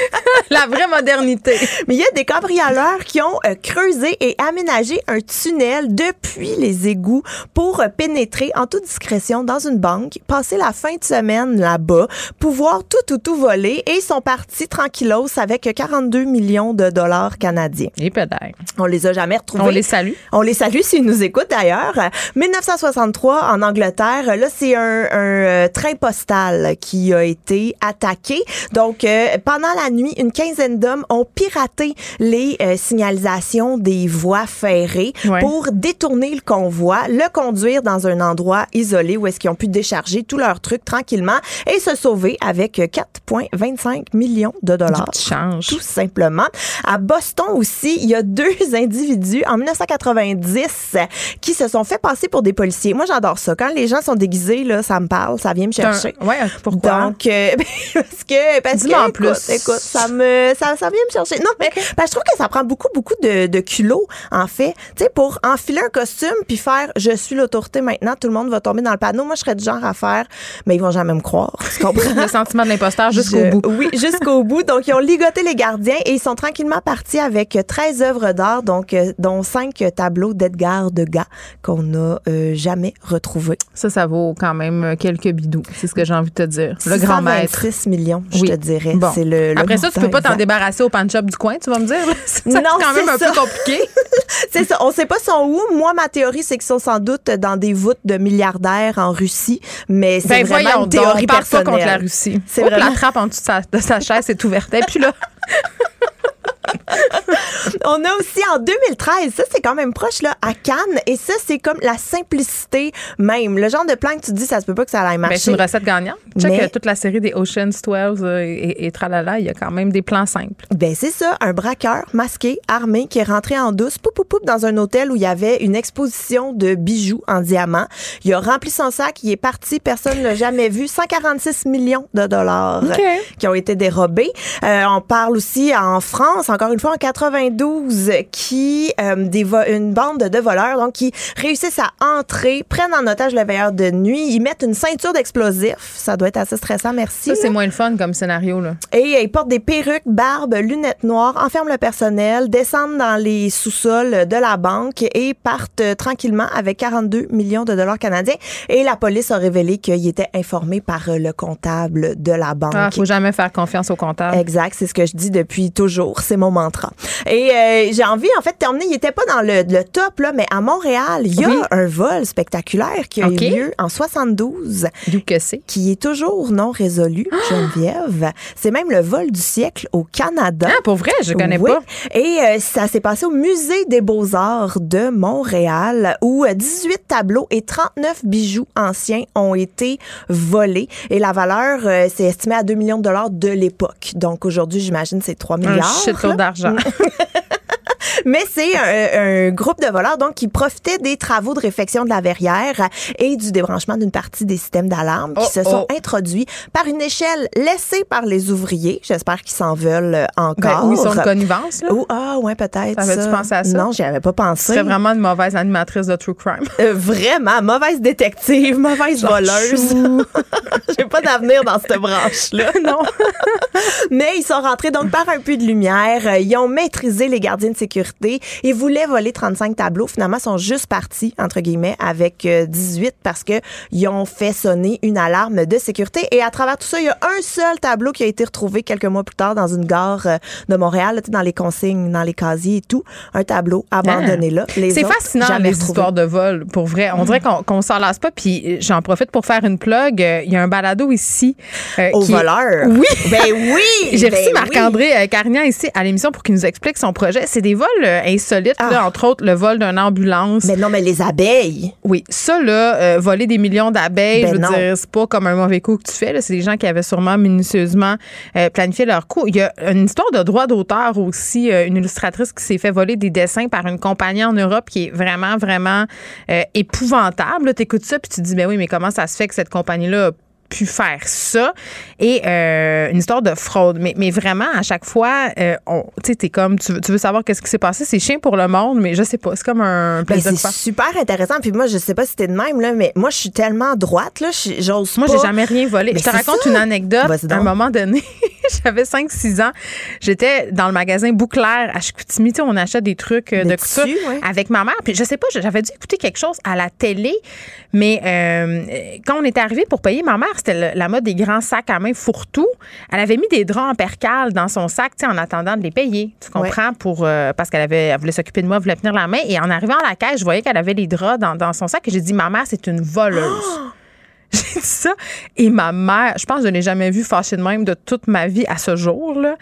la vraie modernité. Mais il y a des cambrioleurs qui ont euh, creusé et aménagé un tunnel depuis les égouts pour euh, pénétrer en toute discrétion dans une banque, passer la fin de semaine là-bas, pouvoir tout, tout, tout voler et ils sont partis tranquillos avec 42 millions de dollars canadiens. Et peut-être. On les a jamais retrouvés. On les salue. On les salue s'ils nous écoutent d'ailleurs. 1963 en Angleterre, là c'est un, un, euh, train postal qui a été attaqué. Donc euh, pendant la nuit, une quinzaine d'hommes ont piraté les euh, signalisations des voies ferrées Ouais. pour détourner le convoi, le conduire dans un endroit isolé où est-ce qu'ils ont pu décharger tous leurs trucs tranquillement et se sauver avec 4,25 millions de dollars. Change. Tout simplement. À Boston aussi, il y a deux individus en 1990 qui se sont fait passer pour des policiers. Moi, j'adore ça. Quand les gens sont déguisés, là, ça me parle, ça vient me chercher. Un- Ouais, pourquoi? Donc, euh, parce que, parce Dis-moi que, en écoute, plus. écoute, ça me, ça, ça vient me chercher. Non, mais que je trouve que ça prend beaucoup, beaucoup de, de culot, en fait, tu sais, pour enfiler un costume puis faire, je suis l'autorité maintenant, tout le monde va tomber dans le panneau. Moi, je serais du genre à faire, mais ils vont jamais me croire. Tu comprends? Le sentiment de l'imposteur jusqu'au bout. Oui, jusqu'au bout. Donc, ils ont ligoté les gardiens et ils sont tranquillement partis avec 13 œuvres d'art, donc, euh, dont 5 tableaux d'Edgar Degas qu'on n'a euh, jamais retrouvés. Ça, ça vaut quand même quelques bidous. C'est ce que j'ai envie de te dire. Le grand maître. 6 millions, je Oui. te dirais. Bon. C'est le, le Après ça, tu peux pas t'en débarrasser au pan shop du coin, tu vas me dire. C'est quand même un ça. peu compliqué. C'est ça. On sait pas sont où. Moi, ma théorie, c'est qu'ils sont sans doute dans des voûtes de milliardaires en Russie, mais c'est Ben vraiment voyons une donc, théorie on parle pas contre la Russie. C'est vraiment- la trappe en dessous de sa, de sa chaise est ouverte. Et puis là, On a aussi en 2013, ça c'est quand même proche là, à Cannes, et ça c'est comme la simplicité même. Le genre de plan que tu te dis, ça se peut pas que ça aille ben, marcher. c'est une recette gagnante. Check Mais- euh, toute la série des Ocean's 12 euh, et, et tralala, il y a quand même des plans simples. Ben c'est ça, un braqueur masqué, armé, qui est rentré en douce, poup, poup, poup, dans un hôtel où il y avait une exposition de bijoux en diamant. Il a rempli son sac, il est parti, personne ne l'a jamais vu. 146 millions de dollars qui ont été dérobés. Euh, on parle aussi en France, encore une fois en 92, qui euh, des vo- une bande de voleurs donc qui réussissent à entrer, prennent en otage le veilleur de nuit, ils mettent une ceinture d'explosifs. Ça doit être assez stressant, merci. Ça, c'est moins le fun comme scénario. Là. Et euh, ils portent des perruques, barbes, lunettes noires, enferment le personnel, descendent dans les sous-sols de la banque et partent euh, tranquillement avec 42 millions de dollars canadiens. Et la police a révélé qu'il était informé par euh, le comptable de la banque. Ah, faut jamais faire confiance au comptable. Exact, c'est ce que je dis depuis toujours, ces Et euh, j'ai envie, en fait, de terminer. Il était pas dans le, le top, là, mais à Montréal, il y a Oui. un vol spectaculaire qui a eu lieu en 72 D'où que c'est? qui est toujours non résolu, Geneviève. C'est même le vol du siècle au Canada. Ah, pour vrai, je connais Oui. pas. Et euh, ça s'est passé au Musée des Beaux-Arts de Montréal où euh, 18 tableaux et 39 bijoux anciens ont été volés. Et la valeur, euh, c'est estimé à 2 millions de dollars de l'époque. Donc aujourd'hui, j'imagine, c'est 3 Un milliards. D'argent. Mais c'est un, un groupe de voleurs donc qui profitaient des travaux de réfection de la verrière et du débranchement d'une partie des systèmes d'alarme qui Oh, se sont oh. introduits par une échelle laissée par les ouvriers. J'espère qu'ils s'en veulent euh, encore. Ben, où ils sont de connivence, là? Ou- ah ouais peut-être. T'avais-tu pensé à ça? Non, j'y avais pas pensé. serais vraiment une mauvaise animatrice de True Crime. Euh, vraiment mauvaise détective, mauvaise Genre voleuse. J'ai pas d'avenir dans cette branche-là. non. Mais ils sont rentrés donc par un puits de lumière. Ils ont maîtrisé les gardiens de sécurité. Ils voulaient voler 35 tableaux. Finalement, ils sont juste partis, entre guillemets, avec euh, 18 parce que ils ont fait sonner une alarme de sécurité. Et à travers tout ça, il y a un seul tableau qui a été retrouvé quelques mois plus tard dans une gare euh, de Montréal, dans les consignes, dans les casiers et tout. Un tableau abandonné là. C'est fascinant, les retrouvés. histoires de vol, pour vrai. On dirait qu'on s'en lasse pas. Puis euh, j'en profite pour faire une plug. Euh, Il y a un balado ici. euh, Au qui voleur. Oui. Ben oui. J'ai ben reçu Marc-André euh, Carignan ici à l'émission pour qu'il nous explique son projet. C'est des vols euh, insolites, là, entre autres le vol d'une ambulance. Ah. Mais non, mais les abeilles. Oui, ça, là, euh, voler des millions d'abeilles, Ben je veux dire, c'est pas comme un mauvais coup que tu fais. C'est des gens qui avaient sûrement minutieusement euh, planifié leur coup. Il y a une histoire de droit d'auteur aussi, euh, une illustratrice qui s'est fait voler des dessins par une compagnie en Europe qui est vraiment, vraiment épouvantable. Tu écoutes ça puis tu te dis, ben oui, mais comment ça se fait que cette compagnie-là pu faire ça et euh, une histoire de fraude mais, mais vraiment à chaque fois euh, tu sais t'es comme tu veux, tu veux savoir qu'est-ce qui s'est passé? C'est chien pour le monde mais je sais pas c'est comme un plaisir c'est super intéressant. Puis moi, je sais pas si c'était de même, là, mais moi, je suis tellement droite, là, j'ose Moi, j'ai jamais rien volé. Mais je te raconte ça. une anecdote. À un moment donné, j'avais 5-6 ans. J'étais dans le magasin Bouclair à Chicoutimi. Tu sais, on achète des trucs euh, de couture ouais. avec ma mère. Puis je sais pas, j'avais dû écouter quelque chose à la télé. Mais euh, quand on est arrivé pour payer ma mère, c'était la mode des grands sacs à main fourre-tout. Elle avait mis des draps en percale dans son sac, tu sais, en attendant de les payer. Tu comprends? Pour, euh, parce qu'elle avait, elle voulait s'occuper de moi, elle voulait tenir la main. Et en arrivant à la caisse, je voyais qu'elle avait les draps dans, dans son sac. Et j'ai dit, ma mère, c'est une voleuse. J'ai dit ça. Et ma mère, je pense que je n'ai jamais vu fâchée de même de toute ma vie à ce jour-là.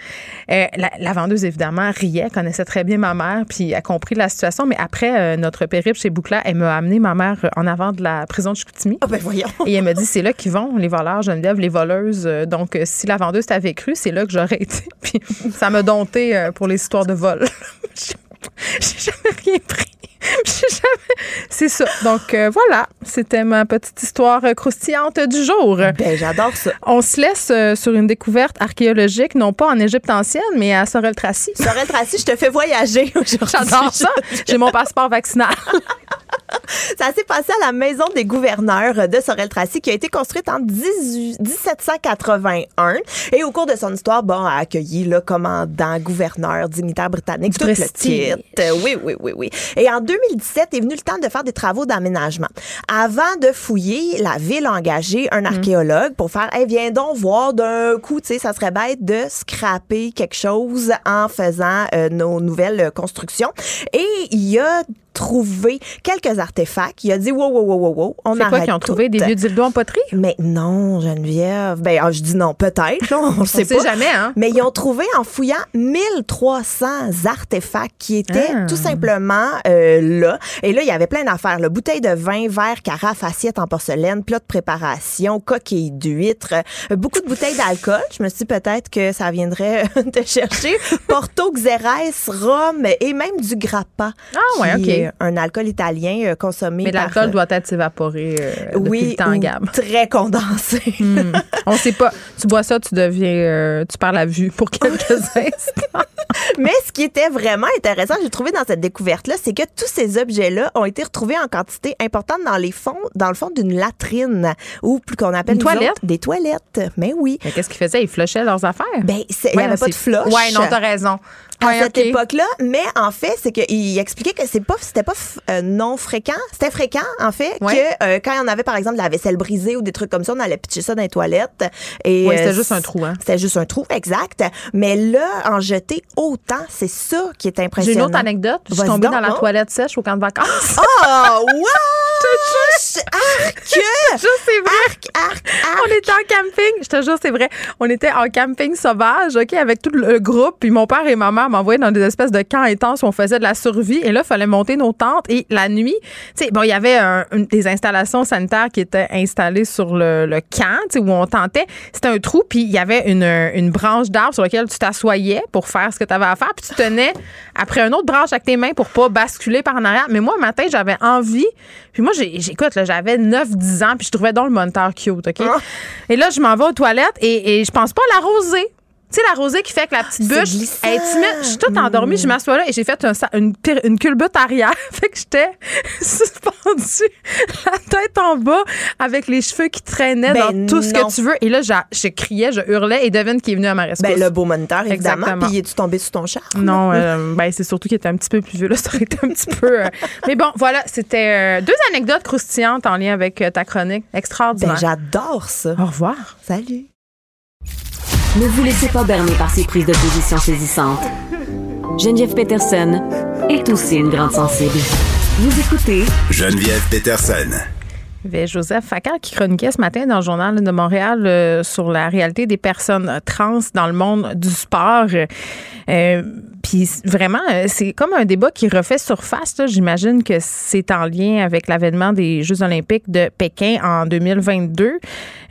Euh, la, la vendeuse, évidemment, riait, connaissait très bien ma mère, puis a compris la situation. Mais après euh, notre périple chez Boucla, elle m'a amené ma mère euh, en avant de la prison de Chicoutimi. Ah ben voyons. Et elle m'a dit, c'est là qu'ils vont, les voleurs, Geneviève, les voleuses. Donc, si la vendeuse t'avait cru, c'est là que j'aurais été. Puis ça m'a dompté pour les histoires de vol. J'ai jamais rien pris. C'est ça. Donc, euh, voilà. C'était ma petite histoire euh, croustillante du jour. Ben, j'adore ça. On se laisse euh, sur une découverte archéologique, non pas en Égypte ancienne, mais à Sorel-Tracy. Sorel Tracy, je te fais voyager aujourd'hui. J'adore ça. J'ai mon passeport vaccinal. Ça s'est passé à la maison des gouverneurs de Sorel-Tracy qui a été construite en 18 1781 et au cours de son histoire, bon, a accueilli le commandant, gouverneur, dignitaire britannique, Du tout le titre. Oui, oui, oui, oui. Et en 2017 est venu le temps de faire des travaux d'aménagement. Avant de fouiller, la ville a engagé un archéologue pour faire, hey, viens donc voir d'un coup, tu sais, ça serait bête de scraper quelque chose en faisant euh, nos nouvelles constructions. Et il a trouvé quelques artefacts. Il a dit, wow, wow, wow, wow, wow, on C'est quoi arrête qu'ils ont trouvé? Des vieux dildos en poterie? Mais non, Geneviève. Ben, ah, je dis non, peut-être. On, le sait pas. jamais, hein? Mais ils ont trouvé en fouillant 1300 artefacts qui étaient Ah. tout simplement euh, là. Et là, il y avait plein d'affaires. là. Bouteilles de vin, verres, carafes, assiettes en porcelaine, plats de préparation, coquilles d'huîtres, euh, beaucoup de bouteilles d'alcool. Je me suis dit peut-être que ça viendrait te chercher. Porto, Xérès, rhum et même du grappa. Ah ouais, qui OK. Un alcool italien euh, consommé Mais l'alcool euh, doit être évaporé euh, oui, le temps, ou Gab. très condensé. Hmm. On sait pas. Tu bois ça, tu deviens. euh, tu perds la vue pour quelques instants. Mais ce qui était vraiment intéressant, j'ai trouvé dans cette découverte-là, c'est que tous ces objets-là ont été retrouvés en quantité importante dans les fonds, dans le fond d'une latrine ou plus qu'on appelle Une toilette? autres, des toilettes. Mais oui. Mais qu'est-ce qu'ils faisaient? Ils flushaient leurs affaires? Ben, il n'y avait pas de flush. Ouais, non, t'as raison. À Ouais, cette époque-là, mais en fait, c'est qu'il expliquait que c'est pas, c'était pas euh, non fréquent, c'était fréquent en fait Ouais. que euh, quand on avait par exemple de la vaisselle brisée ou des trucs comme ça, on allait pitcher ça dans les toilettes. Et Ouais, c'était euh, juste un trou, hein. C'était juste un trou, exact. Mais là, en jeter autant, c'est ça qui est J'ai impressionnant. une autre anecdote. Je suis tombée dans la non? toilette sèche au camp de vacances. Oh, what? Arc! C'est vrai. Arc, arc, arc. On était en camping. Je te jure, c'est vrai. On était en camping sauvage, OK, avec tout le groupe. Puis mon père et ma mère m'envoyaient dans des espèces de camps intenses où on faisait de la survie. Et là, il fallait monter nos tentes. Et la nuit, tu sais, bon, il y avait un- une- des installations sanitaires qui étaient installées sur le, le camp, tu sais, où on tentait. C'était un trou, puis il y avait une, une branche d'arbre sur laquelle tu t'assoyais pour faire ce que tu avais à faire. Puis tu tenais après une autre branche avec tes mains pour pas basculer par en arrière. Mais moi, un matin, j'avais envie. Puis moi, j'écoute, là, j'avais 9-10 ans, puis je trouvais donc le moniteur cute, OK? Et là, je m'en vais aux toilettes et, et je pense pas à la rosée. Tu sais, la rosée qui fait que la petite bûche est timide. Je suis toute endormie, je m'assois là et j'ai fait un une, une culbute arrière. fait que j'étais suspendue la tête en bas avec les cheveux qui traînaient Ben dans tout ce que tu veux. Et là, j'a- je criais, je hurlais et devine qui est venu à ma rescousse. Ben, le beau moniteur, évidemment. Exactement. Puis, es-tu tombé sur ton char? Non, euh, ben c'est surtout qu'il était un petit peu plus vieux. Là, ça aurait été un petit peu. euh, Mais bon, voilà, c'était euh, deux anecdotes croustillantes en lien avec ta chronique. Extraordinaire. Ben, j'adore ça. Au revoir. Salut. Ne vous laissez pas berner par ces prises de position saisissantes. Geneviève Peterson est aussi une grande sensible. Vous écoutez Geneviève Peterson. Il y avait Joseph Facal qui chroniquait ce matin dans le Journal de Montréal euh, sur la réalité des personnes trans dans le monde du sport. Euh, Puis vraiment, euh, c'est comme un débat qui refait surface. là. J'imagine que c'est en lien avec l'avènement des Jeux olympiques de Pékin en 2022.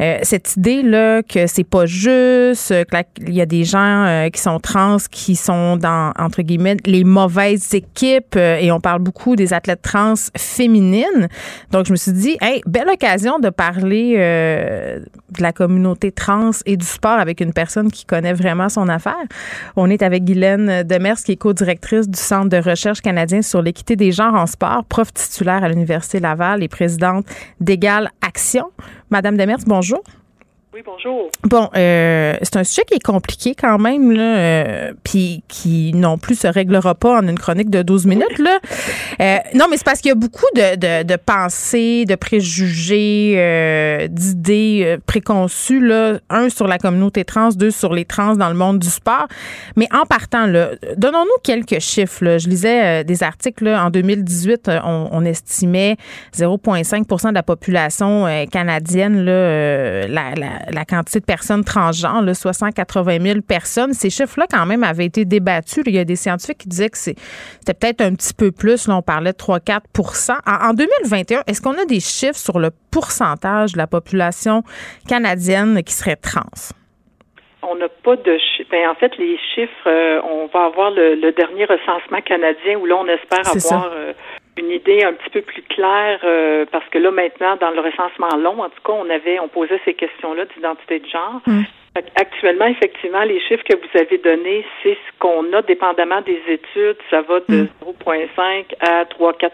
Euh, cette idée là que c'est pas juste, euh, qu'il y a des gens euh, qui sont trans qui sont dans entre guillemets les mauvaises équipes euh, et on parle beaucoup des athlètes trans féminines. Donc je me suis dit, hey, belle occasion de parler euh, de la communauté trans et du sport avec une personne qui connaît vraiment son affaire. On est avec Guylaine Demers, qui est co-directrice du Centre de recherche canadien sur l'équité des genres en sport, prof titulaire à l'Université Laval et présidente d'Égale Action. Madame Demers, bonjour. Oui, bonjour. Bon, euh, c'est un sujet qui est compliqué quand même, là, euh, puis qui non plus se réglera pas en une chronique de 12 minutes. Là. Euh, non, mais c'est parce qu'il y a beaucoup de, de, de pensées, de préjugés, euh, d'idées euh, préconçues. Là. Un sur la communauté trans, deux sur les trans dans le monde du sport. Mais en partant, là, donnons-nous quelques chiffres. Là. Je lisais euh, des articles là, en 2018, euh, on, on estimait 0,5% de la population canadienne, là, euh, la, la, la quantité de personnes transgenres, là, 680 000 personnes. Ces chiffres-là, quand même, avaient été débattus. Il y a des scientifiques qui disaient que c'est- c'était peut-être un petit peu plus. Là, on parlait de 3-4 en, en 2021, est-ce qu'on a des chiffres sur le pourcentage de la population canadienne qui serait trans? On n'a pas de chiffres. Ben, en fait, les chiffres, euh, on va avoir le, le dernier recensement canadien où là, on espère avoir euh, une idée un petit peu plus claire euh, parce que là, maintenant, dans le recensement long, en tout cas, on avait, on posait ces questions-là d'identité de genre. Fait Actuellement, effectivement, les chiffres que vous avez donnés, c'est ce qu'on a dépendamment des études. Ça va de 0,5 à 3-4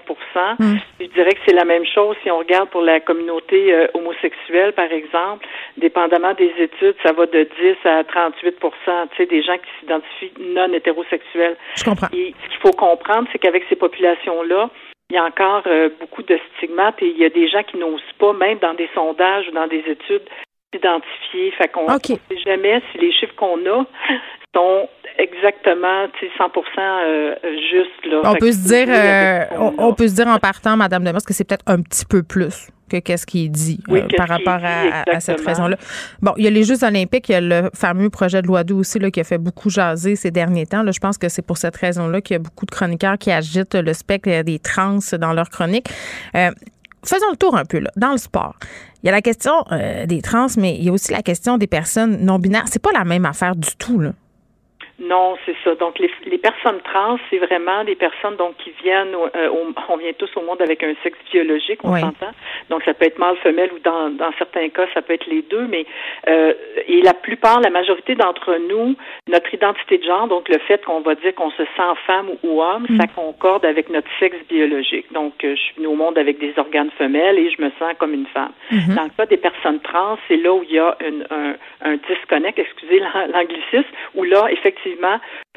Je dirais que c'est la même chose si on regarde pour la communauté euh, homosexuelle, par exemple. Dépendamment des études, ça va de 10 à 38 tu sais, des gens qui s'identifient non hétérosexuels. Je comprends. Et ce qu'il faut comprendre, c'est qu'avec ces populations-là, il y a encore euh, beaucoup de stigmates et il y a des gens qui n'osent pas, même dans des sondages ou dans des études, s'identifier. Fait qu'on ne sait jamais si les chiffres qu'on a sont exactement tu sais, 100 euh, justes. Là. On Fait peut se dire, euh, on, peut se dire en partant, Madame Demers, que c'est peut-être un petit peu plus que qu'est-ce qui est dit Oui, euh, par rapport à, dit, à- à cette raison-là. Bon, il y a les Jeux olympiques, il y a le fameux projet de loi 2 aussi là, qui a fait beaucoup jaser ces derniers temps. Là, je pense que c'est pour cette raison-là qu'il y a beaucoup de chroniqueurs qui agitent le spectre des trans dans leurs chroniques. Euh, faisons le tour un peu là, dans le sport. Il y a la question euh, des trans, mais il y a aussi la question des personnes non binaires. C'est pas la même affaire du tout là. Non, c'est ça. Donc, les, les personnes trans, c'est vraiment des personnes donc qui viennent, au- euh, au- on vient tous au monde avec un sexe biologique, on Oui. s'entend. Donc, ça peut être mâle, femelle ou dans, dans certains cas, ça peut être les deux. Mais euh, et la plupart, la majorité d'entre nous, notre identité de genre, donc le fait qu'on va dire qu'on se sent femme ou, homme, ça concorde avec notre sexe biologique. Donc, euh, je suis venue au monde avec des organes femelles et je me sens comme une femme. Mhm. Dans le cas des personnes trans, c'est là où il y a une- un, un disconnect, excusez l'an- l'anglicisme, où là, effectivement,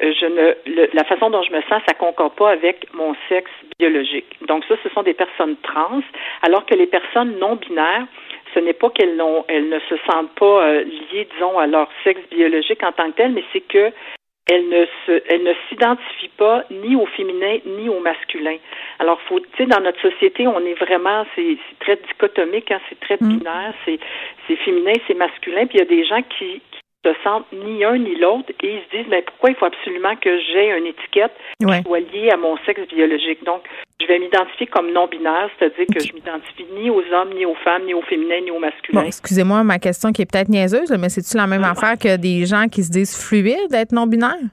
euh, je ne, le- la façon dont je me sens, ça concorde pas avec mon sexe biologique. Donc ça, ce sont des personnes trans, alors que les personnes non binaires, ce n'est pas qu'elles elles ne se sentent pas euh, liées, disons, à leur sexe biologique en tant que tel, mais c'est que elles ne se, elles ne s'identifient pas ni au féminin ni au masculin. Alors, faut, tu sais, dans notre société, on est vraiment, c'est, c'est très dichotomique, hein, c'est très binaire, c'est, c'est féminin, c'est masculin, puis il y a des gens qui se sentent ni un ni l'autre et ils se disent, mais pourquoi il faut absolument que j'ai une étiquette Ouais. qui soit liée à mon sexe biologique? Donc, je vais m'identifier comme non binaire, c'est-à-dire que je m'identifie ni aux hommes, ni aux femmes, ni au féminin, ni au masculin. Bon, excusez-moi, ma question qui est peut-être niaiseuse, mais c'est-tu la même affaire que des gens qui se disent fluides d'être non-binaires?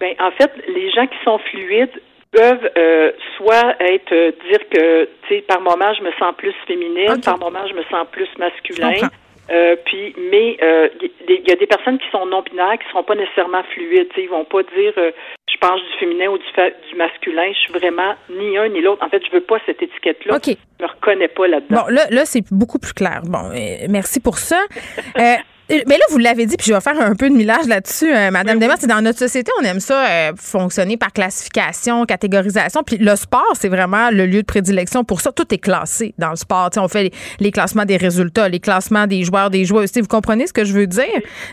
Ben, en fait, les gens qui sont fluides peuvent euh, soit être euh, dire que tu sais par moment je me sens plus féminine, par moment je me sens plus masculin. Euh, puis, mais euh, il y, il y a des personnes qui sont non binaires qui seront pas nécessairement fluides. Ils vont pas dire euh, je pense du féminin ou du, fa- du masculin. Je suis vraiment ni un ni l'autre. En fait, je veux pas cette étiquette-là. OK. Je me reconnais pas là-dedans. Bon, là, là c'est beaucoup plus clair. Bon, euh, merci pour ça. Euh, mais là, vous l'avez dit, puis je vais faire un peu de millage là-dessus, euh, Madame Desmarais. C'est dans notre société, on aime ça euh, fonctionner par classification, catégorisation. Puis le sport, c'est vraiment le lieu de prédilection pour ça. Tout est classé dans le sport. Tu sais, on fait les, les classements des résultats, les classements des joueurs, des joueuses. Vous comprenez ce que je veux dire?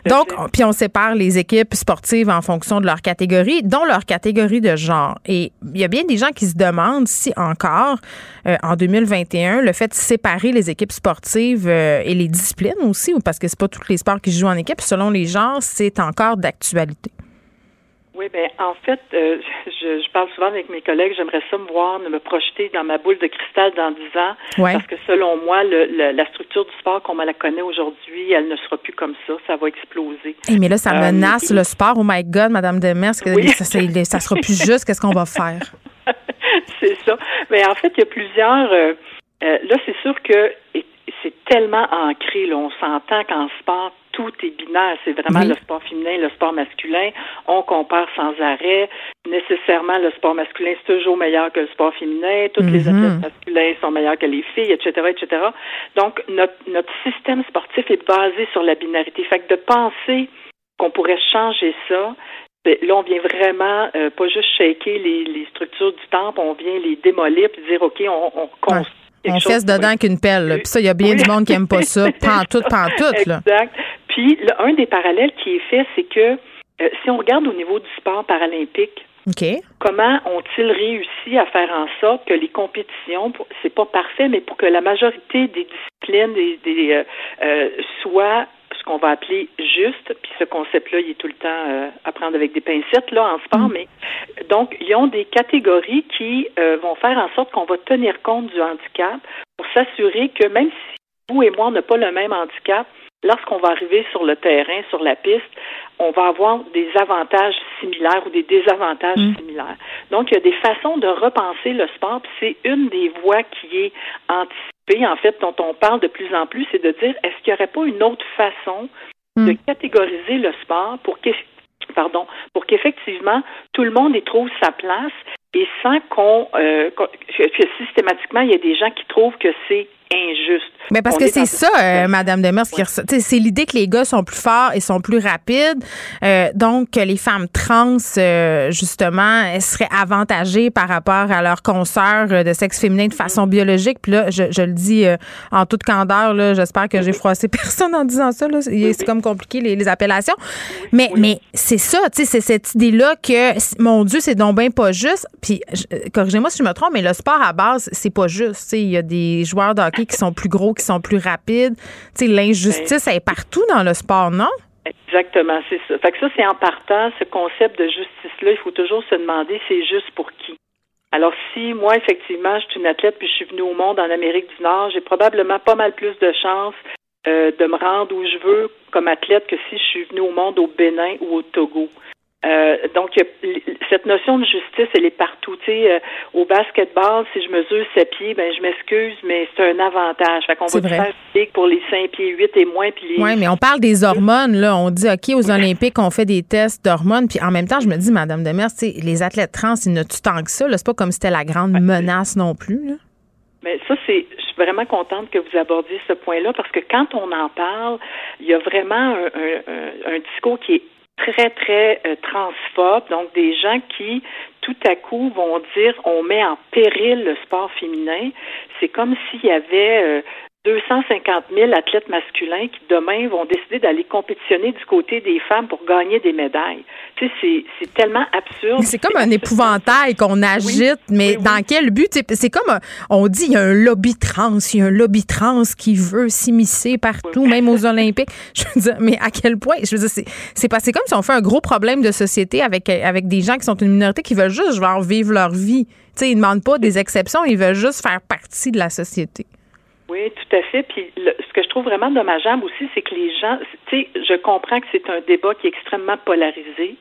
Donc, on- puis on sépare les équipes sportives en fonction de leur catégorie, dont leur catégorie de genre. Et il y a bien des gens qui se demandent si encore, euh, en 2021, le fait de séparer les équipes sportives euh, et les disciplines aussi, ou parce que c'est pas tous les sports qui se jouent en équipe, selon les genres, c'est encore d'actualité. Oui, ben en fait, euh, je, je parle souvent avec mes collègues, j'aimerais ça me voir, me projeter dans ma boule de cristal dans 10 ans, Ouais. parce que selon moi, le, le- la structure du sport comme on la connaît aujourd'hui, elle ne sera plus comme ça, ça va exploser. Eh, mais là, ça Euh, menace le sport. Oh my God, Madame Demers, que Oui. ça, ça, sera plus juste. Qu'est-ce qu'on va faire? c'est ça. Mais en fait, il y a plusieurs. euh, euh, là, c'est sûr que et- c'est tellement ancré. Là, on s'entend qu'en sport, tout est binaire. C'est vraiment Oui. le sport féminin, le sport masculin. On compare sans arrêt. Nécessairement, le sport masculin, c'est toujours meilleur que le sport féminin. Toutes les Mhm. athlètes masculins sont meilleurs que les filles, etc., etc. Donc, notre, notre système sportif est basé sur la binarité. Fait que de penser qu'on pourrait changer ça, ben, là, on vient vraiment euh, pas juste shaker les, les structures du temple, on vient les démolir puis dire, OK, on, on construit quelque On chose fesse dedans avec une pelle. là. Puis ça, il y a bien Oui. du monde qui aime pas ça. Pantoute, pantoute. Là. Exact. Puis, là, un des parallèles qui est fait, c'est que euh, si on regarde au niveau du sport paralympique, comment ont-ils réussi à faire en sorte que les compétitions, c'est pas parfait, mais pour que la majorité des disciplines des, des, euh, euh, soient ce qu'on va appeler juste, puis ce concept-là, il est tout le temps euh, à prendre avec des pincettes là en sport, mais donc ils ont des catégories qui euh, vont faire en sorte qu'on va tenir compte du handicap pour s'assurer que même si vous et moi on n'a pas le même handicap, lorsqu'on va arriver sur le terrain, sur la piste, on va avoir des avantages similaires ou des désavantages similaires. Donc, il y a des façons de repenser le sport, puis c'est une des voies qui est anticipée, en fait, dont on parle de plus en plus, c'est de dire, est-ce qu'il n'y aurait pas une autre façon de catégoriser le sport pour pardon, pour qu'effectivement tout le monde y trouve sa place et sans qu'on euh, que, que systématiquement il y ait des gens qui trouvent que c'est injuste. Mais parce On que c'est ça, euh, Madame Demers, sais, c'est l'idée que les gars sont plus forts et sont plus rapides. Euh, donc, que les femmes trans, euh, justement, elles seraient avantagées par rapport à leurs consoeurs euh, de sexe féminin de façon biologique. Puis là, je, je le dis en toute candeur, là, j'espère que j'ai froissé personne en disant ça. là. C'est c'est comme compliqué, les, les appellations. Mais, mais c'est ça, c'est cette idée-là que, mon Dieu, c'est donc bien pas juste. Puis, corrigez-moi si je me trompe, mais le sport à base, c'est pas juste. Il y a des joueurs de hockey qui sont plus gros, qui sont plus rapides. Tu sais, l'injustice, elle est partout dans le sport, non? Exactement, c'est ça. Fait que ça, c'est en partant, ce concept de justice-là, il faut toujours se demander c'est juste pour qui? Alors, si moi, effectivement, je suis une athlète puis je suis venue au monde en Amérique du Nord, j'ai probablement pas mal plus de chances euh, de me rendre où je veux comme athlète que si je suis venue au monde au Bénin ou au Togo. Euh, donc, cette notion de justice, elle est partout. Tu sais, euh, au basketball, si je mesure 7 pieds, ben je m'excuse, mais c'est un avantage. Fait qu'on va vrai. faire pour les 5 pieds 8 et moins, puis les Oui, mais on parle des hormones, là. On dit, OK, aux Olympiques, on fait des tests d'hormones. Puis en même temps, je me dis, Madame Demers, tu sais, les athlètes trans, ils ne tuent tant que ça. là? C'est pas comme si c'était la grande menace non plus. là. Mais ça, c'est, je suis vraiment contente que vous abordiez ce point-là parce que quand on en parle, il y a vraiment un- un- un discours qui est très, très euh, transphobes, donc des gens qui, tout à coup, vont dire on met en péril le sport féminin. C'est comme s'il y avait euh, 250 000 athlètes masculins qui demain vont décider d'aller compétitionner du côté des femmes pour gagner des médailles. Tu sais, c'est, tellement absurde. C'est comme un épouvantail qu'on agite, mais dans quel but? C'est comme, on dit, il y a un lobby trans, il y a un lobby trans qui veut s'immiscer partout, même aux Olympiques. Je veux dire, mais à quel point? Je veux dire, c'est, c'est pas- c'est comme si on fait un gros problème de société avec, avec des gens qui sont une minorité qui veulent juste genre, vivre leur vie. Tu sais, ils demandent pas des exceptions, ils veulent juste faire partie de la société. Oui, tout à fait. Puis le- ce que je trouve vraiment dommageable aussi, c'est que les gens, tu sais, je comprends que c'est un débat qui est extrêmement polarisé,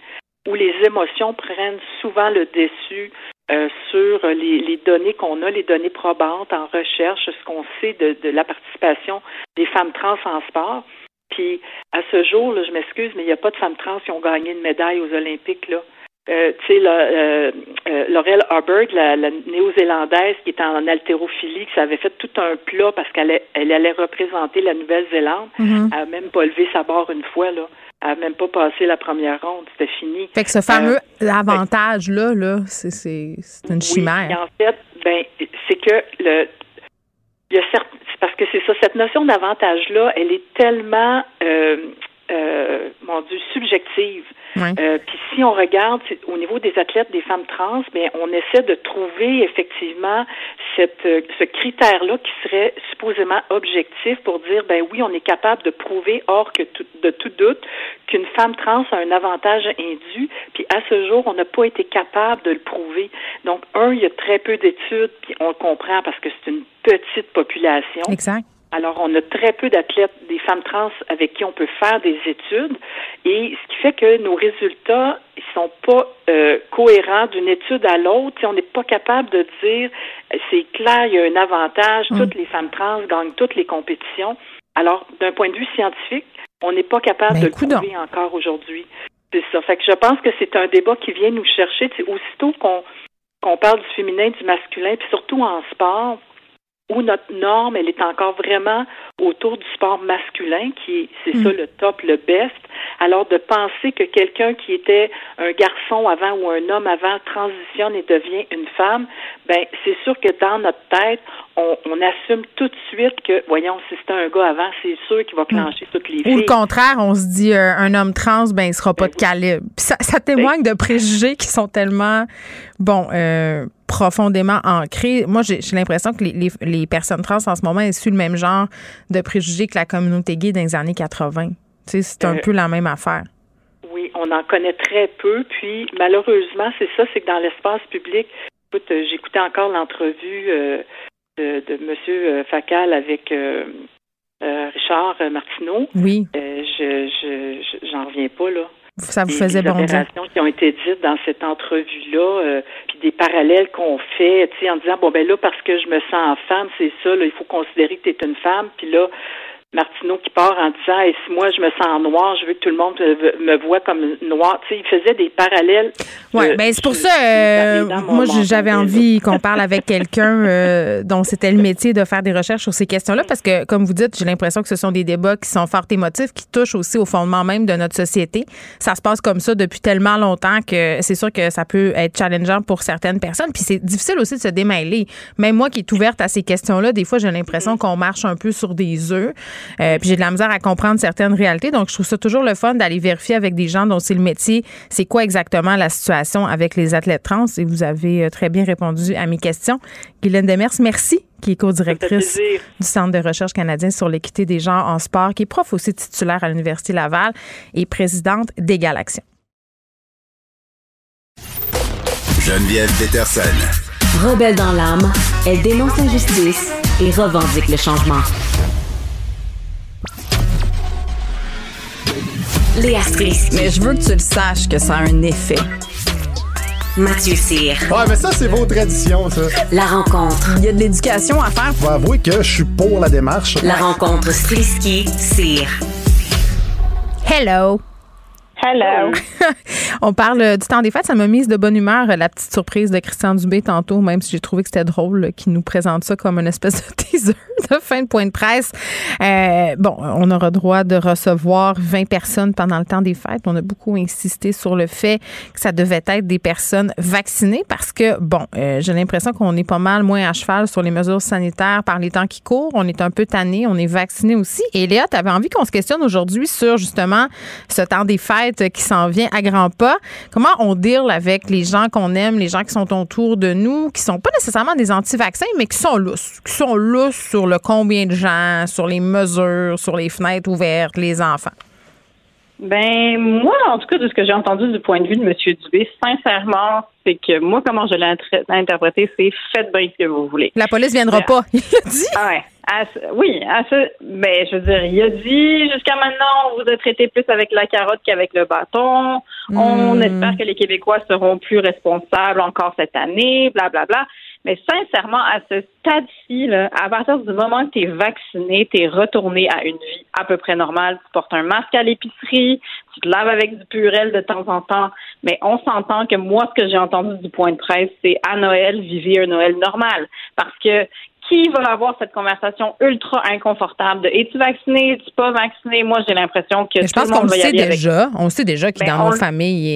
où les émotions prennent souvent le dessus euh, sur les, les données qu'on a, les données probantes en recherche, ce qu'on sait de, de la participation des femmes trans en sport. Puis à ce jour, là, je m'excuse, mais il n'y a pas de femmes trans qui ont gagné une médaille aux Olympiques. Là. Euh, tu sais, là, euh, euh, Laurel Hubbard, la, la néo-zélandaise qui est en haltérophilie, qui avait fait tout un plat parce qu'elle allait, elle allait représenter la Nouvelle-Zélande. Mhm. Elle n'a même pas levé sa barre une fois, là. Elle n'a même pas passé la première ronde. C'était fini. Fait que ce fameux Euh, avantage-là, là, c'est, une chimère. en fait, ben, c'est que le, il y a certes, parce que c'est ça, cette notion d'avantage-là, elle est tellement, euh, mon Dieu, subjective. Euh, Puis si on regarde au niveau des athlètes, des femmes trans, bien, on essaie de trouver effectivement cette, euh, ce critère-là qui serait supposément objectif pour dire, ben oui, on est capable de prouver, hors que tout- de tout doute, qu'une femme trans a un avantage indu. Puis à ce jour, on n'a pas été capable de le prouver. Donc, un, il y a très peu d'études, puis on le comprend parce que c'est une petite population. Exact. Alors, on a très peu d'athlètes, des femmes trans avec qui on peut faire des études, et ce qui fait que nos résultats, ils sont pas euh, cohérents d'une étude à l'autre. On n'est pas capable de dire, euh, c'est clair, il y a un avantage, Mm. toutes les femmes trans gagnent toutes les compétitions. Alors, d'un point de vue scientifique, on n'est pas capable Ben, de le prouver encore aujourd'hui. C'est ça. Fait que je pense que c'est un débat qui vient nous chercher. Aussitôt qu'on qu'on parle du féminin, du masculin, puis surtout en sport, où notre norme, elle est encore vraiment autour du sport masculin, qui est, c'est Mm. ça le top, le best. Alors de penser que quelqu'un qui était un garçon avant ou un homme avant transitionne et devient une femme, ben c'est sûr que dans notre tête, on, on assume tout de suite que, voyons, si c'était un gars avant, c'est sûr qu'il va clencher toutes les Ou le filles. contraire, on se dit euh, un homme trans, ben il sera pas de calibre. Puis ça, ça témoigne de préjugés qui sont tellement bon euh, profondément ancrés. Moi, j'ai l'impression que les, les, les personnes trans en ce moment elles suivent le même genre de préjugés que la communauté gay dans les années 80. Tu sais, c'est un Euh, peu la même affaire. Oui, on en connaît très peu. Puis malheureusement, c'est ça, c'est que dans l'espace public, écoute, j'écoutais encore l'entrevue de, de Monsieur euh, Facal avec euh, euh, Richard Martineau. Oui. Je, je, je- j'en reviens pas là. Ça vous Des- faisait des opérations qui ont été dites dans cette entrevue-là, euh, puis des parallèles qu'on fait, tu sais, en disant bon ben là parce que je me sens femme, c'est ça, là, il faut considérer que tu es une femme, puis là. Martineau qui part en disant et si moi je me sens noir, je veux que tout le monde me, voit comme noir. Tu sais, il faisait des parallèles. Oui, de- ben c'est pour ça, euh, moi j'avais envie qu'on parle avec quelqu'un euh, dont c'était le métier de faire des recherches sur ces questions-là, parce que, comme vous dites, j'ai l'impression que ce sont des débats qui sont fort émotifs, qui touchent aussi au fondement même de notre société. Ça se passe comme ça depuis tellement longtemps que c'est sûr que ça peut être challengeant pour certaines personnes, puis c'est difficile aussi de se démêler. Même moi qui est ouverte à ces questions-là, des fois j'ai l'impression qu'on marche un peu sur des œufs, euh, puis j'ai de la misère à comprendre certaines réalités, donc je trouve ça toujours le fun d'aller vérifier avec des gens dont c'est le métier, c'est quoi exactement la situation avec les athlètes trans, et vous avez euh, très bien répondu à mes questions. Guylaine Demers, merci, qui est co-directrice du Centre de recherche canadien sur l'équité des genres en sport, qui est prof aussi titulaire à l'Université Laval et présidente d'Égal Action. Geneviève Peterson. Rebelle dans l'âme, elle dénonce l'injustice et revendique le changement. Léa Strisky. Mais je veux que tu le saches que ça a un effet. Mathieu Cyr. Ouais, mais ça, c'est vos traditions, ça. La rencontre. Il y a de l'éducation à faire. Faut avouer que je suis pour la démarche. La rencontre Strisky-Cyr. Hello! Hello. On parle euh, du temps des fêtes. Ça m'a mise de bonne humeur, euh, la petite surprise de Christian Dubé tantôt, même si j'ai trouvé que c'était drôle euh, qu'il nous présente ça comme une espèce de teaser de fin de point de presse. Euh, bon, on aura droit de recevoir 20 personnes pendant le temps des fêtes. On a beaucoup insisté sur le fait que ça devait être des personnes vaccinées parce que, bon, euh, j'ai l'impression qu'on est pas mal moins à cheval sur les mesures sanitaires par les temps qui courent. On est un peu tanné, on est vacciné aussi. Et Léa, tu avais envie qu'on se questionne aujourd'hui sur justement ce temps des fêtes qui s'en vient à grands pas. Comment on deal avec les gens qu'on aime, les gens qui sont autour de nous, qui sont pas nécessairement des anti-vaccins, mais qui sont lousses, qui sont lousses sur le combien de gens, sur les mesures, sur les fenêtres ouvertes, les enfants? Ben moi, en tout cas, de ce que j'ai entendu du point de vue de M. Dubé, sincèrement, c'est que moi, comment je l'ai inter- interprété, c'est faites bien ce que vous voulez. La police viendra pas, il a dit. Ah ouais. À ce- oui, à ce, ben, je veux dire, il a dit jusqu'à maintenant, on vous a traité plus avec la carotte qu'avec le bâton. On Hmm. espère que les Québécois seront plus responsables encore cette année, bla bla bla. Mais sincèrement, à ce stade-ci, à partir du moment que tu vacciné, tu retourné à une vie à peu près normale. Tu portes un masque à l'épicerie, tu te laves avec du purel de temps en temps. Mais on s'entend que moi, ce que j'ai entendu du point de presse, c'est à Noël, vivez un Noël normal. Parce que qui va avoir cette conversation ultra inconfortable de es-tu vacciné, es-tu pas vacciné? Moi, j'ai l'impression que Mais je tout pense qu'on le sait avec déjà. On sait déjà que Ben, dans on nos le- familles,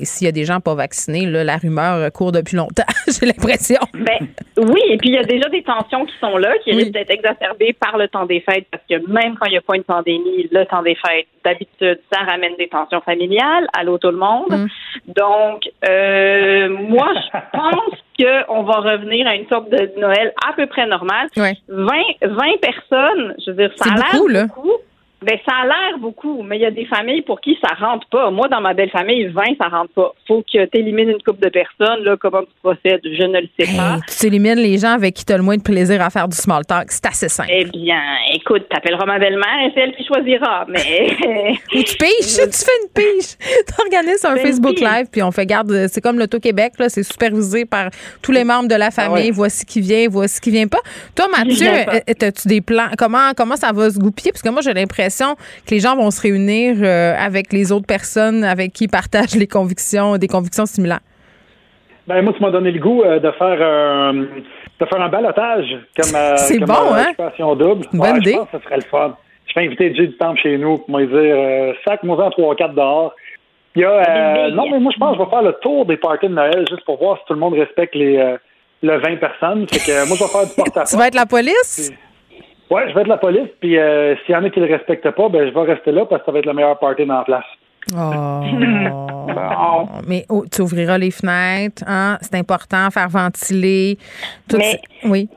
et s'il y a des gens pas vaccinés, là, la rumeur court depuis longtemps. J'ai l'impression. Ben, oui, et puis il y a déjà des tensions qui sont là, qui risquent d'être exacerbées par le temps des fêtes, parce que même quand il n'y a pas une pandémie, le temps des fêtes, d'habitude, ça ramène des tensions familiales. Allô tout le monde. Mm. Donc, euh, moi, je pense qu'on va revenir à une sorte de Noël à peu près normal. Ouais. 20, 20 personnes, je veux dire, ça a l'air beaucoup, là. beaucoup. Ben, ça a l'air beaucoup, mais il y a des familles pour qui ça rentre pas. Moi, dans ma belle famille, 20, ça rentre pas. Faut que tu élimines une couple de personnes. Là, comment tu procèdes, je ne le sais pas. Tu élimines les gens avec qui tu as le moins de plaisir à faire du small talk. C'est assez simple. Eh bien, écoute, t'appelleras ma belle-mère et c'est elle qui choisira. Mais. Ou tu piges, tu fais une pige. Tu organises un Facebook. Live, puis on fait garde. C'est comme l'Auto-Québec, là, c'est supervisé par tous les membres de la famille. ouais. Voici qui vient, voici qui vient pas. Toi, Mathieu, pas. euh, as-tu des plans? Comment, comment ça va se goupiller? Parce que moi, j'ai l'impression que les gens vont se réunir euh, avec les autres personnes avec qui ils partagent les convictions, des convictions similaires. Ben, moi, tu m'as donné le goût euh, de faire euh, de faire un balotage comme, euh, C'est comme, bon, euh, hein? occupation double. Une bonne Ouais, idée. Je pense que ce serait le fun. Je vais inviter Jay du Temple chez nous pour me dire euh, sac-moi en 3-4 dehors. Il y a, euh, non, mais moi, je pense que je vais faire le tour des parties de Noël juste pour voir si tout le monde respecte les, euh, le 20 personnes. Fait que moi, je vais faire du porte-à-porte. Tu vas être la police? Ouais, je vais être la police. Puis euh, s'il y en a qui le respectent pas, ben je vais rester là parce que ça va être le meilleur party dans la place. Oh. Mais oh, tu ouvriras les fenêtres, hein? C'est important, faire ventiler. Tout Mais- ça- oui.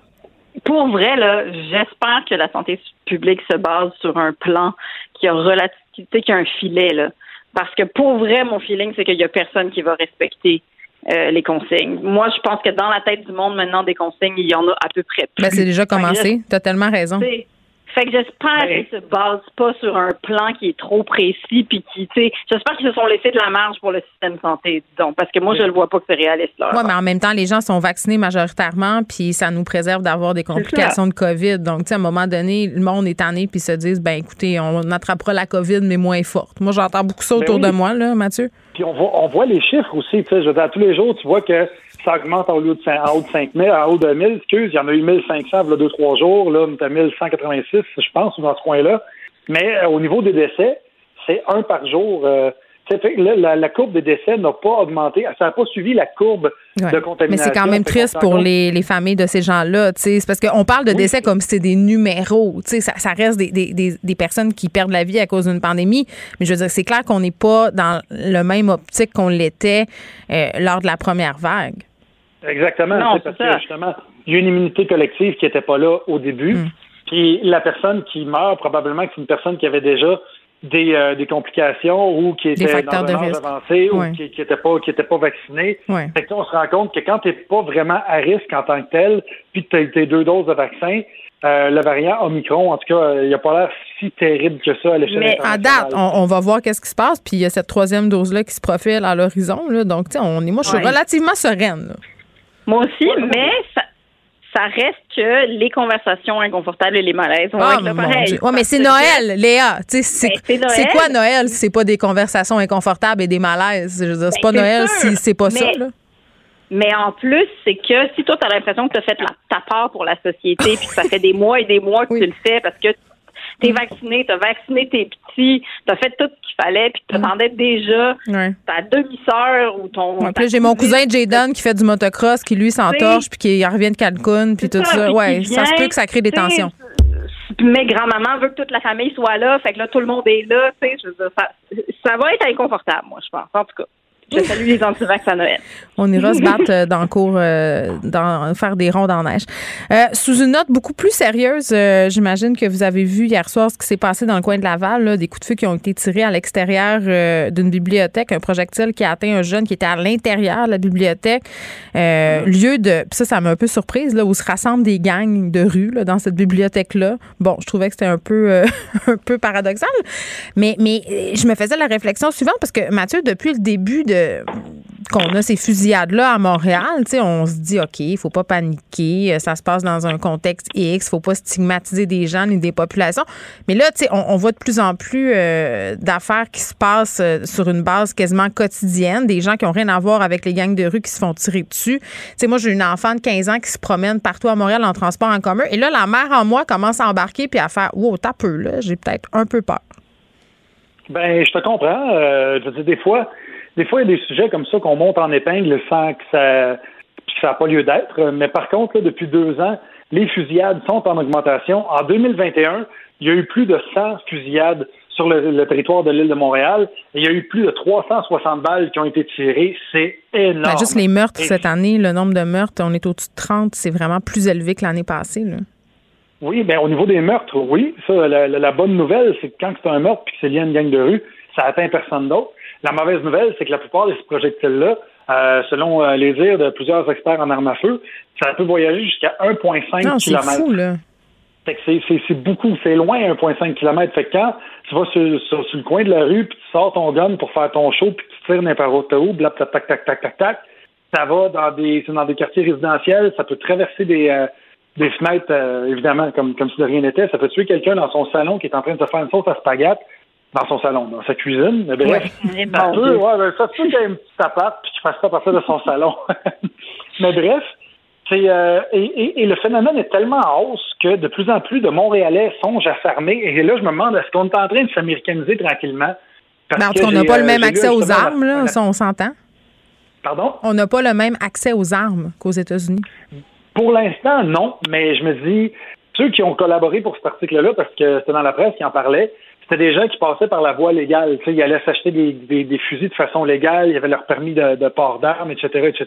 Pour vrai, là, j'espère que la santé publique se base sur un plan qui a relativité, qui a un filet, là. Parce que pour vrai, mon feeling, c'est qu'il y a personne qui va respecter euh, les consignes. Moi, je pense que dans la tête du monde, maintenant, des consignes, il y en a à peu près plus. Ben, c'est déjà Fait que commencé. Tu as tellement raison. C'est- Fait que j'espère qu'ils se basent pas sur un plan qui est trop précis, puis qui, tu sais, j'espère qu'ils se sont laissés de la marge pour le système santé, disons, parce que moi, je le vois pas que c'est réaliste, là. Oui, mais en même temps, les gens sont vaccinés majoritairement, puis ça nous préserve d'avoir des complications de COVID. Donc, tu sais, à un moment donné, le monde est tanné, puis se disent, ben écoutez, on attrapera la COVID, mais moins forte. Moi, j'entends beaucoup ça Ben autour oui. de moi, là, Mathieu. Puis on voit, on voit les chiffres aussi. Tu sais, je veux dire, tous les jours, tu vois que ça augmente en haut de, cin- en haut de 5 000, en haut de 1000, excuse, il y en a eu 1500 il y a 2-3 jours, là, on à 1186, je pense, dans ce coin-là. Mais euh, au niveau des décès, c'est un par jour. euh, là, la, la courbe des décès n'a pas augmenté. Ça n'a pas suivi la courbe Ouais. de Mais contamination. c'est quand même triste pour les, les familles de ces gens-là. tu sais. C'est parce qu'on parle de décès comme si c'était des numéros. tu sais, Ça, ça reste des, des, des, des personnes qui perdent la vie à cause d'une pandémie. Mais je veux dire, c'est clair qu'on n'est pas dans le même optique qu'on l'était euh, lors de la première vague. Exactement. Non, parce c'est ça. que justement, il y a une immunité collective qui n'était pas là au début. Mm. Puis la personne qui meurt, probablement que c'est une personne qui avait déjà des, euh, des complications ou qui facteurs dans de risque. avancé ou qui n'était pas qui était pas vacciné. Ouais. Fait que là, on se rend compte que quand tu n'es pas vraiment à risque en tant que tel, puis que tu as eu tes deux doses de vaccin, euh, le variant Omicron, en tout cas, euh, il n'a pas l'air si terrible que ça à l'échelle Mais à date, on, on va voir qu'est-ce qui se passe. Puis il y a cette troisième dose-là qui se profile à l'horizon. là. Donc, tu sais, on est, moi, je suis Ouais. relativement sereine. là. Moi aussi, mais ça, ça reste que les conversations inconfortables et les malaises vont Ah, être là mon pareil. Ouais, mais c'est Noël, Léa. C'est Ben, c'est quoi Noël si c'est pas des conversations inconfortables et des malaises? Je veux dire, c'est pas Ben, c'est Noël sûr. si c'est pas ça, Mais- là. Mais en plus, c'est que si toi, tu as l'impression que tu as fait la, ta part pour la société, puis que ça fait des mois et des mois que tu le fais parce que tu es Mm. vacciné, tu as vacciné tes petits, tu as fait tout qu'il fallait, puis tu t'attendais déjà Ouais. ta demi-sœur ou ton. Ouais, j'ai mon cousin Jaden qui fait du motocross, qui lui s'entorche, puis qui revient de Cancun, puis tout ça, ça. Ouais, ça se peut que ça crée des tensions. Mais grand-maman veut que toute la famille soit là, fait que là, tout le monde est là, tu sais, je veux dire, ça, ça va être inconfortable, moi, je pense, en tout cas. Je salue les antivax à Noël. On ira se battre euh, dans le cours, euh, dans, faire des rondes en neige. Euh, sous une note beaucoup plus sérieuse, euh, j'imagine que vous avez vu hier soir ce qui s'est passé dans le coin de Laval, là, des coups de feu qui ont été tirés à l'extérieur euh, d'une bibliothèque, un projectile qui a atteint un jeune qui était à l'intérieur de la bibliothèque. Euh, Lieu de, ça, ça m'a un peu surprise, là, où se rassemblent des gangs de rue là, dans cette bibliothèque-là. Bon, je trouvais que c'était un peu, euh, un peu paradoxal, mais, mais je me faisais la réflexion suivante parce que Mathieu, depuis le début de qu'on a ces fusillades-là à Montréal, on se dit, OK, il faut pas paniquer, euh, ça se passe dans un contexte X, faut pas stigmatiser des gens ni des populations. Mais là, on, on voit de plus en plus euh, d'affaires qui se passent euh, sur une base quasiment quotidienne, des gens qui ont rien à voir avec les gangs de rue qui se font tirer dessus. Sais, moi, j'ai une enfant de 15 ans qui se promène partout à Montréal en transport en commun, et là, la mère en moi commence à embarquer puis à faire, wow, t'as peu, là, j'ai peut-être un peu peur. Ben, je te comprends. Euh, je veux des fois, des fois, il y a des sujets comme ça qu'on monte en épingle sans que ça puis que ça n'a pas lieu d'être. Mais par contre, là, depuis deux ans, les fusillades sont en augmentation. En 2021, il y a eu plus de 100 fusillades sur le, le territoire de l'île de Montréal. Et il y a eu plus de 360 balles qui ont été tirées. C'est énorme. Ben, juste les meurtres Et- cette année, le nombre de meurtres, on est au-dessus de 30, c'est vraiment plus élevé que l'année passée. Là. Oui, ben au niveau des meurtres, oui. Ça, la, la- bonne nouvelle, c'est que quand c'est un meurtre puis que c'est lié à une gang de rue, ça atteint personne d'autre. La mauvaise nouvelle, c'est que la plupart de ces projectiles-là, euh, selon euh, les dires de plusieurs experts en armes à feu, ça peut voyager jusqu'à 1,5 Non, c'est km. c'est, beaucoup, c'est loin 1,5 km. Fait que quand tu vas sur, sur, sur le coin de la rue, puis tu sors ton gun pour faire ton show, puis tu tires n'importe où, blap, tac, tac, tac, tac, tac, tac, ça va dans des, dans des quartiers résidentiels, ça peut traverser des, euh, des fenêtres, euh, évidemment, comme, comme si de rien n'était. Ça peut tuer quelqu'un dans son salon qui est en train de se faire une sauce à spaghetti dans son salon, dans sa cuisine. Mais bref, Ouais. ça peut, ouais, ben, ça se peut qu'il ait une petite appart puis qu'il fasse ça à partir de son salon. Mais bref, c'est euh, et, et- et le phénomène est tellement en hausse que de plus en plus de Montréalais songent à s'armer. Et là, je me demande est-ce qu'on est en train de s'américaniser tranquillement? Parce Ben, en tout cas, on n'a pas le euh, même accès aux armes, là, la- on s'entend. Pardon? On n'a pas le même accès aux armes qu'aux États-Unis. Pour l'instant, non, mais je me dis, ceux qui ont collaboré pour cet article-là, parce que c'était dans la presse qui en parlait, c'était des gens qui passaient par la voie légale. Ils allaient s'acheter des, des, des fusils de façon légale, ils avaient leur permis de, de port d'armes, etc., etc.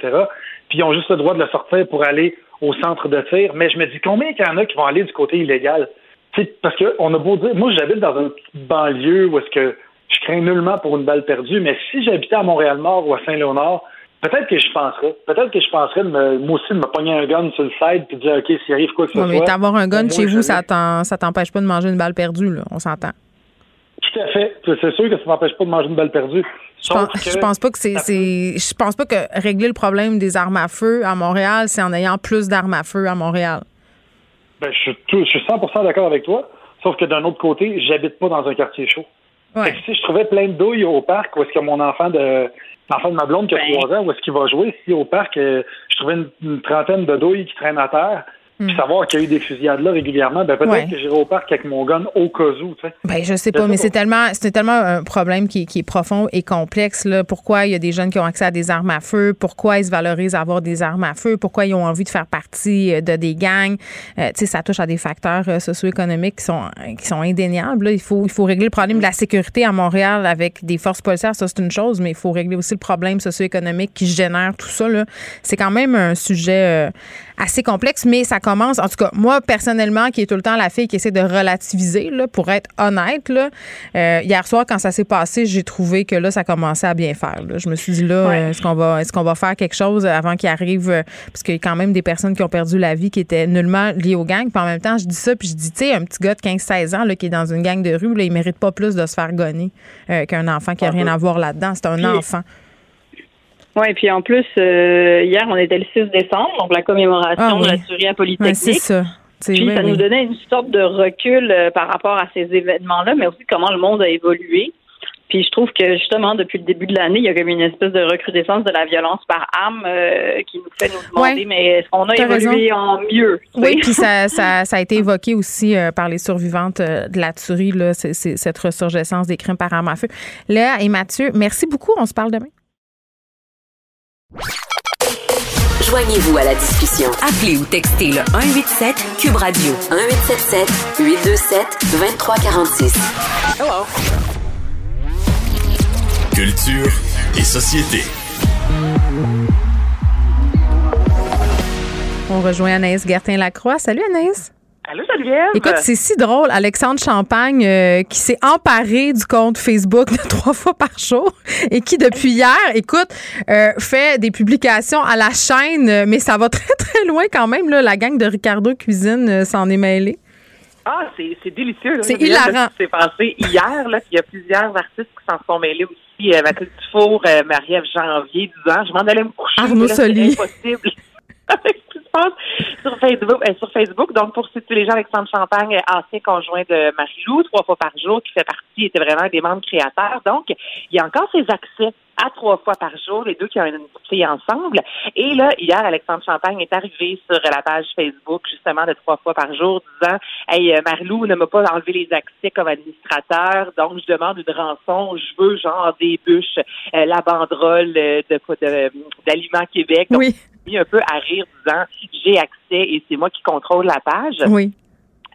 Puis ils ont juste le droit de le sortir pour aller au centre de tir. Mais je me dis, combien qu'il y en a qui vont aller du côté illégal? Parce qu'on a beau dire, moi j'habite dans une petite banlieue où est-ce que je crains nullement pour une balle perdue, mais si j'habitais à Montréal-Nord ou à Saint-Léonard, peut-être que je penserais. Peut-être que je penserais de me, moi aussi de me pogner un gun sur le side puis de dire, OK, s'il arrive quoi que ce Ouais, mais soit. d'avoir un gun au chez vous, ça t'empêche pas de manger une balle perdue, là. On s'entend. Tout à fait. C'est sûr que ça m'empêche pas de manger une balle perdue. Je pense, je pense pas que c'est, c'est- je pense pas que régler le problème des armes à feu à Montréal, c'est en ayant plus d'armes à feu à Montréal. Ben, je, suis tout- je suis 100% d'accord avec toi. Sauf que d'un autre côté, j'habite pas dans un quartier chaud. Fait que si je trouvais plein de douilles au parc, où est-ce que mon enfant de l'enfant de ma blonde qui a Ben. trois ans, où est-ce qu'il va jouer, si au parc, euh, je trouvais une, une trentaine de douilles qui traînent à terre, puis savoir qu'il y a eu des fusillades là régulièrement, ben peut-être Hmm. Ouais. que j'irai au parc avec mon gun au cas où, tu sais. Ben, je sais pas, mais c'est tellement, c'est tellement un problème qui, qui est profond et complexe. Là. Pourquoi il y a des jeunes qui ont accès à des armes à feu? Pourquoi ils se valorisent à avoir des armes à feu? Pourquoi ils ont envie de faire partie euh, de des gangs? Euh, tu sais, ça touche à des facteurs euh, socio-économiques qui sont, qui sont indéniables. là. Il, faut, il faut régler le problème de la sécurité à Montréal avec des forces policières. Ça, c'est une chose, mais il faut régler aussi le problème socio-économique qui génère tout ça. là. C'est quand même un sujet assez complexe, mais ça commence. En tout cas, moi, personnellement, qui est tout le temps la fille qui essaie de relativiser, là, pour être honnête, là, euh, hier soir, quand ça s'est passé, j'ai trouvé que là, ça commençait à bien faire. là. Je me suis dit, là, Ouais. est-ce qu'on va, est-ce qu'on va faire quelque chose avant qu'il arrive, euh, parce qu'il y a quand même des personnes qui ont perdu la vie qui étaient nullement liées aux gangs. Puis en même temps, je dis ça, puis je dis, tu sais, un petit gars de 15-16 ans là, qui est dans une gang de rue, là, il mérite pas plus de se faire gonner euh, qu'un enfant qui a rien à voir là-dedans. C'est un enfant. Oui, puis en plus, euh, hier, on était le 6 décembre, donc la commémoration Ah oui. de la tuerie à Ouais, Polytechnique. c'est ça. Puis oui, ça oui. nous donnait une sorte de recul euh, par rapport à ces événements-là, mais aussi comment le monde a évolué. Puis je trouve que justement, depuis le début de l'année, il y a comme une espèce de recrudescence de la violence par arme euh, qui nous fait nous demander, Ouais. mais est-ce qu'on a évolué raison. en mieux? Oui, puis ça, ça, ça a été évoqué aussi euh, par les survivantes euh, de la tuerie, là, cette ressurgescence des crimes par arme à feu. Léa et Mathieu, merci beaucoup. On se parle demain. Joignez-vous à la discussion. Appelez ou textez le 187 Cube Radio 1877 827 2346. Hello. Culture et société. On rejoint Anaïs Gertin-Lacroix. Salut Anaïs. Allô, Geneviève? Écoute, c'est si drôle. Alexandre Champagne euh, qui s'est emparé du compte Facebook de trois fois par jour et qui, depuis hier, écoute, euh, fait des publications à la chaîne, euh, mais ça va très, très loin quand même. Là, la gang de Ricardo Cuisine euh, s'en est mêlée. Ah, c'est c'est délicieux. là, C'est hilarant. là, ce qui s'est passé hier, là, il y a plusieurs artistes qui s'en sont mêlés aussi. Euh, Mathilde Dufour, Marie-Ève Janvier, 10 ans. Je m'en allais me coucher. Arnaud c'est Soli. impossible. Ce qui se passe sur Facebook, euh, sur Facebook. Donc, pour situer les gens, Alexandre Champagne, euh, ancien conjoint de Marie-Lou, trois fois par jour, qui fait partie, était vraiment des membres créateurs. Donc, il y a encore ses accès à trois fois par jour, les deux qui ont une fille ensemble. Et là, hier, Alexandre Champagne est arrivé sur la page Facebook, justement, de trois fois par jour, disant Hey, euh, Marie-Lou ne m'a pas enlevé les accès comme administrateur, donc je demande une rançon, je veux genre des bûches, euh, la banderole euh, de, de, d'Aliments Québec. Oui. Mis un peu à rire, disant j'ai accès et c'est moi qui contrôle la page. Oui.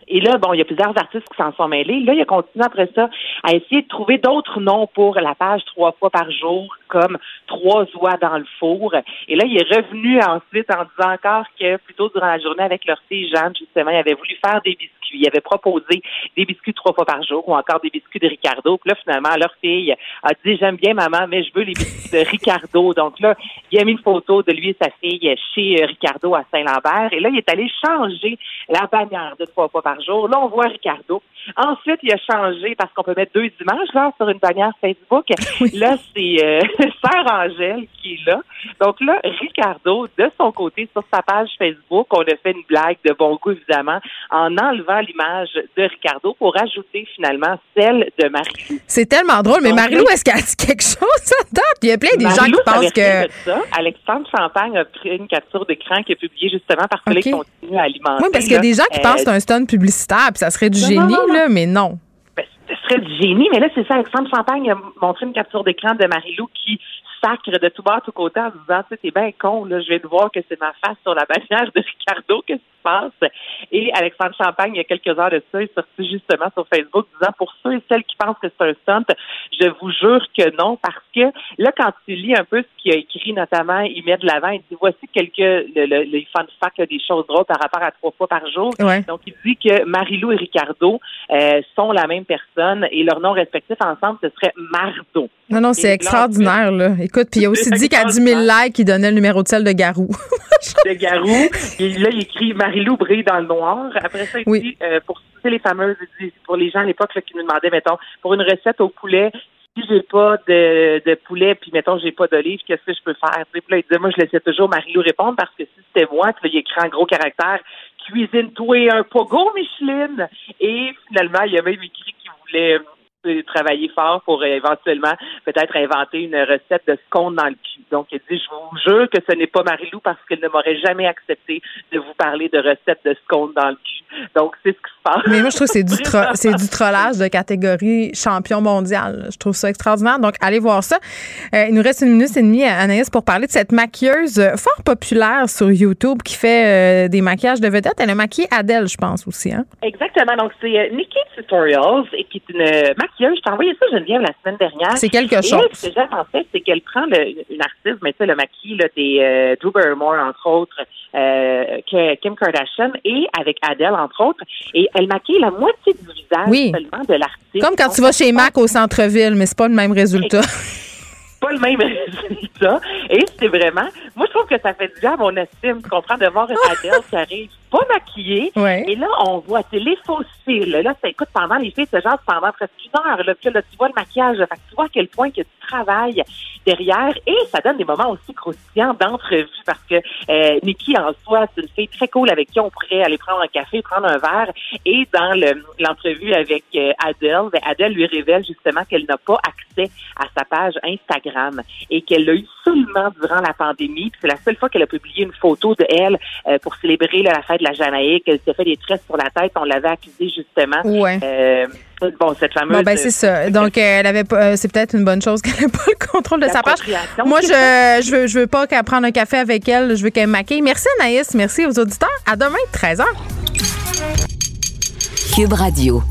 Et là, bon, il y a plusieurs artistes qui s'en sont mêlés. Là, il a continué après ça à essayer de trouver d'autres noms pour la page trois fois par jour, comme trois oies dans le four. Et là, il est revenu ensuite en disant encore que plutôt durant la journée avec leur fille Jeanne, justement, il avait voulu faire des biscuits. Il avait proposé des biscuits trois fois par jour ou encore des biscuits de Ricardo. Puis là, finalement, leur fille a dit J'aime bien maman, mais je veux les biscuits de Ricardo. Donc là, il a mis une photo de lui et sa fille chez euh, Ricardo à Saint-Lambert. Et là, il est allé changer la bannière de trois fois par jour. Là, on voit Ricardo. Ensuite, il a changé parce qu'on peut mettre deux images là sur une bannière Facebook. Là, c'est euh, Sœur Angèle qui est là. Donc là, Ricardo, de son côté, sur sa page Facebook, on a fait une blague de bon goût, évidemment, en enlevant l'image de Ricardo pour ajouter finalement celle de Marie. C'est tellement drôle. Mais Marie-Lou, est-ce qu'elle a dit quelque chose date? Il y a plein des gens qui pensent que. ça. Alexandre Champagne a pris une capture d'écran qui est publiée justement Ok. il continue à alimenter. Oui, parce qu'il y a des gens qui euh, pensent que c'est un stunt publicitaire, puis ça serait du Non, génie, non, non. Mais non. Ben, ce serait du génie, mais là, c'est ça. Alexandre Champagne a montré une capture d'écran de Marie-Lou qui sacre de tout bas, tout côté en disant, tu t'es bien con, là, je viens de voir que c'est ma face sur la bannière de Ricardo, qu'est-ce qui se passe? Et Alexandre Champagne, il y a quelques heures de ça, est sorti justement sur Facebook disant, pour ceux et celles qui pensent que c'est un stunt, je vous jure que non, parce que là, quand tu lis un peu ce qu'il a écrit, notamment, il met de l'avant, il dit, voici quelques, le, le, les fun facts, des choses drôles par rapport à trois fois par jour. Ouais. Donc, il dit que Marie-Lou et Ricardo euh, sont la même personne et leur nom respectif ensemble, ce serait Mardo. Non, non, c'est là, extraordinaire, là. Écoute, puis il a aussi dit qu'à 10 000 likes, il donnait le numéro de sel de Garou. de Garou. Et là, il écrit Marie-Lou brille dans le noir. Après ça, il Oui. dit, euh, pour citer les fameuses, pour les gens à l'époque qui nous demandaient, mettons, pour une recette au poulet, si j'ai pas de, de poulet, puis mettons, j'ai pas d'olive, qu'est-ce que je peux faire? Puis là, il disait, moi, je laissais toujours Marie-Lou répondre parce que si c'était moi, puis là, il écrit en gros caractère, cuisine-toi un pogo, Micheline. Et finalement, il a même écrit qu'il voulait euh, travailler fort pour euh, éventuellement peut-être inventer une recette de scone dans le cul. Donc, il dit, je vous jure que ce n'est pas Marie-Lou parce qu'elle ne m'aurait jamais accepté de vous parler de recette de scone dans le cul. Donc, c'est ce qui se passe. Mais moi, je trouve que c'est du, c'est du trollage de catégorie champion mondial. Je trouve ça extraordinaire. Donc, allez voir ça. Euh, il nous reste une minute et demie, Anaïs, pour parler de cette maquilleuse euh, fort populaire sur YouTube qui fait euh, des maquillages de vedettes. Elle a maquillé Adèle, je pense, aussi. Hein? Exactement. Donc, c'est euh, Nikki Tutorials, et qui est une maquilleuse. Je t'ai envoyé ça, Geneviève, la semaine dernière. C'est quelque Et chose. ce que j'aime, en fait, c'est qu'elle prend le- une artiste, mais tu sais, le maquille, là, des euh, Drew Barrymore, entre autres, euh, que Kim Kardashian, et avec Adele, entre autres. Et elle maquille la moitié du visage Oui. seulement de l'artiste. Comme quand tu vas chez Mac au centre-ville, mais c'est pas le même résultat. Pas le même résultat. Et c'est vraiment, moi, je trouve que ça fait du bien à mon estime, tu comprends, de voir une Adèle qui arrive pas maquillée. Ouais. Et là, on voit, c'est les cils. Là, ça écoute pendant les filles, c'est genre pendant presque une heure. Là, puis là, tu vois le maquillage. Fait que tu vois à quel point que travail derrière et ça donne des moments aussi croustillants d'entrevue parce que euh, Nikki en soi, c'est une fille très cool avec qui on pourrait aller prendre un café, prendre un verre et dans le- l'entrevue avec euh, Adele, ben, Adele lui révèle justement qu'elle n'a pas accès à sa page Instagram et qu'elle l'a eu seulement durant la pandémie. C'est la seule fois qu'elle a publié une photo de elle euh, pour célébrer là, la fête de la Jamaïque. Elle s'est fait des tresses sur la tête. On l'avait accusée justement. Ouais. Euh, bon, cette fameuse. Bon, ben, c'est ça. Donc, euh, elle avait pas, euh, c'est peut-être une bonne chose qu'elle n'ait pas le contrôle de sa page. Moi, je, je veux, je veux pas qu'elle prenne un café avec elle. Je veux qu'elle me maquille. Merci, Anaïs. Merci aux auditeurs. À demain, 13h. Cube Radio.